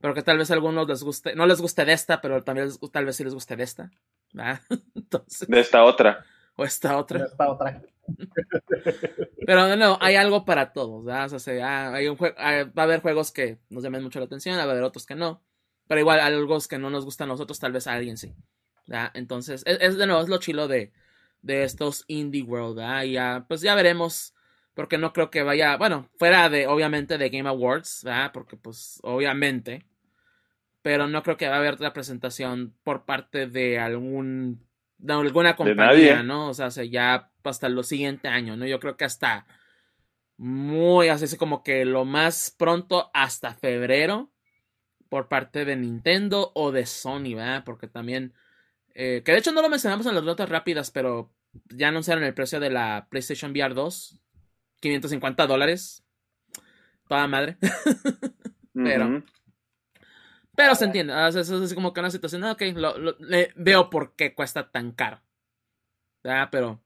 A: Pero que tal vez a algunos les guste, no les guste de esta, pero también tal vez sí les guste de esta. <laughs>
B: Entonces, de esta otra. <laughs>
A: O esta otra.
C: De esta otra.
A: pero no, hay algo para todos, ¿verdad? O sea, hay un va a haber juegos que nos llamen mucho la atención, va a haber otros que no. Pero igual, algo que no nos gustan a nosotros, tal vez a alguien sí. ¿verdad? Entonces, es de nuevo, es lo chilo de, de estos Indie World. Ya, pues ya veremos. Porque no creo que vaya. Bueno, fuera de, obviamente, de Game Awards. Porque, pues, obviamente. Pero no creo que va a haber otra presentación por parte de algún. De alguna compañía, ¿no? O sea, ya hasta el siguiente año, ¿no? Yo creo que hasta. Muy así como que lo más pronto hasta febrero. Por parte de Nintendo o de Sony, ¿verdad? Porque también. Eh, que de hecho no lo mencionamos en las notas rápidas, pero ya anunciaron el precio de la PlayStation VR 2. 550 dólares. Toda madre. <laughs> pero. Pero se entiende. Es, es, como que una situación. Ok, veo por qué cuesta tan caro. Pero.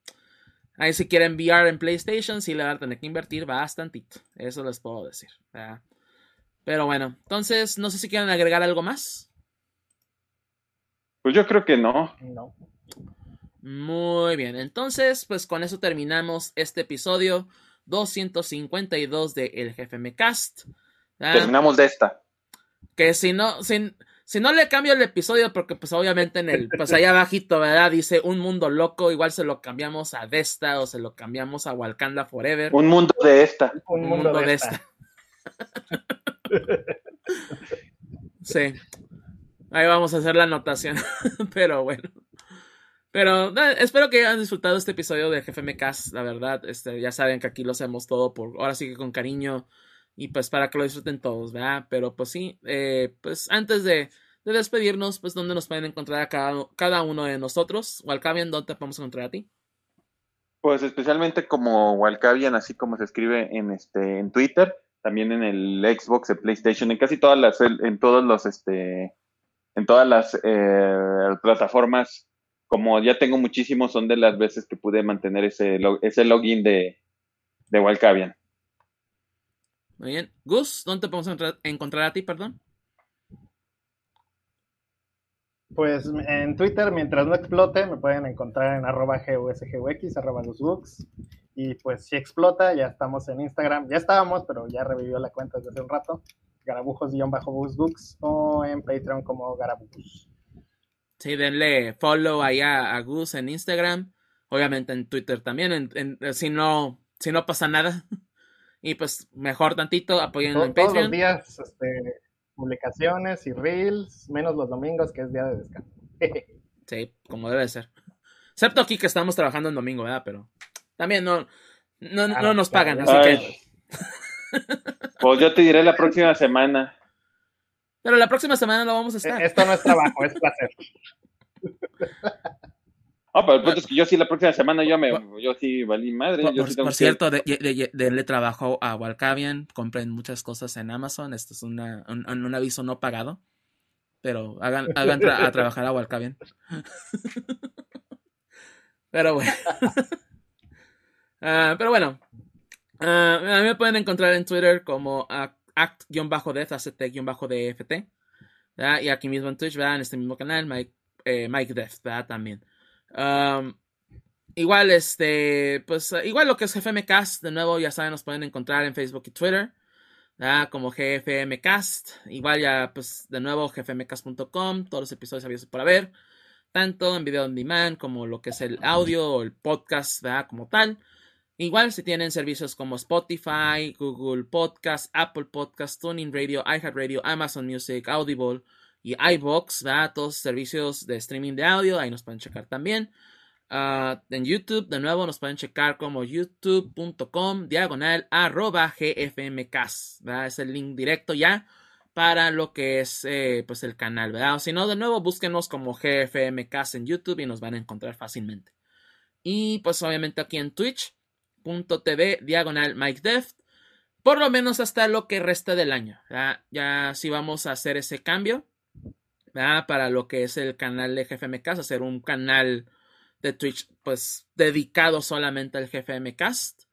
A: Ahí si quieren VR en PlayStation, sí le van a tener que invertir bastantito. Eso les puedo decir. Pero bueno, entonces, no sé si quieren agregar algo más.
B: Pues yo creo que no.
C: No.
A: Muy bien, entonces pues con eso terminamos este episodio 252 de El Jefe Me Cast.
B: Terminamos de esta.
A: Que si no, si, si, no le cambio el episodio, porque pues obviamente en el, pues allá abajito, ¿verdad? Dice un mundo loco, igual se lo cambiamos a Desta o se lo cambiamos a Wakanda Forever.
B: Un mundo de esta.
C: Un, mundo, de esta. <laughs>
A: sí. Ahí vamos a hacer la anotación. <laughs> Pero bueno. Pero espero que hayan disfrutado este episodio de Jefe Mecas, la verdad. Este, ya saben que aquí lo hacemos todo por, ahora sí que con cariño. Y pues para que lo disfruten todos, ¿verdad? Pero pues sí, eh, pues antes de, de, despedirnos, pues dónde nos pueden encontrar a cada, cada uno de nosotros. Walcavian, ¿dónde te podemos encontrar a ti?
B: Pues especialmente como Walcavian, así como se escribe en este, en Twitter, también en el Xbox, el PlayStation, en casi todas las, en todos los, este, en todas las eh, plataformas como ya tengo muchísimos, son de las veces que pude mantener ese, ese login de, de Walcavian.
A: Muy bien. Gus, ¿dónde te podemos encontrar, a ti, perdón?
C: Pues en Twitter, mientras no explote, me pueden encontrar en arroba gusgux, arroba gusgux. Y pues si explota, ya estamos en Instagram. Ya estábamos, pero ya revivió la cuenta desde hace un rato. Garabujos-gusgux o en Patreon como Garabujos.
A: Sí, denle follow ahí a, Gus en Instagram. Obviamente en Twitter también. En, si, no, si no pasa nada. <laughs> Y pues mejor tantito, apoyen en Patreon.
C: Todos los días este, publicaciones y reels, menos los domingos que es día de descanso. <laughs>
A: sí, como debe ser. Excepto aquí que estamos trabajando en domingo, ¿verdad? Pero también no, no, no nos pagan, así que...
B: Pues yo te diré la próxima semana.
A: Pero la próxima semana no vamos a estar.
C: Esto no es trabajo, es placer. <laughs>
B: Ah, pero el punto es que yo sí la próxima semana yo me yo sí valí madre.
A: Por, cierto, de, de, trabajo a Walcavian, compren muchas cosas en Amazon. Esto es una, un, aviso no pagado. Pero hagan, hagan a trabajar a Walcavian. <laughs> pero bueno. <laughs> Ah, pero bueno. Ah, a mí me pueden encontrar en Twitter como a act-def, act-dft. Y aquí mismo en Twitch, ¿verdad? En este mismo canal, Mike, eh, Mike Def, ¿verdad? También. Igual, este, pues, igual lo que es GFMcast, de nuevo, ya saben, nos pueden encontrar en Facebook y Twitter, ¿verdad? Como GFMcast. Igual ya, pues, de nuevo, gfmcast.com, todos los episodios abiertos para ver. tanto en video on demand como lo que es el audio o el podcast, ¿verdad? Como tal. Igual si tienen servicios como Spotify, Google Podcast, Apple Podcast, Tuning Radio, iHeartRadio, Amazon Music, Audible y iBox, ¿verdad? Todos servicios de streaming de audio, ahí nos pueden checar también. Ah, en YouTube, de nuevo, nos pueden checar como youtube.com diagonal arroba. Es el link directo ya para lo que es eh, pues el canal, ¿verdad? O si no, de nuevo, búsquenos como GFMcast en YouTube y nos van a encontrar fácilmente. Y pues obviamente aquí en twitch.tv diagonal Mike Deft, por lo menos hasta lo que resta del año. Ya sí vamos a hacer ese cambio, ¿verdad? Para lo que es el canal de GFMcast, hacer un canal de Twitch pues dedicado solamente al GFMcast.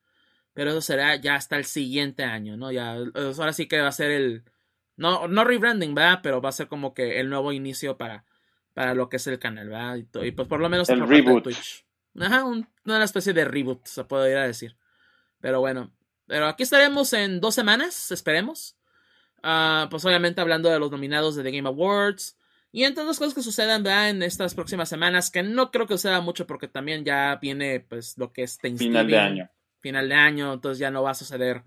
A: Pero eso será ya hasta el siguiente año, ¿no? Ya, ahora sí que va a ser el no, no rebranding, ¿verdad? Pero va a ser como que el nuevo inicio para, para lo que es el canal, ¿verdad? Y, pues por lo menos
B: el reboot.
A: Twitch. Ajá, una especie de reboot, se podría decir. Pero bueno, pero aquí estaremos en dos semanas, esperemos. Uh, pues obviamente hablando de los nominados de The Game Awards. Y entre las cosas que sucedan ¿verdad? en estas próximas semanas, que no creo que suceda mucho porque también ya viene pues lo que es
B: Thanksgiving. Final de año.
A: Final de año, entonces ya no va a suceder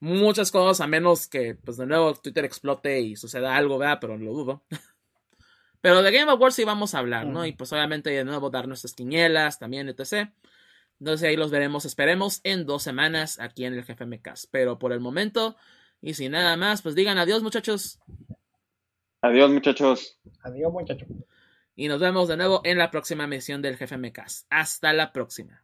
A: muchas cosas, a menos que, pues de nuevo, Twitter explote y suceda algo, ¿verdad? Pero lo dudo. <laughs> Pero de Game Awards sí vamos a hablar, ¿no? Y pues obviamente de nuevo dar nuestras quinielas también, etc. Entonces ahí los veremos, esperemos, en dos semanas aquí en el GFMcast. Pero por el momento, y sin nada más, pues digan adiós, muchachos.
B: Adiós, muchachos.
C: Adiós, muchachos.
A: Y nos vemos de nuevo en la próxima misión del GFMcast. Hasta la próxima.